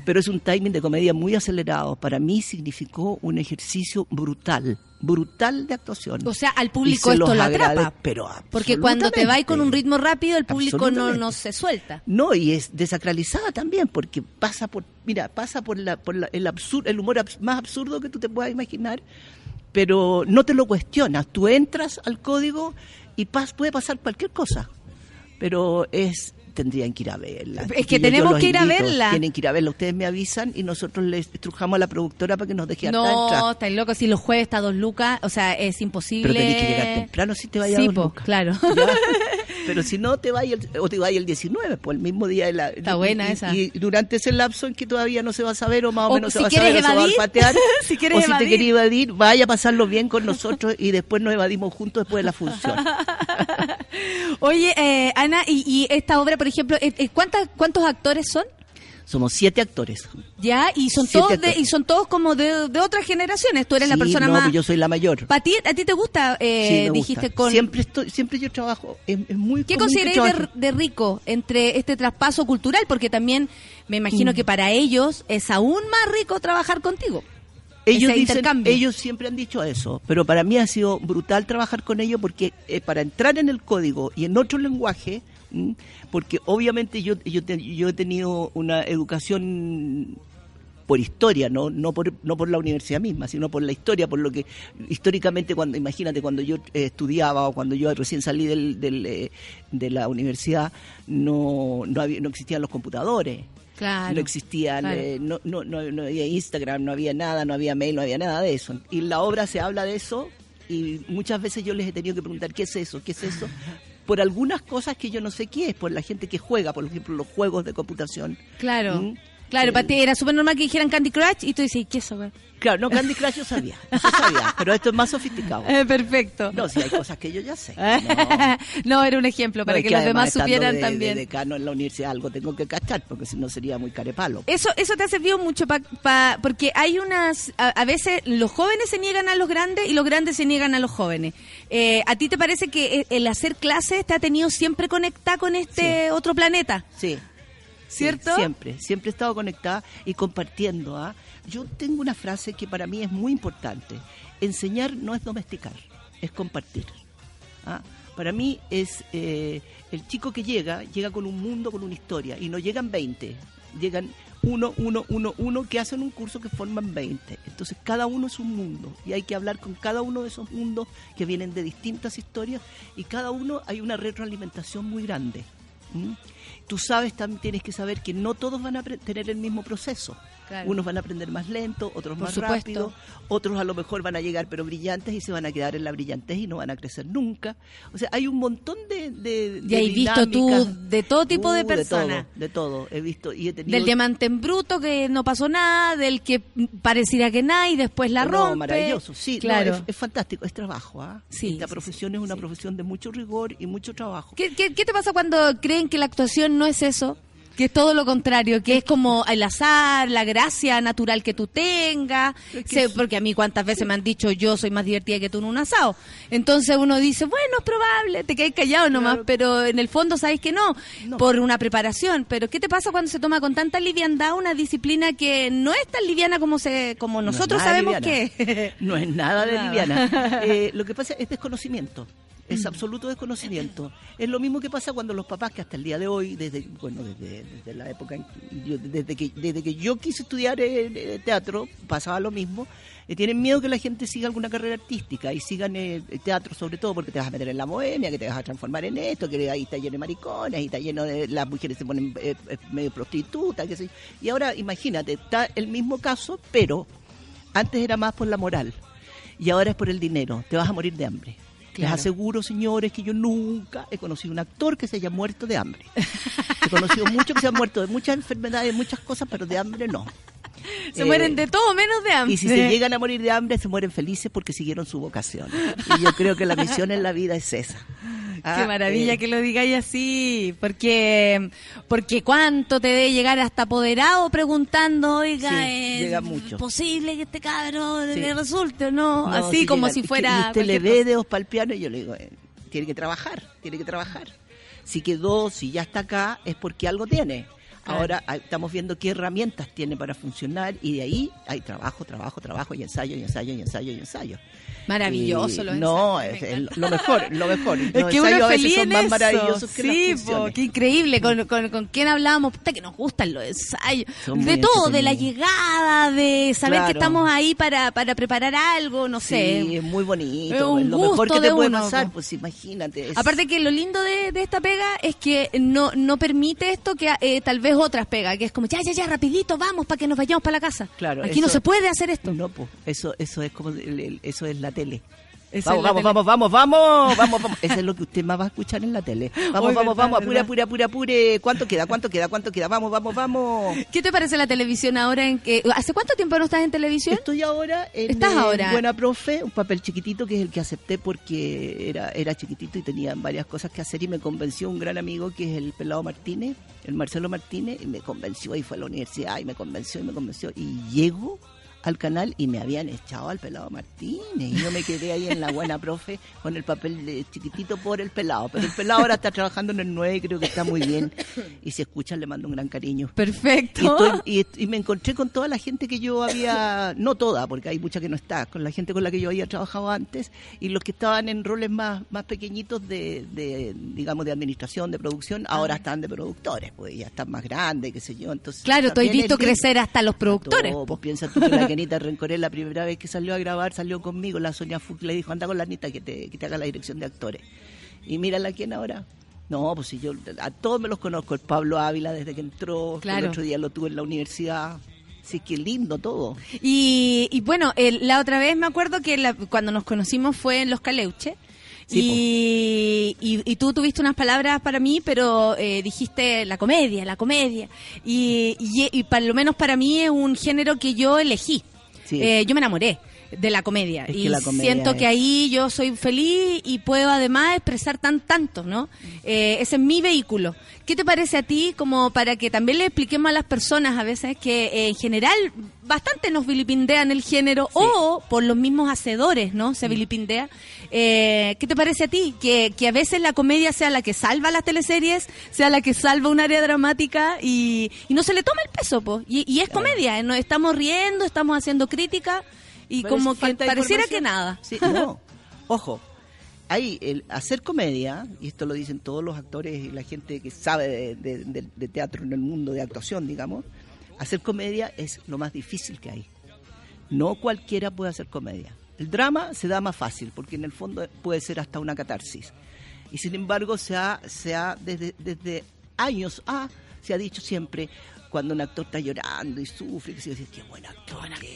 pero es un timing de comedia muy acelerado. Para mí significó un ejercicio brutal, brutal de actuación. O sea, al público se esto lo atrapa. Pero Porque cuando te vas con un ritmo rápido, el público no, no se suelta. No, y es desacralizada también, porque pasa por, mira, pasa por, la, por la- el, absur- el humor abs- más absurdo que tú te puedas imaginar, pero no te lo cuestionas. Tú entras al código y puede pasar cualquier cosa, pero es tendrían que ir a verla. Es que tenemos que ir a verla. Tienen que ir a verla. Ustedes me avisan y nosotros les estrujamos a la productora para que nos deje No, estáis loco. Si los jueves está a dos lucas, o sea, es imposible. Pero tenés que llegar temprano si te vayas Sí, a dos po, lucas. claro. ¿Ya? [LAUGHS] Pero si no, te vayas el, o te vayas el 19, pues el mismo día de la... Está buena y- esa. Y durante ese lapso en que todavía no se va a saber o más o, O menos si se va a saber o se va a evadir, olfatear, [LAUGHS] si quieres o si evadir. te quieres evadir, vaya a pasarlo bien con nosotros y después nos evadimos juntos después de la función. [LAUGHS] Oye, eh, Ana, y, y esta obra, por ejemplo, eh, eh, ¿cuántas, ¿cuántos actores son? Somos siete actores. Ya, y son Siete todos de, y son todos como de, de otras generaciones. Tú eres la persona no, más. yo soy la mayor. ¿Pa ti, ¿A ti te gusta? eh, Sí, me gusta. dijiste con. Siempre estoy, siempre yo trabajo, es, es muy ¿Qué consideráis de, rico entre este traspaso cultural? Porque también me imagino Mm. que para ellos es aún más rico trabajar contigo. Ellos dicen, ellos siempre han dicho eso, pero para mí ha sido brutal trabajar con ellos porque eh, para entrar en el código y en otro lenguaje, ¿m? porque obviamente yo yo, te- yo he tenido una educación por historia, no no por no por la universidad misma, sino por la historia, por lo que históricamente cuando imagínate cuando yo eh, estudiaba o cuando yo recién salí del, del, eh, de la universidad no no había, no existían los computadores. Claro. No existía, claro. eh, no, no, no, no había Instagram, no había nada, no había mail, no había nada de eso. Y en la obra se habla de eso y muchas veces yo les he tenido que preguntar, ¿qué es eso? ¿Qué es eso? Por algunas cosas que yo no sé qué es, por la gente que juega, por ejemplo, los juegos de computación. Claro. ¿Mm? Claro, Eh, para ti era súper normal que dijeran Candy Crush y tú dices, ¿qué es eso? Güey?" Claro, no, Candy Crush yo sabía, eso sabía, pero esto es más sofisticado. Eh, perfecto. No, si hay cosas que yo ya sé. [LAUGHS] No, era un ejemplo para No, que, los demás supieran de, también. De decano en la universidad algo tengo que cachar, porque si no sería muy carepalo. Eso, eso te ha servido mucho pa, pa- porque hay unas, a, a veces los jóvenes se niegan a los grandes y los grandes se niegan a los jóvenes. Eh, ¿A ti te parece que el- el hacer clases te ha tenido siempre conectada con este otro planeta? Sí. ¿Cierto? Sí, siempre, siempre he estado conectada y compartiendo. ¿ah? Yo tengo una frase que para mí es muy importante. Enseñar no es domesticar, es compartir. ¿ah? Para mí es eh, el chico que llega, llega con un mundo, con una historia, y no llegan 20, llegan uno, uno, uno, uno, que hacen un curso que forman 20. Entonces cada uno es un mundo y hay que hablar con cada uno de esos mundos que vienen de distintas historias y cada uno hay una retroalimentación muy grande. Tú sabes, también tienes que saber que no todos van a tener el mismo proceso. Claro. Unos van a aprender más lento, otros Por más supuesto. rápido, otros a lo mejor van a llegar pero brillantes y se van a quedar en la brillantez y no van a crecer nunca. O sea, hay un montón de... de Y de has visto tú de todo tipo de Uh, personas. De todo, de todo, he visto y he tenido... Del diamante en bruto que no pasó nada, del que pareciera que nada y después la No, rompe. maravilloso, sí, no, claro. es, es fantástico, es trabajo. ¿ah? Sí, Esta sí, profesión es una profesión de mucho rigor y mucho trabajo. ¿Qué, qué, qué te pasa cuando creen que la actuación no es eso? Que es todo lo contrario, que es como el azar, la gracia natural que tú tengas. Porque a mí cuántas veces me han dicho yo soy más divertida que tú en un asado. Entonces uno dice, bueno, es probable, te quedas callado nomás, Claro. pero en el fondo sabes que no, No. por una preparación. Pero ¿qué te pasa cuando se toma con tanta liviandad una disciplina que no es tan liviana como se como nosotros sabemos liviana. que [LAUGHS] No es nada de Nada. liviana. [LAUGHS] Eh, lo que pasa es desconocimiento. Mm. Es absoluto desconocimiento. Es lo mismo que pasa cuando los papás, que hasta el día de hoy, desde bueno desde, desde la época, en que yo- desde, que, desde que yo quise estudiar eh, eh, teatro, pasaba lo mismo, eh, tienen miedo que la gente siga alguna carrera artística y sigan eh, el teatro sobre todo porque te vas a meter en la bohemia, que te vas a transformar en esto, que ahí está lleno de maricones, y está lleno de... Las mujeres se ponen eh, medio prostitutas, qué sé. Y ahora imagínate, está el mismo caso, pero antes era más por la moral y ahora es por el dinero. Te vas a morir de hambre. Les aseguro, señores, que yo nunca he conocido un actor que se haya muerto de hambre. He conocido muchos que se han muerto de muchas enfermedades, muchas cosas, pero de hambre no. Se Eh, mueren de todo menos de hambre. Y si se llegan a morir de hambre, se mueren felices porque siguieron su vocación. Y yo creo que la misión en la vida es esa. Ah, Qué maravilla eh, que lo digáis así, porque porque cuánto te debe llegar hasta apoderado preguntando, oiga, Sí, ¿es llega mucho. posible que este cabro Sí. le resulte o no? no, así como si fuera usted le ve dedos para el piano y yo le digo, eh, tiene que trabajar, tiene que trabajar. Si quedó, si ya está acá, es porque algo tiene. Ahora ah, estamos viendo qué herramientas tiene para funcionar y de ahí hay trabajo, trabajo, trabajo y ensayo y ensayo y ensayo y ensayo. Maravilloso Y los No, ensayos, es lo mejor, lo mejor. [LAUGHS] Es Los que uno ensayos es a veces feliz son en más eso. maravillosos que las sí, po, funciones. qué increíble. Con, con, con quién hablábamos, puta que nos gustan los ensayos. Son de todo, de la llegada, de saber que estamos ahí para, para preparar algo, no Sí, sé. es muy bonito. Es un es lo mejor que te de puede uno, pasar, pues imagínate. Aparte que lo lindo de, de esta pega es que no, no permite esto que eh, tal vez otras pegas, que es como, ya, ya, ya, rapidito, vamos, para que nos vayamos para la casa. Claro, Aquí no se puede hacer esto. No, pues, eso, eso es como, el- el- eso es la tele. Vamos, vamos, vamos, vamos, vamos, [LAUGHS] vamos, vamos. Eso es lo que usted más va a escuchar en la tele. [LAUGHS] Vamos, vamos, verdad, vamos, apure, apure, apure, apure. ¿Cuánto queda? ¿Cuánto queda? ¿Cuánto queda? Vamos, vamos, vamos. ¿Qué te parece la televisión ahora? En que, ¿Hace cuánto tiempo no estás en televisión? Estoy ahora en ¿Estás ahora? Buena Profe, un papel chiquitito que es el que acepté porque era, era chiquitito y tenía varias cosas que hacer y me convenció un gran amigo que es el Pelado Martínez, el Marcelo Martínez, y me convenció y fue a la universidad y me convenció y me convenció y llego al canal y me habían echado al Pelado Martínez y yo me quedé ahí en la Buena Profe con el papel de chiquitito por el Pelado, pero el Pelado ahora está trabajando en el 9 y creo que está muy bien y si escuchan le mando un gran cariño. Perfecto. Y, estoy- y y me encontré con toda la gente que yo había, no toda, porque hay mucha que no está, con la gente con la que yo había trabajado antes y los que estaban en roles más, más pequeñitos de, de, digamos, de administración, de producción, ahora están de productores, pues ya están más grandes, qué sé yo. Entonces, Claro, has también visto crecer hasta los productores. po. pues piensa tú que la [LAUGHS] Kenita Rencoré la primera vez que salió a grabar salió conmigo, la Sonia Fuch le dijo, anda con la Anita que te, que te haga la dirección de actores. Y mírala quién ahora. No, pues si yo a todos me los conozco, el Pablo Ávila desde que entró, Claro. el otro día lo tuve en la universidad. Sí, qué lindo todo. Y, y bueno, el- la otra vez me acuerdo que la- cuando nos conocimos fue en Los Caleuches. Y, y, y tú tuviste unas palabras para mí, pero eh, dijiste la comedia, la comedia. Y, y, y para lo menos para mí es un género que yo elegí. Sí. Eh, yo me enamoré de la comedia. Es que y la comedia siento es- que ahí yo soy feliz y puedo además expresar tan tanto, ¿no? Eh, ese es mi vehículo. ¿Qué te parece a ti como para que también le expliquemos a las personas a veces que eh, en general bastante nos vilipindean el género o por los mismos hacedores, ¿no? Mm. Se vilipindea. Eh, ¿Qué te parece a ti? Que, que a veces la comedia sea la que salva las teleseries, sea la que salva un área dramática y, y no se le toma el peso, po. Y, y es comedia, ¿eh? nos estamos riendo, estamos haciendo crítica y Pero como que pareciera que nada. Sí, no. [LAUGHS] Ojo, hay el hacer comedia, y esto lo dicen todos los actores y la gente que sabe de, de- de- de teatro en el mundo de actuación, digamos, hacer comedia es lo más difícil que hay. No cualquiera puede hacer comedia. El drama se da más fácil, porque en el fondo puede ser hasta una catarsis. Y sin embargo, se ha, se ha desde, desde años A, se ha dicho siempre, cuando un actor está llorando y sufre, que se dice, qué buen actor. que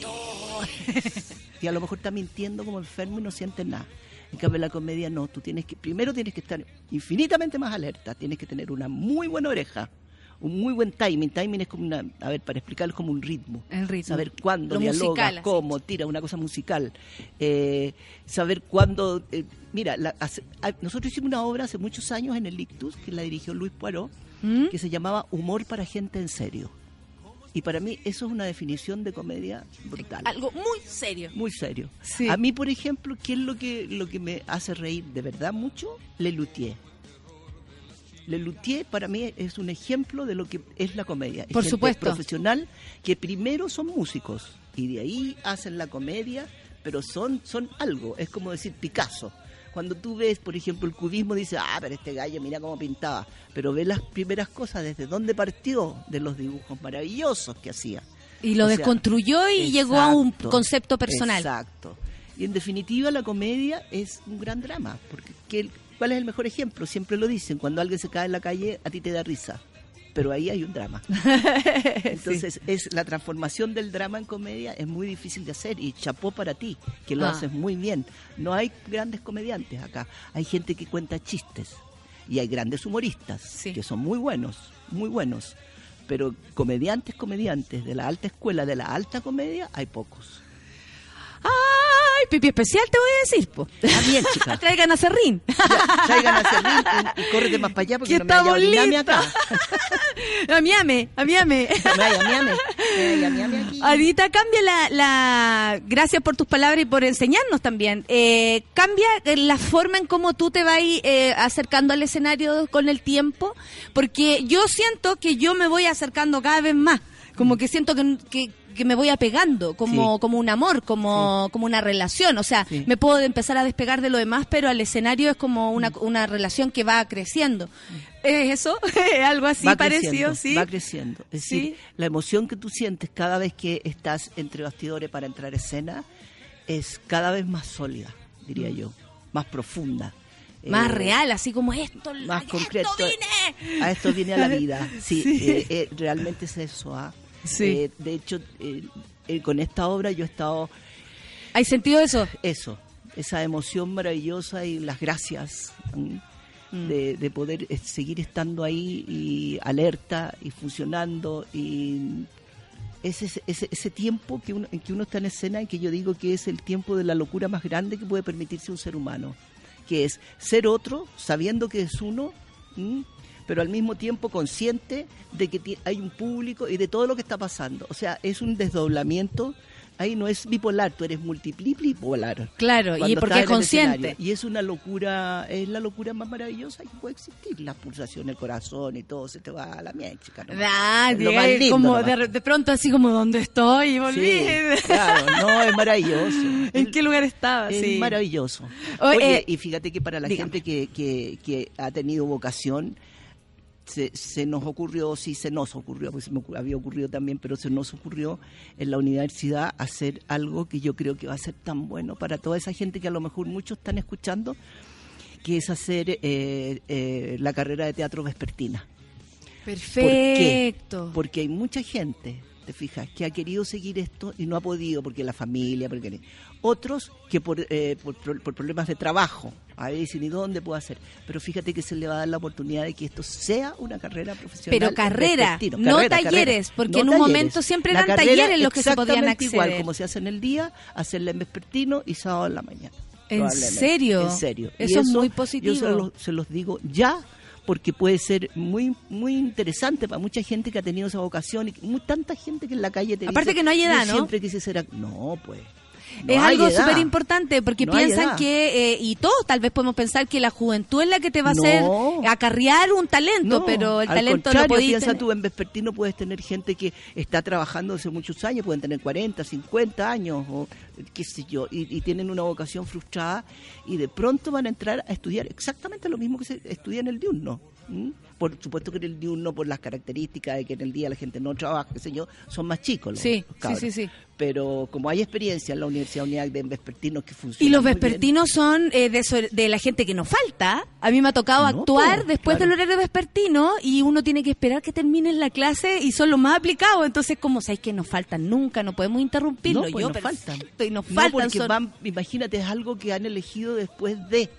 es". [LAUGHS] y a lo mejor está mintiendo como enfermo y no siente nada. En cambio, la comedia no, tú tienes que, primero tienes que estar infinitamente más alerta, tienes que tener una muy buena oreja, un muy buen timing. Timing es como una, a ver, para explicarlo es como un ritmo. El ritmo. Saber cuándo Lo dialoga, musical, así. cómo, tira una cosa musical. Eh, saber cuándo. eh, mira, la- hace- ah, nosotros hicimos una obra hace muchos años en el Ictus, que la dirigió Luis Poirot, ¿Mm? que se llamaba Humor para gente en serio. Y para mí eso es una definición de comedia brutal. Algo muy serio. Muy serio. Sí. A mí, por ejemplo, ¿qué es lo que, lo que me hace reír de verdad mucho? Le Luthier. Le Luthier para mí es un ejemplo de lo que es la comedia. Es Por gente supuesto. profesional que primero son músicos y de ahí hacen la comedia, pero son, son algo. Es como decir Picasso. Cuando tú ves, por ejemplo, el cubismo, dices, ah, pero este gallo, mira cómo pintaba. Pero ve las primeras cosas, desde dónde partió, de los dibujos maravillosos que hacía. Y lo O sea, desconstruyó y llegó a un concepto personal. Exacto. Y en definitiva la comedia es un gran drama, porque ¿qué- ¿cuál es el mejor ejemplo? Siempre lo dicen, cuando alguien se cae en la calle a ti te da risa, pero ahí hay un drama. [LAUGHS] Entonces es la transformación del drama en comedia es muy difícil de hacer y chapó para ti, que lo Ah. haces muy bien. No hay grandes comediantes acá, hay gente que cuenta chistes y hay grandes humoristas que son muy buenos, muy buenos. pero comediantes, comediantes de la alta escuela, de la alta comedia, hay pocos. ¡Ay, pipi especial te voy a decir, po! Bien, chica. [LAUGHS] Traigan a Serrín. Traigan a Serrín y, y córrete más para allá porque Que no me vaya a acá. [LAUGHS] A miame, a miame. [LAUGHS] Ahorita cambia la, la... Gracias por tus palabras y por enseñarnos también. Eh, cambia eh, la forma en cómo tú te vas eh, acercando al escenario con el tiempo, porque yo siento que yo me voy acercando cada vez más. Como que siento que, que, que me voy apegando, como, Sí. como un amor, como, como una relación. O sea, Sí. me puedo empezar a despegar de lo demás, pero al escenario es como una, una relación que va creciendo. ¿Es eso? [LAUGHS] ¿Es algo así va parecido? ¿sí? va creciendo. Es Sí. decir, la emoción que tú sientes cada vez que estás entre bastidores para entrar a escena es cada vez más sólida, diría yo, más profunda. Más Eh, real, así como esto. más a concreto. Esto vine. A esto viene a la vida. [LAUGHS] Sí, Sí. eh, eh, realmente es eso. ¿ah? Sí. Eh, de hecho, eh, eh, con esta obra yo he estado ¿Hay sentido eso? eso, esa emoción maravillosa y las gracias. Mm. de, de poder seguir estando ahí y alerta y funcionando y ese, ese, ese tiempo que uno, en que uno está en escena y que yo digo que es el tiempo de la locura más grande que puede permitirse un ser humano, que es ser otro sabiendo que es uno, ¿m? Pero al mismo tiempo consciente de que hay un público y de todo lo que está pasando. O sea, es un desdoblamiento. Ahí no es bipolar, tú eres multiplipolar. Claro, y porque es consciente. Y es una locura, es la locura más maravillosa que puede existir. La pulsación, el corazón y todo se te va a la miechica. nomás. Ah, llega lindo como de, de pronto así como ¿dónde estoy? Y volví. Sí, claro, no, es maravilloso. [LAUGHS] ¿En qué lugar estaba? Es sí. maravilloso. Oye, Oye, y fíjate que para la dígame. gente que, que, que ha tenido vocación, se, se nos ocurrió, sí, se nos ocurrió, pues se me había ocurrido también, pero se nos ocurrió en la universidad hacer algo que yo creo que va a ser tan bueno para toda esa gente que a lo mejor muchos están escuchando, que es hacer eh, eh, la carrera de teatro vespertina. Perfecto. ¿Por qué? Porque hay mucha gente, te fijas, que ha querido seguir esto y no ha podido porque la familia, porque otros que por, eh, por, por problemas de trabajo, a dicen, ¿y dónde puedo hacer? Pero fíjate que se le va a dar la oportunidad de que esto sea una carrera profesional. Pero carrera, vespertino. no Carrera, talleres, carrera. porque No en un talleres. momento siempre eran carrera talleres los que se podían exactamente igual acceder. como se hace en el día, hacerla en vespertino y sábado en la mañana. ¿En serio? En serio. Eso es muy positivo. Yo se los, se los digo ya porque puede ser muy muy interesante para mucha gente que ha tenido esa vocación y muy, tanta gente que en la calle te Aparte dice, que no hay edad, "Yo ¿no?" Siempre quise ser ac-". no, pues. No es algo súper importante porque No piensan que, eh, y todos tal vez podemos pensar que la juventud es la que te va a No. hacer acarrear un talento, No, pero el al talento podéis piensa tener. tú, en vespertino puedes tener gente que está trabajando hace muchos años, pueden tener 40, 50 años, o qué sé yo, y, y tienen una vocación frustrada y de pronto van a entrar a estudiar exactamente lo mismo que se estudia en el diurno. ¿M? Por supuesto que en el diurno, por las características de que en el día la gente no trabaja, qué sé yo, son más chicos los, Sí, los sí, cabros. sí, sí. Pero como hay experiencia en la Universidad Unidad de vespertinos que funciona Y los bien, vespertinos son eh, de, la gente que nos falta. A mí me ha tocado No, actuar después claro. del horario vespertino y uno tiene que esperar que termine la clase y son los más aplicados. Entonces, como sabéis que nos faltan nunca, no podemos interrumpirlo. No, pues Yo nos faltan. Y nos No, faltan. porque son- van, imagínate, es algo que han elegido después de.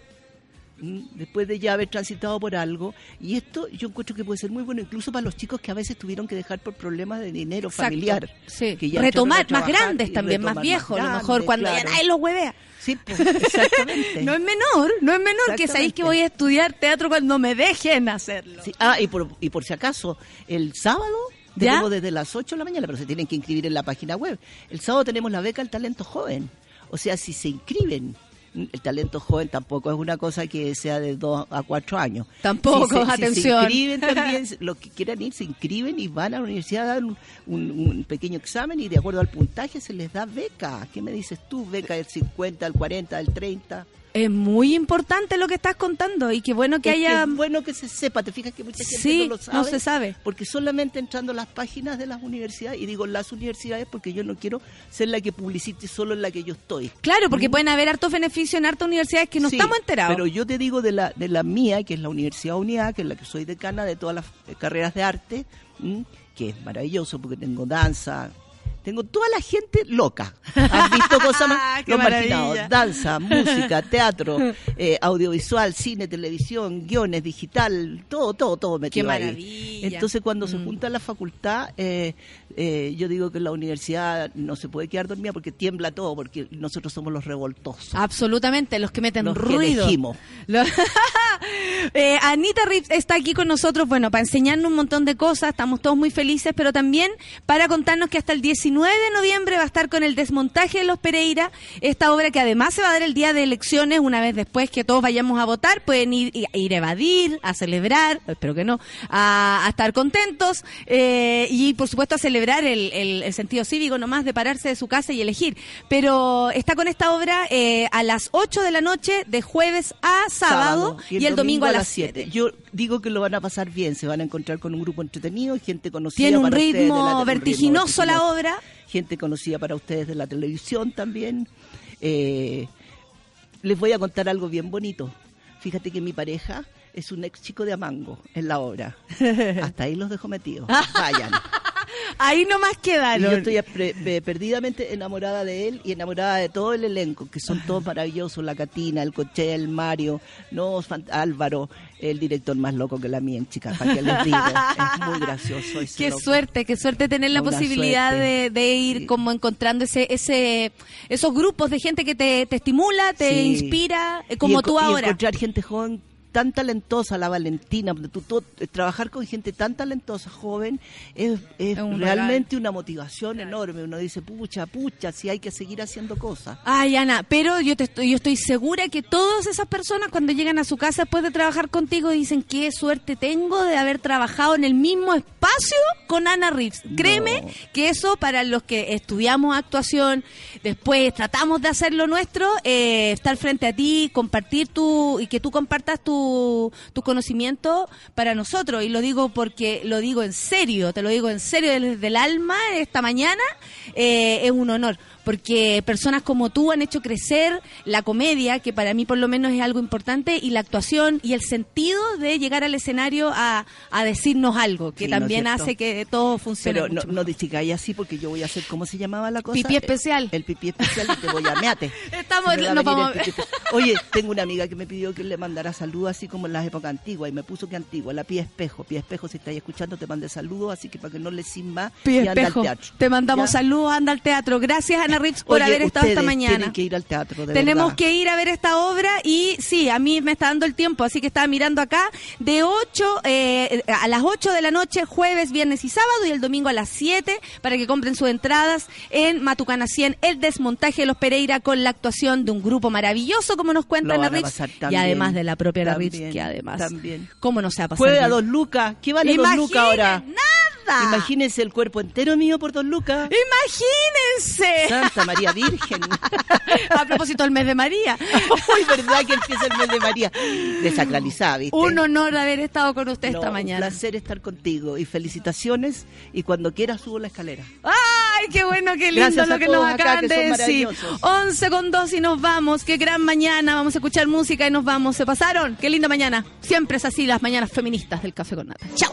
¿M? Después de ya haber transitado por algo. Y esto yo encuentro que puede ser muy bueno, incluso para los chicos que a veces tuvieron que dejar por problemas de dinero Exacto, familiar. sí. que ya Retomar, más grandes también, más viejos. a lo mejor cuando ya claro. nadie los huevea. Sí, pues, [LAUGHS] exactamente. No es menor, no es menor que sabéis que voy a estudiar teatro cuando me dejen hacerlo. Sí, Ah, y por, y por si acaso, el sábado ¿Ya? desde las 8 de la mañana, pero se tienen que inscribir en la página web. El sábado tenemos la beca al talento joven. O sea, si se inscriben, el talento joven tampoco es una cosa que sea de 2 a 4 años. Tampoco, Si se- si atención. se inscriben [LAUGHS] también, los que quieran ir se inscriben y van a la universidad a dar un, un- un pequeño examen y de acuerdo al puntaje se les da beca. ¿Qué me dices tú? Beca del 50, del 40, del 30. Es muy importante lo que estás contando y qué bueno que Es haya... es bueno que se sepa, te fijas que mucha gente Sí, no lo no sabe. se sabe. Porque solamente entrando a las páginas de las universidades, y digo las universidades porque yo no quiero ser la que publicite solo en la que yo estoy. Claro, porque ¿Mm? pueden haber hartos beneficios en hartas universidades que no Sí, estamos enterados. Pero yo te digo de la, de la mía, que es la Universidad Unidad, que es la que soy decana de todas las eh, carreras de arte, ¿m? que es maravilloso porque tengo danza, Tengo toda la gente loca. ¿Has visto cosas más? [LAUGHS] Qué Los marginados. Danza, [LAUGHS] música, teatro, eh, audiovisual, cine, televisión, guiones, digital, todo, todo, todo metido Qué ahí. maravilla. Entonces, cuando se Mm. junta la facultad, eh, eh, yo digo que la universidad no se puede quedar dormida porque tiembla todo, porque nosotros somos los revoltosos. Absolutamente, los que meten Los ruido. [LAUGHS] Eh, Anita Rips está aquí con nosotros, bueno, para enseñarnos un montón de cosas, estamos todos muy felices, pero también para contarnos que hasta el 19 de noviembre va a estar con el desmontaje de los Pereira, esta obra que además se va a dar el día de elecciones, una vez después que todos vayamos a votar, pueden ir, ir a evadir, a celebrar, espero que no, a, a estar contentos eh, y por supuesto a celebrar el, el- el sentido cívico nomás de pararse de su casa y elegir. Pero está con esta obra eh, a las 8 de la noche de jueves a sábado, y, el domingo, a las 7. Yo digo que lo van a pasar bien, se van a encontrar con un grupo entretenido, gente conocida. Tiene un para ustedes de ritmo la- un ritmo vertiginoso la vertiginoso. obra. Gente conocida para ustedes de la televisión también. Eh, les voy a contar algo bien bonito. Fíjate que mi pareja es un ex chico de Amango en la obra. [LAUGHS] Hasta ahí los dejo metidos. [LAUGHS] Vayan. [LAUGHS] Ahí nomás Y yo quedaron. estoy pre- pe- perdidamente enamorada de él y enamorada de todo el elenco, que son todos maravillosos, la Catina, el Coche, el Mario, no Álvaro, el director más loco que la mía, chicas, para que les digo. Es muy [LAUGHS] gracioso. ese Qué loco. suerte, qué suerte tener la Una posibilidad de, de ir como encontrando ese, ese, esos grupos de gente que te, te estimula, te Sí. inspira, eh, Y como enco- tú y ahora. encontrar gente joven tan talentosa, la Valentina, tú- tú- trabajar con gente tan talentosa, joven, es, es Es un realmente una motivación enorme. Uno dice, pucha, pucha, si hay que seguir haciendo cosas. Ay, Ana, pero yo, te estoy, yo estoy segura que todas esas personas cuando llegan a su casa después de trabajar contigo dicen qué suerte tengo de haber trabajado en el mismo espacio con Ana Reeves. Créeme que eso para los que estudiamos actuación, después tratamos de hacer lo nuestro, eh, estar frente a ti, compartir tu y que tú compartas tu, tu conocimiento para nosotros. Y lo digo porque lo digo en serio, te lo digo en serio desde el alma esta mañana, eh, es un honor porque personas como tú han hecho crecer la comedia, que para mí por lo menos es algo importante, y la actuación y el sentido de llegar al escenario a, a decirnos algo, que Sí, ¿no también hace que todo funcione. Pero no, no digáis así porque yo voy a hacer, ¿cómo se llamaba la cosa? Pipí especial. El, pipí especial y te voy a meate. [LAUGHS] Estamos- Se me venir vamos el a- especial. Oye, tengo una amiga que me pidió que le mandara saludos así como en las épocas antiguas y me puso que antigua, la pie espejo. Pie espejo, si estáis escuchando, te mandé saludos, así que para que no le sin más y anda al teatro. Te mandamos ¿Ya? saludos, anda al teatro. Gracias, Ana Rips, por Oye, haber estado esta mañana. Tienen que ir al teatro, de Tenemos verdad. que ir a ver esta obra y sí, a mí me está dando el tiempo, así que estaba mirando acá de 8 eh, a las 8 de la noche, jueves, viernes y sábado y el domingo a las 7 para que compren sus entradas en Matucana 100, el desmontaje de los Pereira con la actuación de un grupo maravilloso como nos cuenta Lo Ana van a Rips pasar y además de la propia bien, que además tan cómo no se va a pasar Puede a bien? dos lucas. ¿Qué vale dos lucas ahora? Imaginen, nada. Imagínense el cuerpo entero mío por dos lucas. Imagínense. Santa María Virgen. [LAUGHS] a propósito del mes de María. [LAUGHS] Uy, verdad que empieza el mes de María. Desacralizada, ¿viste? Un honor haber estado con usted No, esta Un mañana. placer estar contigo y felicitaciones. Y cuando quieras subo la escalera. Ay, qué bueno, qué lindo Gracias lo que nos acaban de decir. maravillosos. 11 con 2 y nos vamos. Qué gran mañana. Vamos a escuchar música y nos vamos. ¿Se pasaron? Qué linda mañana. Siempre es así las mañanas feministas del Café con Nata. Chao.